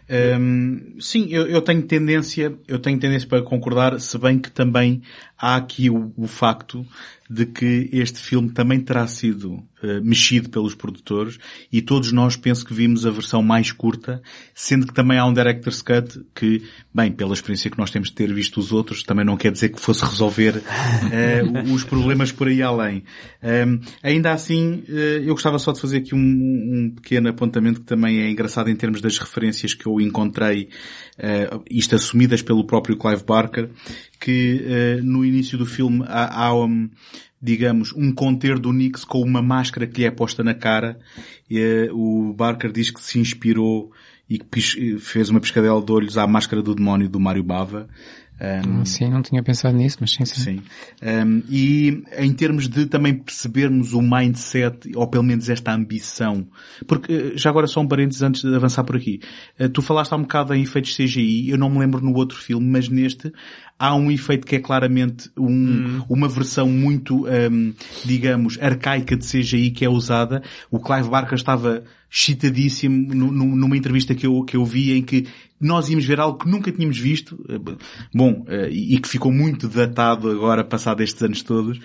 Um, sim, eu, eu, tenho tendência, eu tenho tendência para concordar, se bem que também há aqui o, o facto de que este filme também terá sido uh, mexido pelos produtores e todos nós penso que vimos a versão mais curta, sendo que também há um director's cut que, bem, pela experiência que nós temos de ter visto os outros, também não quer dizer que fosse resolver uh, os problemas por aí além. Um, ainda assim, uh, eu gostava só de fazer aqui um, um pequeno apontamento que também é engraçado em termos das referências que eu encontrei, uh, isto assumidas pelo próprio Clive Barker, que no início do filme há, há um, digamos, um conter do Nix com uma máscara que lhe é posta na cara. E, o Barker diz que se inspirou e que fez uma pescadela de olhos à máscara do demónio do Mário Bava.
Um, sim, não tinha pensado nisso, mas sim, sim.
sim. Um, e em termos de também percebermos o mindset, ou pelo menos esta ambição, porque eh, já agora só um parênteses antes de avançar por aqui. Uh, tu falaste há um bocado em efeitos CGI, eu não me lembro no outro filme, mas neste há um efeito que é claramente um, hum. uma versão muito, um, digamos, arcaica de CGI que é usada. O Clive Barker estava chitadíssimo numa entrevista que eu, que eu vi em que nós íamos ver algo que nunca tínhamos visto, bom, eh, e que ficou muito datado agora, passado estes anos todos.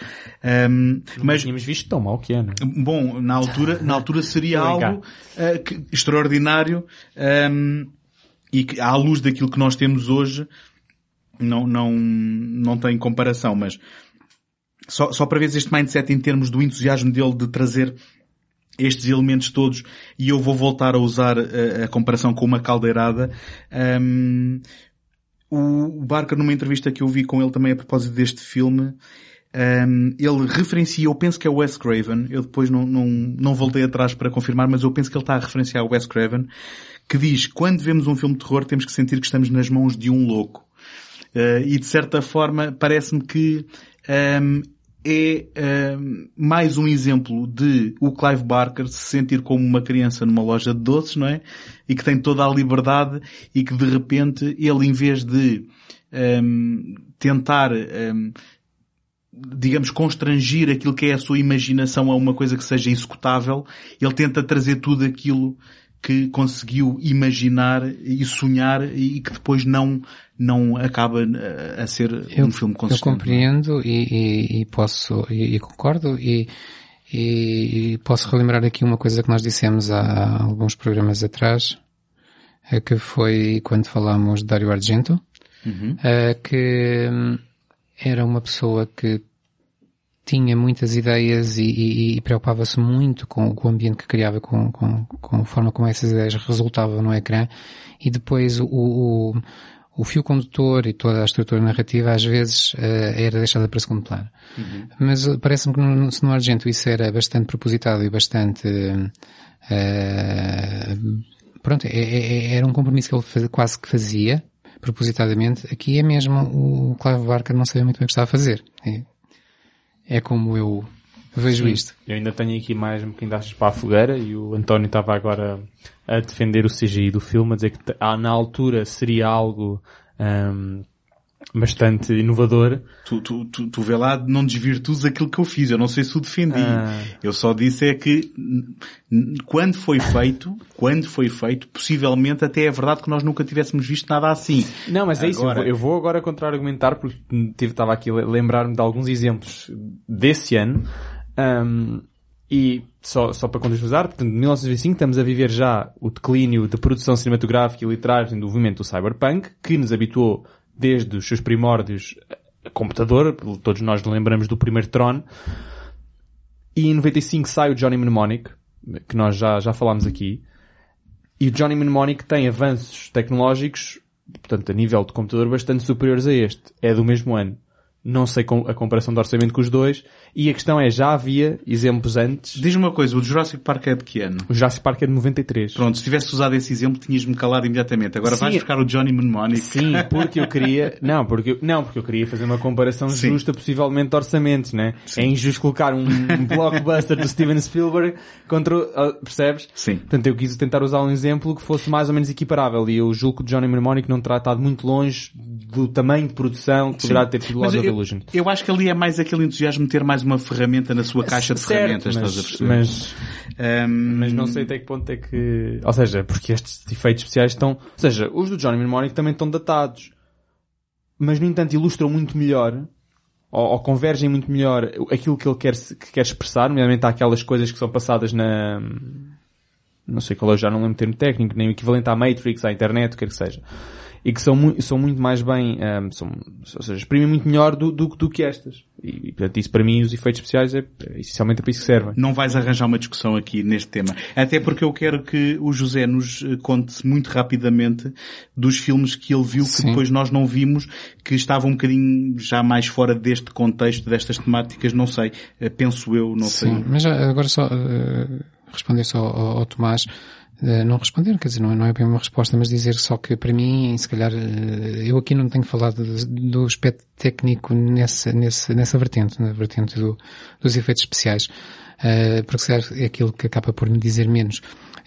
Um,
mas tínhamos visto tão mal que é, não
é? Bom, na altura, na altura seria algo uh, que, extraordinário um, e que à luz daquilo que nós temos hoje, não, não, não tem comparação, mas só, só para ver este mindset em termos do entusiasmo dele de trazer estes elementos todos e eu vou voltar a usar a, a comparação com uma caldeirada. Um, o Barker, numa entrevista que eu vi com ele também a propósito deste filme, um, ele referencia, eu penso que é Wes Craven, eu depois não, não, não voltei atrás para confirmar, mas eu penso que ele está a referenciar Wes Craven, que diz, quando vemos um filme de terror temos que sentir que estamos nas mãos de um louco. Uh, e de certa forma parece-me que um, é uh, mais um exemplo de o Clive Barker se sentir como uma criança numa loja de doces, não é? E que tem toda a liberdade e que de repente ele em vez de um, tentar um, digamos, constrangir aquilo que é a sua imaginação a uma coisa que seja executável, ele tenta trazer tudo aquilo que conseguiu imaginar e sonhar e que depois não, não acaba eh, a ser eu, um filme consistente.
Eu compreendo e, e, e posso, e, e, concordo e, e posso relembrar aqui uma coisa que nós dissemos há alguns programas atrás, eh, que foi quando falámos de Dario Argento, uhum. Eh, que hum, era uma pessoa que tinha muitas ideias e, e, e preocupava-se muito com, com, o ambiente que criava, com, com, com, a forma como essas ideias resultavam no ecrã. E depois o, o, o fio condutor e toda a estrutura narrativa às vezes uh, era deixada para segundo plano. Uhum. Mas uh, parece-me que no, no Argento isso era bastante propositado e bastante uh, pronto, é, é, é, era um compromisso que ele faz, quase que fazia propositadamente. Aqui é mesmo o Clive Barker não sabia muito bem o que estava a fazer. É como eu vejo Sim, isto.
Eu ainda tenho aqui mais um bocadinho de achas para a fogueira e o António estava agora a defender o CGI do filme, a dizer que na altura seria algo um, bastante inovador.
Tu, tu, tu, tu vê lá, não desvirtues aquilo que eu fiz. Eu não sei se o defendi. Ah. Eu só disse é que quando foi feito, quando foi feito, possivelmente até é verdade que nós nunca tivéssemos visto nada assim.
Não, mas é agora... isso. Eu vou, agora contra-argumentar porque estava aqui a lembrar-me de alguns exemplos desse ano. Um, e só, só para contextualizar, portanto, em 1925 estamos a viver já o declínio da produção cinematográfica e literária do movimento do cyberpunk, que nos habituou desde os seus primórdios a computador, todos nós lembramos do primeiro Tron, e em 95 sai o Johnny Mnemonic, que nós já, já falámos aqui, e o Johnny Mnemonic tem avanços tecnológicos, portanto, a nível de computador bastante superiores a este. É do mesmo ano. Não sei a comparação de orçamento com os dois. E a questão é, já havia exemplos antes.
Diz-me uma coisa, o Jurassic Park é de que ano?
O Jurassic Park é de 93.
Pronto, se tivesse usado esse exemplo, tinhas-me calado imediatamente. Agora Sim. vais buscar o Johnny Mnemonic.
Sim, porque eu queria, não, porque eu, não, porque eu queria fazer uma comparação Sim. justa, possivelmente de orçamentos, né? Sim. É injusto colocar um, blockbuster do Steven Spielberg contra, uh, percebes?
Sim.
Portanto, eu quis tentar usar um exemplo que fosse mais ou menos equiparável e eu julgo que o Johnny Mnemonic não terá estado muito longe do tamanho de produção que poderá ter tido Lost of Illusion.
Eu acho que ali é mais aquele entusiasmo de ter mais uma ferramenta na sua caixa de certo, ferramentas,
mas, estás a perceber? Mas, um... mas não sei até que ponto é que, ou seja, porque estes efeitos especiais estão, ou seja, os do Johnny Mnemonic também estão datados, mas no entanto ilustram muito melhor ou, ou, convergem muito melhor aquilo que ele quer, que quer expressar, nomeadamente aquelas coisas que são passadas na, não sei qual é, já não lembro o termo técnico, nem o equivalente à Matrix, à internet, o que quer que seja. E que são, são muito mais bem, um, são, ou seja, exprimem muito melhor do, do, do que estas. E, portanto, isso para mim, os efeitos especiais, é, é essencialmente para isso que servem.
Não vais arranjar uma discussão aqui neste tema. Até porque eu quero que o José nos eh, conte muito rapidamente dos filmes que ele viu que Sim. depois nós não vimos, que estavam um bocadinho já mais fora deste contexto, destas temáticas, não sei. Eh, penso eu, não
Sim,
sei.
mas agora só uh, responder só ao, ao Tomás. Uh, não responder, quer dizer, não é, não é bem uma resposta, mas dizer só que para mim, se calhar, uh, eu aqui não tenho falado do, aspecto técnico nessa, nessa, nessa vertente, na vertente do, dos efeitos especiais, uh, porque se calhar é aquilo que acaba por me dizer menos.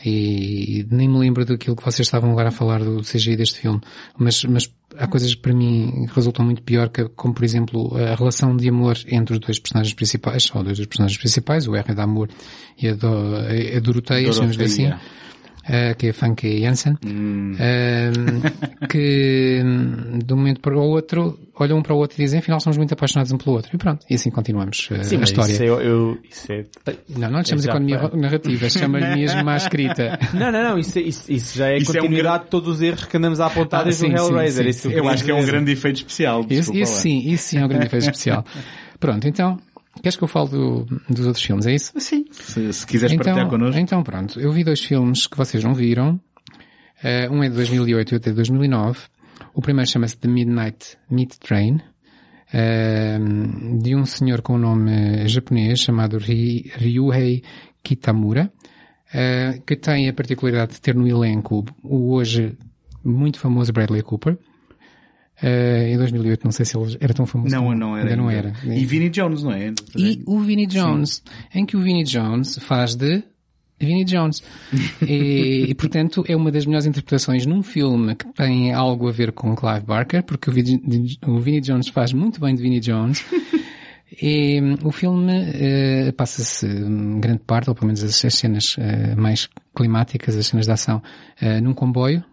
E, e nem me lembro daquilo que vocês estavam agora a falar do CGI deste filme, mas, mas há coisas que para mim resultam muito pior, que, como por exemplo a relação de amor entre os dois personagens principais, ou dois dos personagens principais, o R da Amor e a, do, a Doroteia, chamamos assim uh, que é Funky Jansen, hum. uh, que de um momento para o outro olham um para o outro e dizem, afinal somos muito apaixonados um pelo outro. E pronto, e assim continuamos uh, Sim, a história.
Isso é, eu, isso é...
Não, não lhe chamamos economia para... narrativa, chama-lhe mesmo à escrita.
Não, não, não, isso, é, isso, isso já é isso continuidade é um... de todos os erros que andamos a apontar ah, desde sim, o Hellraiser.
Sim, sim. Eu acho que é um grande efeito especial.
Isso, isso sim, isso sim é um grande efeito especial. Pronto, então, Queres que eu fale do, dos outros filmes, é isso?
Sim. Se, se quiseres então, partilhar connosco.
Então pronto, eu vi dois filmes que vocês não viram. Uh, um é de 2008 e outro é de 2009. O primeiro chama-se The Midnight Meat Train, uh, de um senhor com um nome japonês chamado Ry Ryuhei Kitamura, uh, que tem a particularidade de ter no elenco o hoje muito famoso Bradley Cooper, Uh, em 2008, não sei se ele era tão famoso.
Não, não era.
Ainda não era.
E Vinnie Jones, não é?
E o Vinnie Jones, Sim. em que o Vinnie Jones faz de Vinnie Jones. e, e, portanto, é uma das melhores interpretações num filme que tem algo a ver com Clive Barker, porque o, Vinnie, o Vinnie Jones faz muito bem de Vinnie Jones. E o filme uh, passa-se grande parte, ou pelo menos as, as cenas uh, mais climáticas, as cenas de ação, num comboio,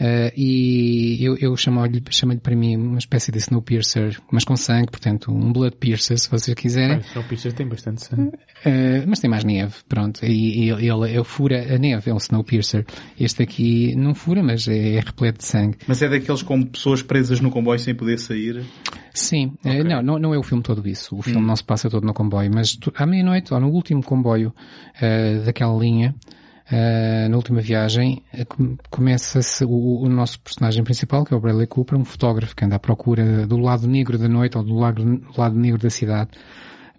Uh, e eu, eu chamo-lhe chamo para mim uma espécie de Snowpiercer, mas com sangue, portanto, um Blood Piercer, se vocês quiserem.
O Snowpiercer tem bastante sangue.
Uh, mas tem mais neve, pronto. E, e ele, ele, fura a neve, é um Snowpiercer. Este aqui não fura, mas é, é, repleto de sangue.
Mas é daqueles com pessoas presas no comboio sem poder sair?
Sim. Okay. Uh, não, não, não é o filme todo isso. O filme hum. não se passa todo no comboio, mas tu, à meia-noite, ou no último comboio daquela linha, Uh, na última viagem, uh, começa-se o, o, nosso personagem principal, que é o Bradley Cooper, um fotógrafo que anda à procura do lado negro da noite ou do lado, do lado negro da cidade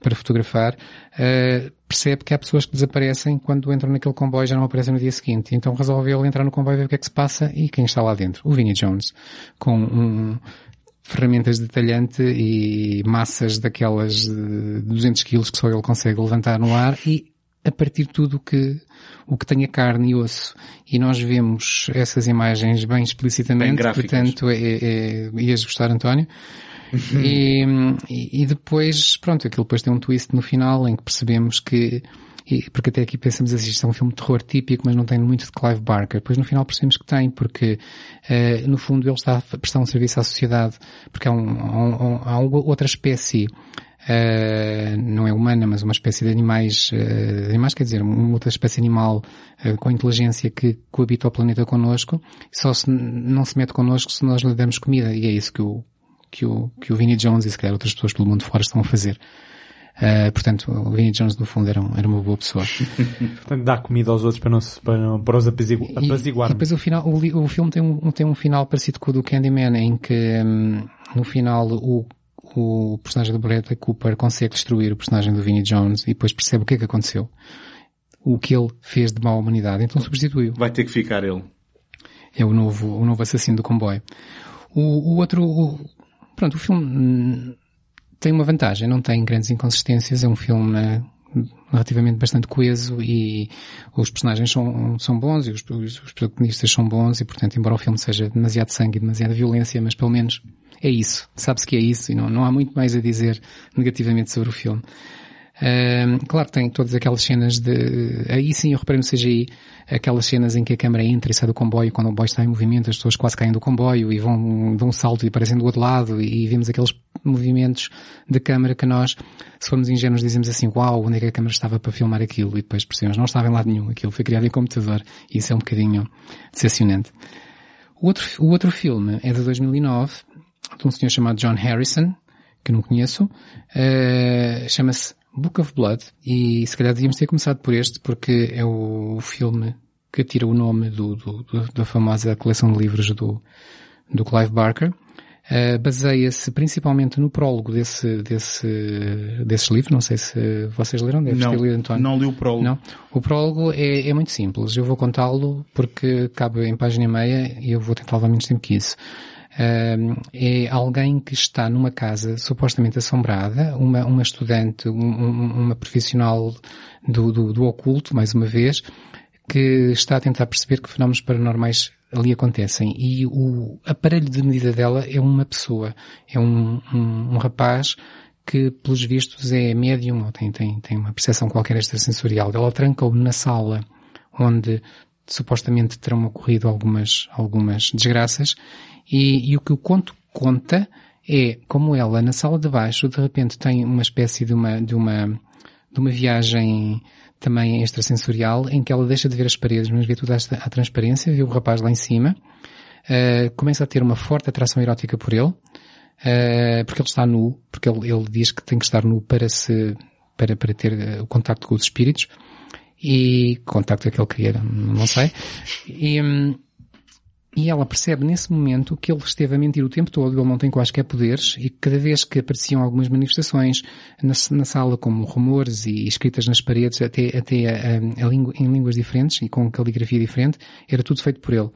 para fotografar, uh, percebe que há pessoas que desaparecem quando entram naquele comboio e já não aparecem no dia seguinte. Então resolve ele entrar no comboio ver o que é que se passa e quem está lá dentro? O Vinnie Jones, com um, ferramentas de talhante e massas daquelas de 200 quilos que só ele consegue levantar no ar e a partir de tudo que, o que tenha carne e osso. E nós vemos essas imagens bem explicitamente, bem portanto, é, é, ias gostar, António. e, e, depois, pronto, aquilo depois tem um twist no final em que percebemos que, porque até aqui pensamos assim, isto é um filme de terror típico, mas não tem muito de Clive Barker. Depois no final percebemos que tem, porque uh, no fundo ele está a prestar um serviço à sociedade, porque há, um, há, um, há outra espécie uh, não é humana, mas uma espécie de animais, uh, animais quer dizer, uma outra espécie animal uh, com inteligência que coabita o planeta connosco, só se, não se mete connosco se nós lhe damos comida, e é isso que o, que o, que o Vinnie Jones e se calhar outras pessoas pelo mundo fora estão a fazer. Uh, portanto, o Vinnie Jones no fundo era, um, era uma boa pessoa.
portanto, dá comida aos outros para, não, para, não, para os apazigu apaziguar.
E, e depois o final, o, o filme tem um, tem um final parecido com o do Candyman, em que um, no final o o personagem do Bradley Cooper consegue destruir o personagem do Vinnie Jones e depois percebe o que é que aconteceu. O que ele fez de mal à humanidade. Então substituiu.
Vai ter que ficar ele.
É o novo, o novo assassino do comboio. O, o outro, o, pronto, o filme tem uma vantagem, não tem grandes inconsistências, é um filme relativamente bastante coeso e os personagens são, são bons e os, os protagonistas são bons e portanto embora o filme seja demasiado sangue e demasiada violência, mas pelo menos é isso. Sabe-se que é isso e não, não há muito mais a dizer negativamente sobre o filme. Claro, tem todas aquelas cenas de, aí sim eu reparei no CGI, aquelas cenas em que a câmera entra e sai do comboio, quando o comboio está em movimento, as pessoas quase caem do comboio e vão, dão um salto e aparecem do outro lado e vemos aqueles movimentos de câmera que nós, se formos ingênuos, dizemos assim, uau, onde é que a câmera estava para filmar aquilo? E depois percebemos, não estava em lado nenhum, aquilo foi criado em computador e isso é um bocadinho decepcionante. O outro, o outro filme é de 2009, de um senhor chamado John Harrison, que não conheço, uh, chama-se Book of Blood, e se calhar devíamos ter começado por este, porque é o filme que tira o nome do, do, do da famosa coleção de livros do, do Clive Barker. Uh, baseia-se principalmente no prólogo desse, desse, desses livros. Não sei se vocês leram, deve
não,
ter lido, António.
Não li o prólogo. Não.
O prólogo é, é muito simples. Eu vou contá-lo porque cabe em página e meia e eu vou tentar levar menos tempo que isso. Uh, é alguém que está numa casa supostamente assombrada, uma, uma estudante, um, uma profissional do, do, do oculto, mais uma vez, que está a tentar perceber que fenómenos paranormais ali acontecem. E o aparelho de medida dela é uma pessoa, é um, um, um rapaz que, pelos vistos, é médium ou tem, tem, tem uma percepção qualquer extrasensorial. Ela tranca-o na sala onde supostamente terão ocorrido algumas, algumas desgraças e, e o que o conto conta é como ela na sala de baixo de repente tem uma espécie de uma, de uma, de uma viagem também extrasensorial, em que ela deixa de ver as paredes, mas vê toda a transparência, vê o rapaz lá em cima, uh, começa a ter uma forte atração erótica por ele, uh, porque ele está nu, porque ele, ele, diz que tem que estar nu para se, para, para ter eh, o contacto com os espíritos, e contacto é que ele queria, não sei, e, um, e ela percebe nesse momento que ele esteve a mentir o tempo todo, ele não tem quaisquer poderes, e cada vez que apareciam algumas manifestações na, na sala, como rumores e escritas nas paredes, até, até a, a, a língua, em línguas diferentes e com caligrafia diferente, era tudo feito por ele.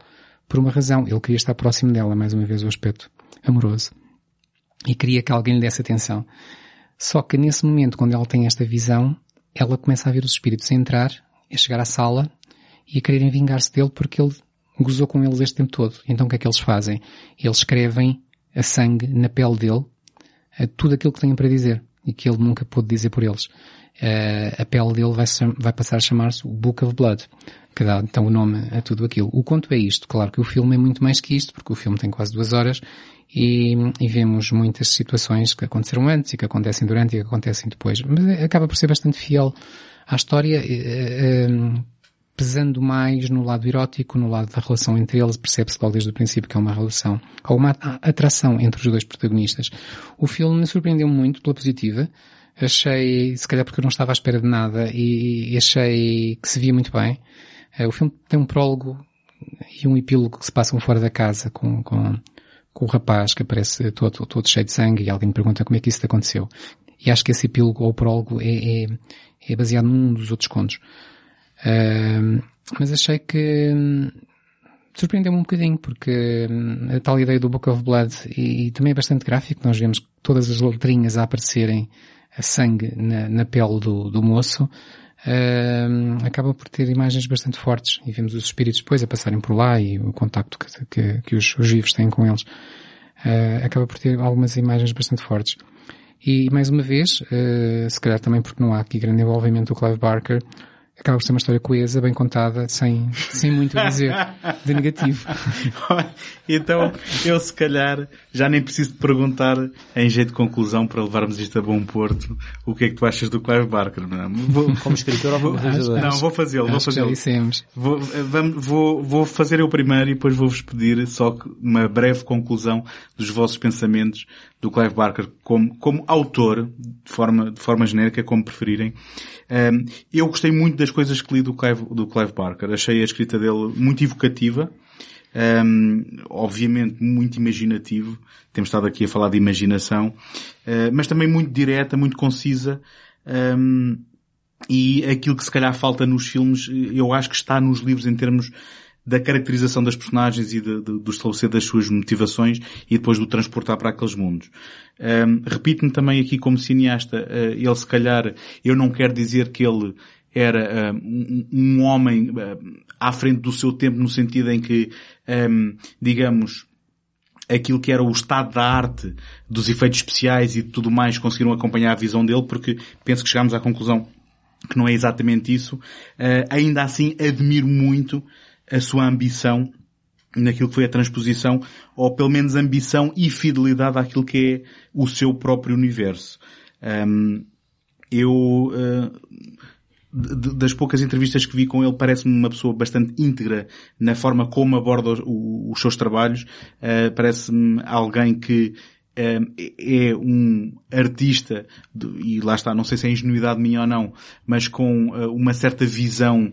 Por uma razão, ele queria estar próximo dela, mais uma vez o aspecto amoroso. E queria que alguém lhe desse atenção. Só que nesse momento, quando ela tem esta visão, ela começa a ver os espíritos a entrar, a chegar à sala e a quererem vingar-se dele porque ele gozou com eles este tempo todo. Então o que é que eles fazem? Eles escrevem a sangue na pele dele tudo aquilo que têm para dizer e que ele nunca pôde dizer por eles. A pele dele vai, vai passar a chamar-se o Book of Blood, que dá então o nome a tudo aquilo. O conto é isto. Claro que o filme é muito mais que isto, porque o filme tem quase duas horas e, e vemos muitas situações que aconteceram antes e que acontecem durante e que acontecem depois. Mas acaba por ser bastante fiel à história. Pesando mais no lado erótico, no lado da relação entre eles, percebe-se logo desde o princípio que é uma relação, ou uma atração entre os dois protagonistas. O filme me surpreendeu muito pela positiva, achei, se calhar porque eu não estava à espera de nada, e, achei que se via muito bem. Eh, o filme tem um prólogo e um epílogo que se passam fora da casa com, com, com o rapaz que aparece todo, todo cheio de sangue e alguém me pergunta como é que isso aconteceu. E acho que esse epílogo ou prólogo é, é, é baseado num dos outros contos. Mas achei que hum, surpreendeu-me um bocadinho, porque hum, a tal ideia do Book of Blood e, e, também é bastante gráfico, nós vemos todas as letrinhas a aparecerem a sangue na, na pele do, do moço, uh, acaba por ter imagens bastante fortes e vemos os espíritos depois a passarem por lá e o contacto que, que, que os, os, vivos têm com eles. Uh, acaba por ter algumas imagens bastante fortes. E mais uma vez, uh, se calhar também porque não há aqui grande envolvimento do Clive Barker, acaba por ser uma história coesa, bem contada, sem, sem muito a dizer de negativo.
então, eu se calhar já nem preciso de perguntar em jeito de conclusão para levarmos isto a bom porto o que é que tu achas do Clive Barker, não é?
Vou, Como escritor ou como realizador?
Não, vou fazê-lo, vou fazê-lo. Vou, vou, vou fazer eu primeiro e depois vou-vos pedir só uma breve conclusão dos vossos pensamentos do Clive Barker como, como autor, de forma, de forma genérica, como preferirem. Um, eu gostei muito das coisas que li do Clive, do Clive Barker. Achei a escrita dele muito evocativa. Um, obviamente muito imaginativo. Temos estado aqui a falar de imaginação. Uh, mas também muito direta, muito concisa. Um, e aquilo que se calhar falta nos filmes, eu acho que está nos livros em termos da caracterização das personagens e de, de, do estabelecer das suas motivações e depois do transportar para aqueles mundos. Um, Repito-me também aqui como cineasta, uh, ele se calhar, eu não quero dizer que ele era uh, um, um, homem uh, à frente do seu tempo no sentido em que, um, digamos, aquilo que era o estado da arte, dos efeitos especiais e tudo mais conseguiram acompanhar a visão dele porque penso que chegámos à conclusão que não é exatamente isso. Uh, ainda assim admiro muito a sua ambição naquilo que foi a transposição, ou pelo menos ambição e fidelidade àquilo que é o seu próprio universo. Um, eu uh, das poucas entrevistas que vi com ele, parece-me uma pessoa bastante íntegra na forma como aborda os, os seus trabalhos. Uh, parece-me alguém que é um artista, e lá está, não sei se é ingenuidade minha ou não, mas com uma certa visão,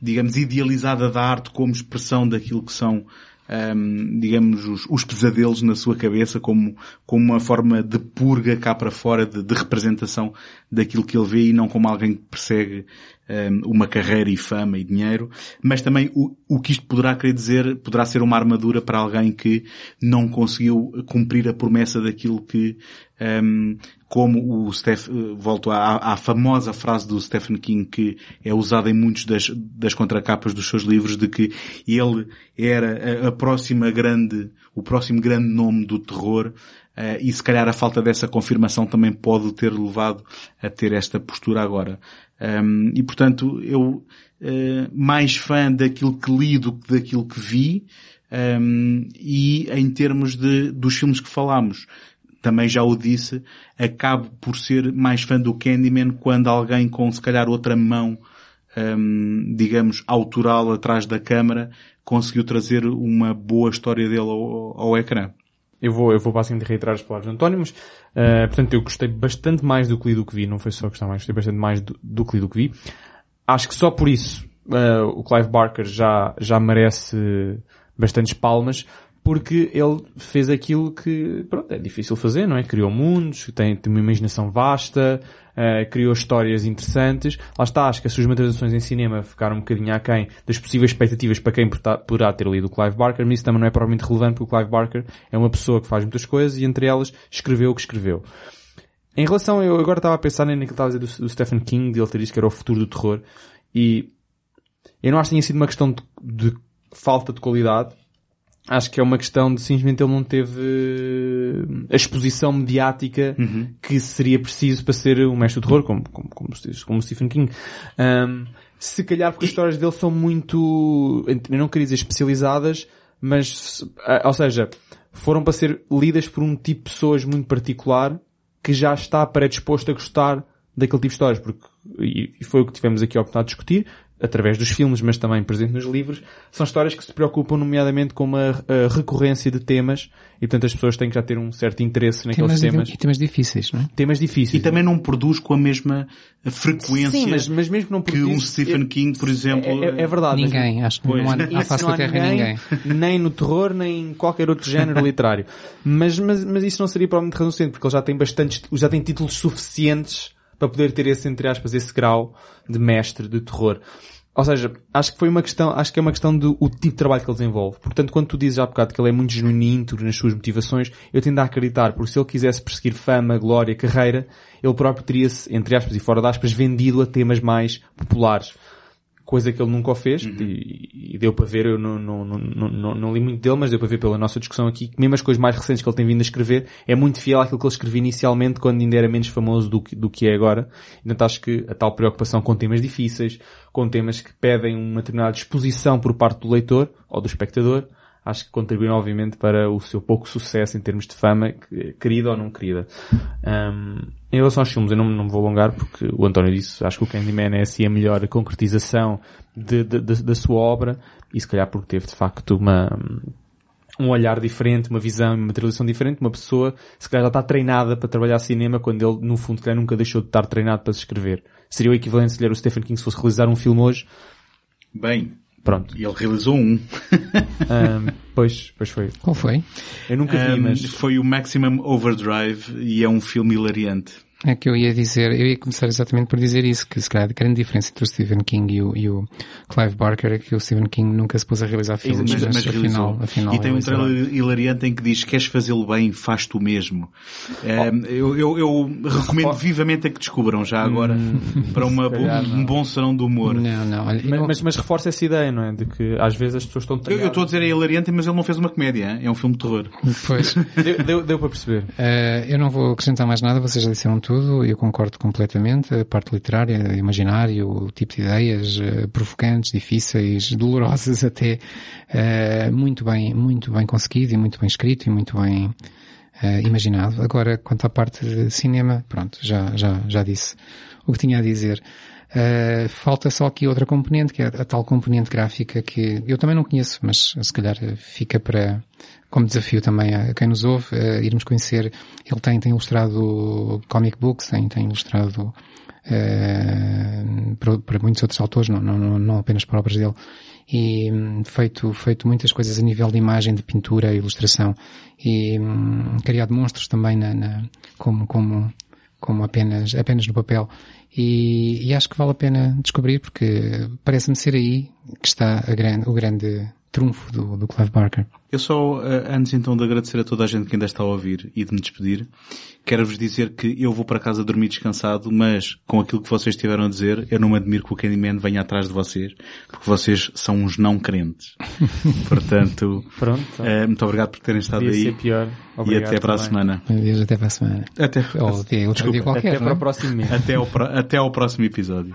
digamos, idealizada da arte como expressão daquilo que são um, digamos, os, os, pesadelos na sua cabeça como, como uma forma de purga cá para fora, de, de representação daquilo que ele vê e não como alguém que persegue um, uma carreira e fama e dinheiro, mas também o, o que isto poderá querer dizer, poderá ser uma armadura para alguém que não conseguiu cumprir a promessa daquilo que um, como o Steph, volto à, à, famosa frase do Stephen King que é usada em muitos das, das contracapas dos seus livros de que ele era a, a próxima grande, o próximo grande nome do terror Uh, e se calhar a falta dessa confirmação também pode ter levado a ter esta postura agora. Um, e portanto, eu uh, mais fã daquilo que li do que daquilo que vi, um, e em termos de, dos filmes que falámos, também já o disse, acabo por ser mais fã do Candyman quando alguém com se calhar outra mão, um, digamos, autoral atrás da câmara conseguiu trazer uma boa história dele ao, ao ecrã.
Eu vou, eu vou basicamente reiterar as palavras de António, mas, uh, portanto, eu gostei bastante mais do que li do que vi, não foi só gostar mais, gostei bastante mais do, do que li do que vi. Acho que só por isso, uh, o Clive Barker já, já merece bastantes palmas, porque ele fez aquilo que, pronto, é difícil fazer, não é? Criou mundos, tem, tem uma imaginação vasta, uh, criou histórias interessantes. Lá está, acho que as suas materializações em cinema ficaram um bocadinho aquém das possíveis expectativas para quem poderá ter lido o Clive Barker, mas isso também não é provavelmente relevante porque o Clive Barker é uma pessoa que faz muitas coisas e entre elas escreveu o que escreveu. Em relação, eu agora estava a pensar naquilo que estava a dizer do, do Stephen King, de ele ter dito que era o futuro do terror, e eu não acho que tenha sido uma questão de, de falta de qualidade, acho que é uma questão de simplesmente ele não teve eh, a exposição mediática uhum. que seria preciso para ser um mestre do terror, como, como, como, como Stephen King. Um, se calhar porque as histórias dele são muito, eu não queria dizer especializadas, mas, ou seja, foram para ser lidas por um tipo de pessoas muito particular que já está predisposto a gostar daquele tipo de histórias, porque, e foi o que tivemos aqui a oportunidade de discutir, através dos filmes, mas também presente nos livros, são histórias que se preocupam nomeadamente com uma recorrência de temas e portanto as pessoas têm que já ter um certo interesse naqueles temas. temas.
E temas difíceis, não é?
Temas difíceis.
E também não produz com a mesma frequência Sim, mas, mas mesmo que, não produz, que um Stephen King, por exemplo.
É, é, é verdade.
Ninguém, acho que não há, há face da terra ninguém,
ninguém. Nem no terror, nem em qualquer outro género literário. Mas, mas, mas isso não seria provavelmente reducente, porque ele já tem bastantes, já tem títulos suficientes para poder ter esse, entre aspas, esse grau de mestre de terror. Ou seja, acho que foi uma questão, acho que é uma questão do tipo de trabalho que ele desenvolve. Portanto, quando tu dizes há bocado que ele é muito genuíno e íntegro nas suas motivações, eu tendo a acreditar, porque se ele quisesse perseguir fama, glória, carreira, ele próprio teria-se, entre aspas e fora de aspas, vendido a temas mais populares coisa que ele nunca o fez, uhum. e, e, deu para ver, eu não, não, não, não, não li muito dele, mas deu para ver pela nossa discussão aqui, que mesmo as coisas mais recentes que ele tem vindo a escrever, é muito fiel àquilo que ele escrevia inicialmente, quando ainda era menos famoso do que, do que é agora. Então acho que a tal preocupação com temas difíceis, com temas que pedem uma determinada exposição por parte do leitor, ou do espectador, acho que contribuíram obviamente para o seu pouco sucesso em termos de fama, querida ou não querida. Um, em relação aos filmes, eu não, não me vou alongar porque o António disse, acho que o Candyman é assim a melhor concretização de, de, de, da sua obra e se calhar porque teve de facto uma, um olhar diferente, uma visão, uma materialização diferente, uma pessoa se calhar já está treinada para trabalhar cinema quando ele no fundo calhar, nunca deixou de estar treinado para se escrever. Seria o equivalente se lhe o Stephen King se fosse realizar um filme hoje?
Bem,
Pronto.
E ele realizou um.
um pois, pois foi.
Qual foi?
Eu nunca vi, um, mas...
Foi o Maximum Overdrive e é um filme hilariante.
É que eu ia dizer, eu ia começar exatamente por dizer isso, que se calhar a grande diferença entre o Stephen King e o, e o Clive Barker é que o Stephen King nunca se pôs a realizar filmes, mas, mas, mas afinal, afinal,
E tem um trailer hilariante em que diz, queres fazê-lo bem, faz tu mesmo. É, eu, eu, eu, recomendo vivamente a que descubram já agora, hum, para uma, calhar, um bom salão do humor.
Não, não. Olha,
mas, mas, mas, reforça essa ideia, não é? De que às vezes as pessoas estão...
Eu, eu estou a dizer é hilariante, mas ele não fez uma comédia, é um filme de terror.
Pois.
deu, deu, deu para perceber.
Uh, eu não vou acrescentar mais nada, vocês já disseram tudo, eu concordo completamente. A parte literária, imaginário, o tipo de ideias uh, provocantes, difíceis, dolorosas até, uh, muito bem, muito bem conseguido e muito bem escrito e muito bem uh, imaginado. Agora, quanto à parte de cinema, pronto, já, já, já disse o que tinha a dizer. Uh, falta só aqui outra componente, que é a tal componente gráfica que eu também não conheço, mas se calhar fica para, como desafio também a quem nos ouve, uh, irmos conhecer. Ele tem, tem ilustrado comic books, tem, tem ilustrado uh, para, para, muitos outros autores, não, não, não apenas para obras dele. E um, feito, feito muitas coisas a nível de imagem, de pintura, ilustração e um, criado monstros também na, na como, como, como apenas, apenas no papel. E, e acho que vale a pena descobrir porque parece-me ser aí que está grande, o grande trunfo do, do Clive Barker.
Eu só, eh, antes então de agradecer a toda a gente que ainda está a ouvir e de me despedir, quero-vos dizer que eu vou para casa dormir descansado, mas com aquilo que vocês tiveram a dizer, eu não me admiro que o Candyman venha atrás de vocês, porque vocês são uns não crentes. Portanto,
Pronto,
uh, muito obrigado por terem estado
aí.
Ser
pior.
e até para a semana.
Deus, até para a semana.
Até,
Ou até outro dia qualquer,
até para o próximo mês.
Até ao, até ao próximo episódio.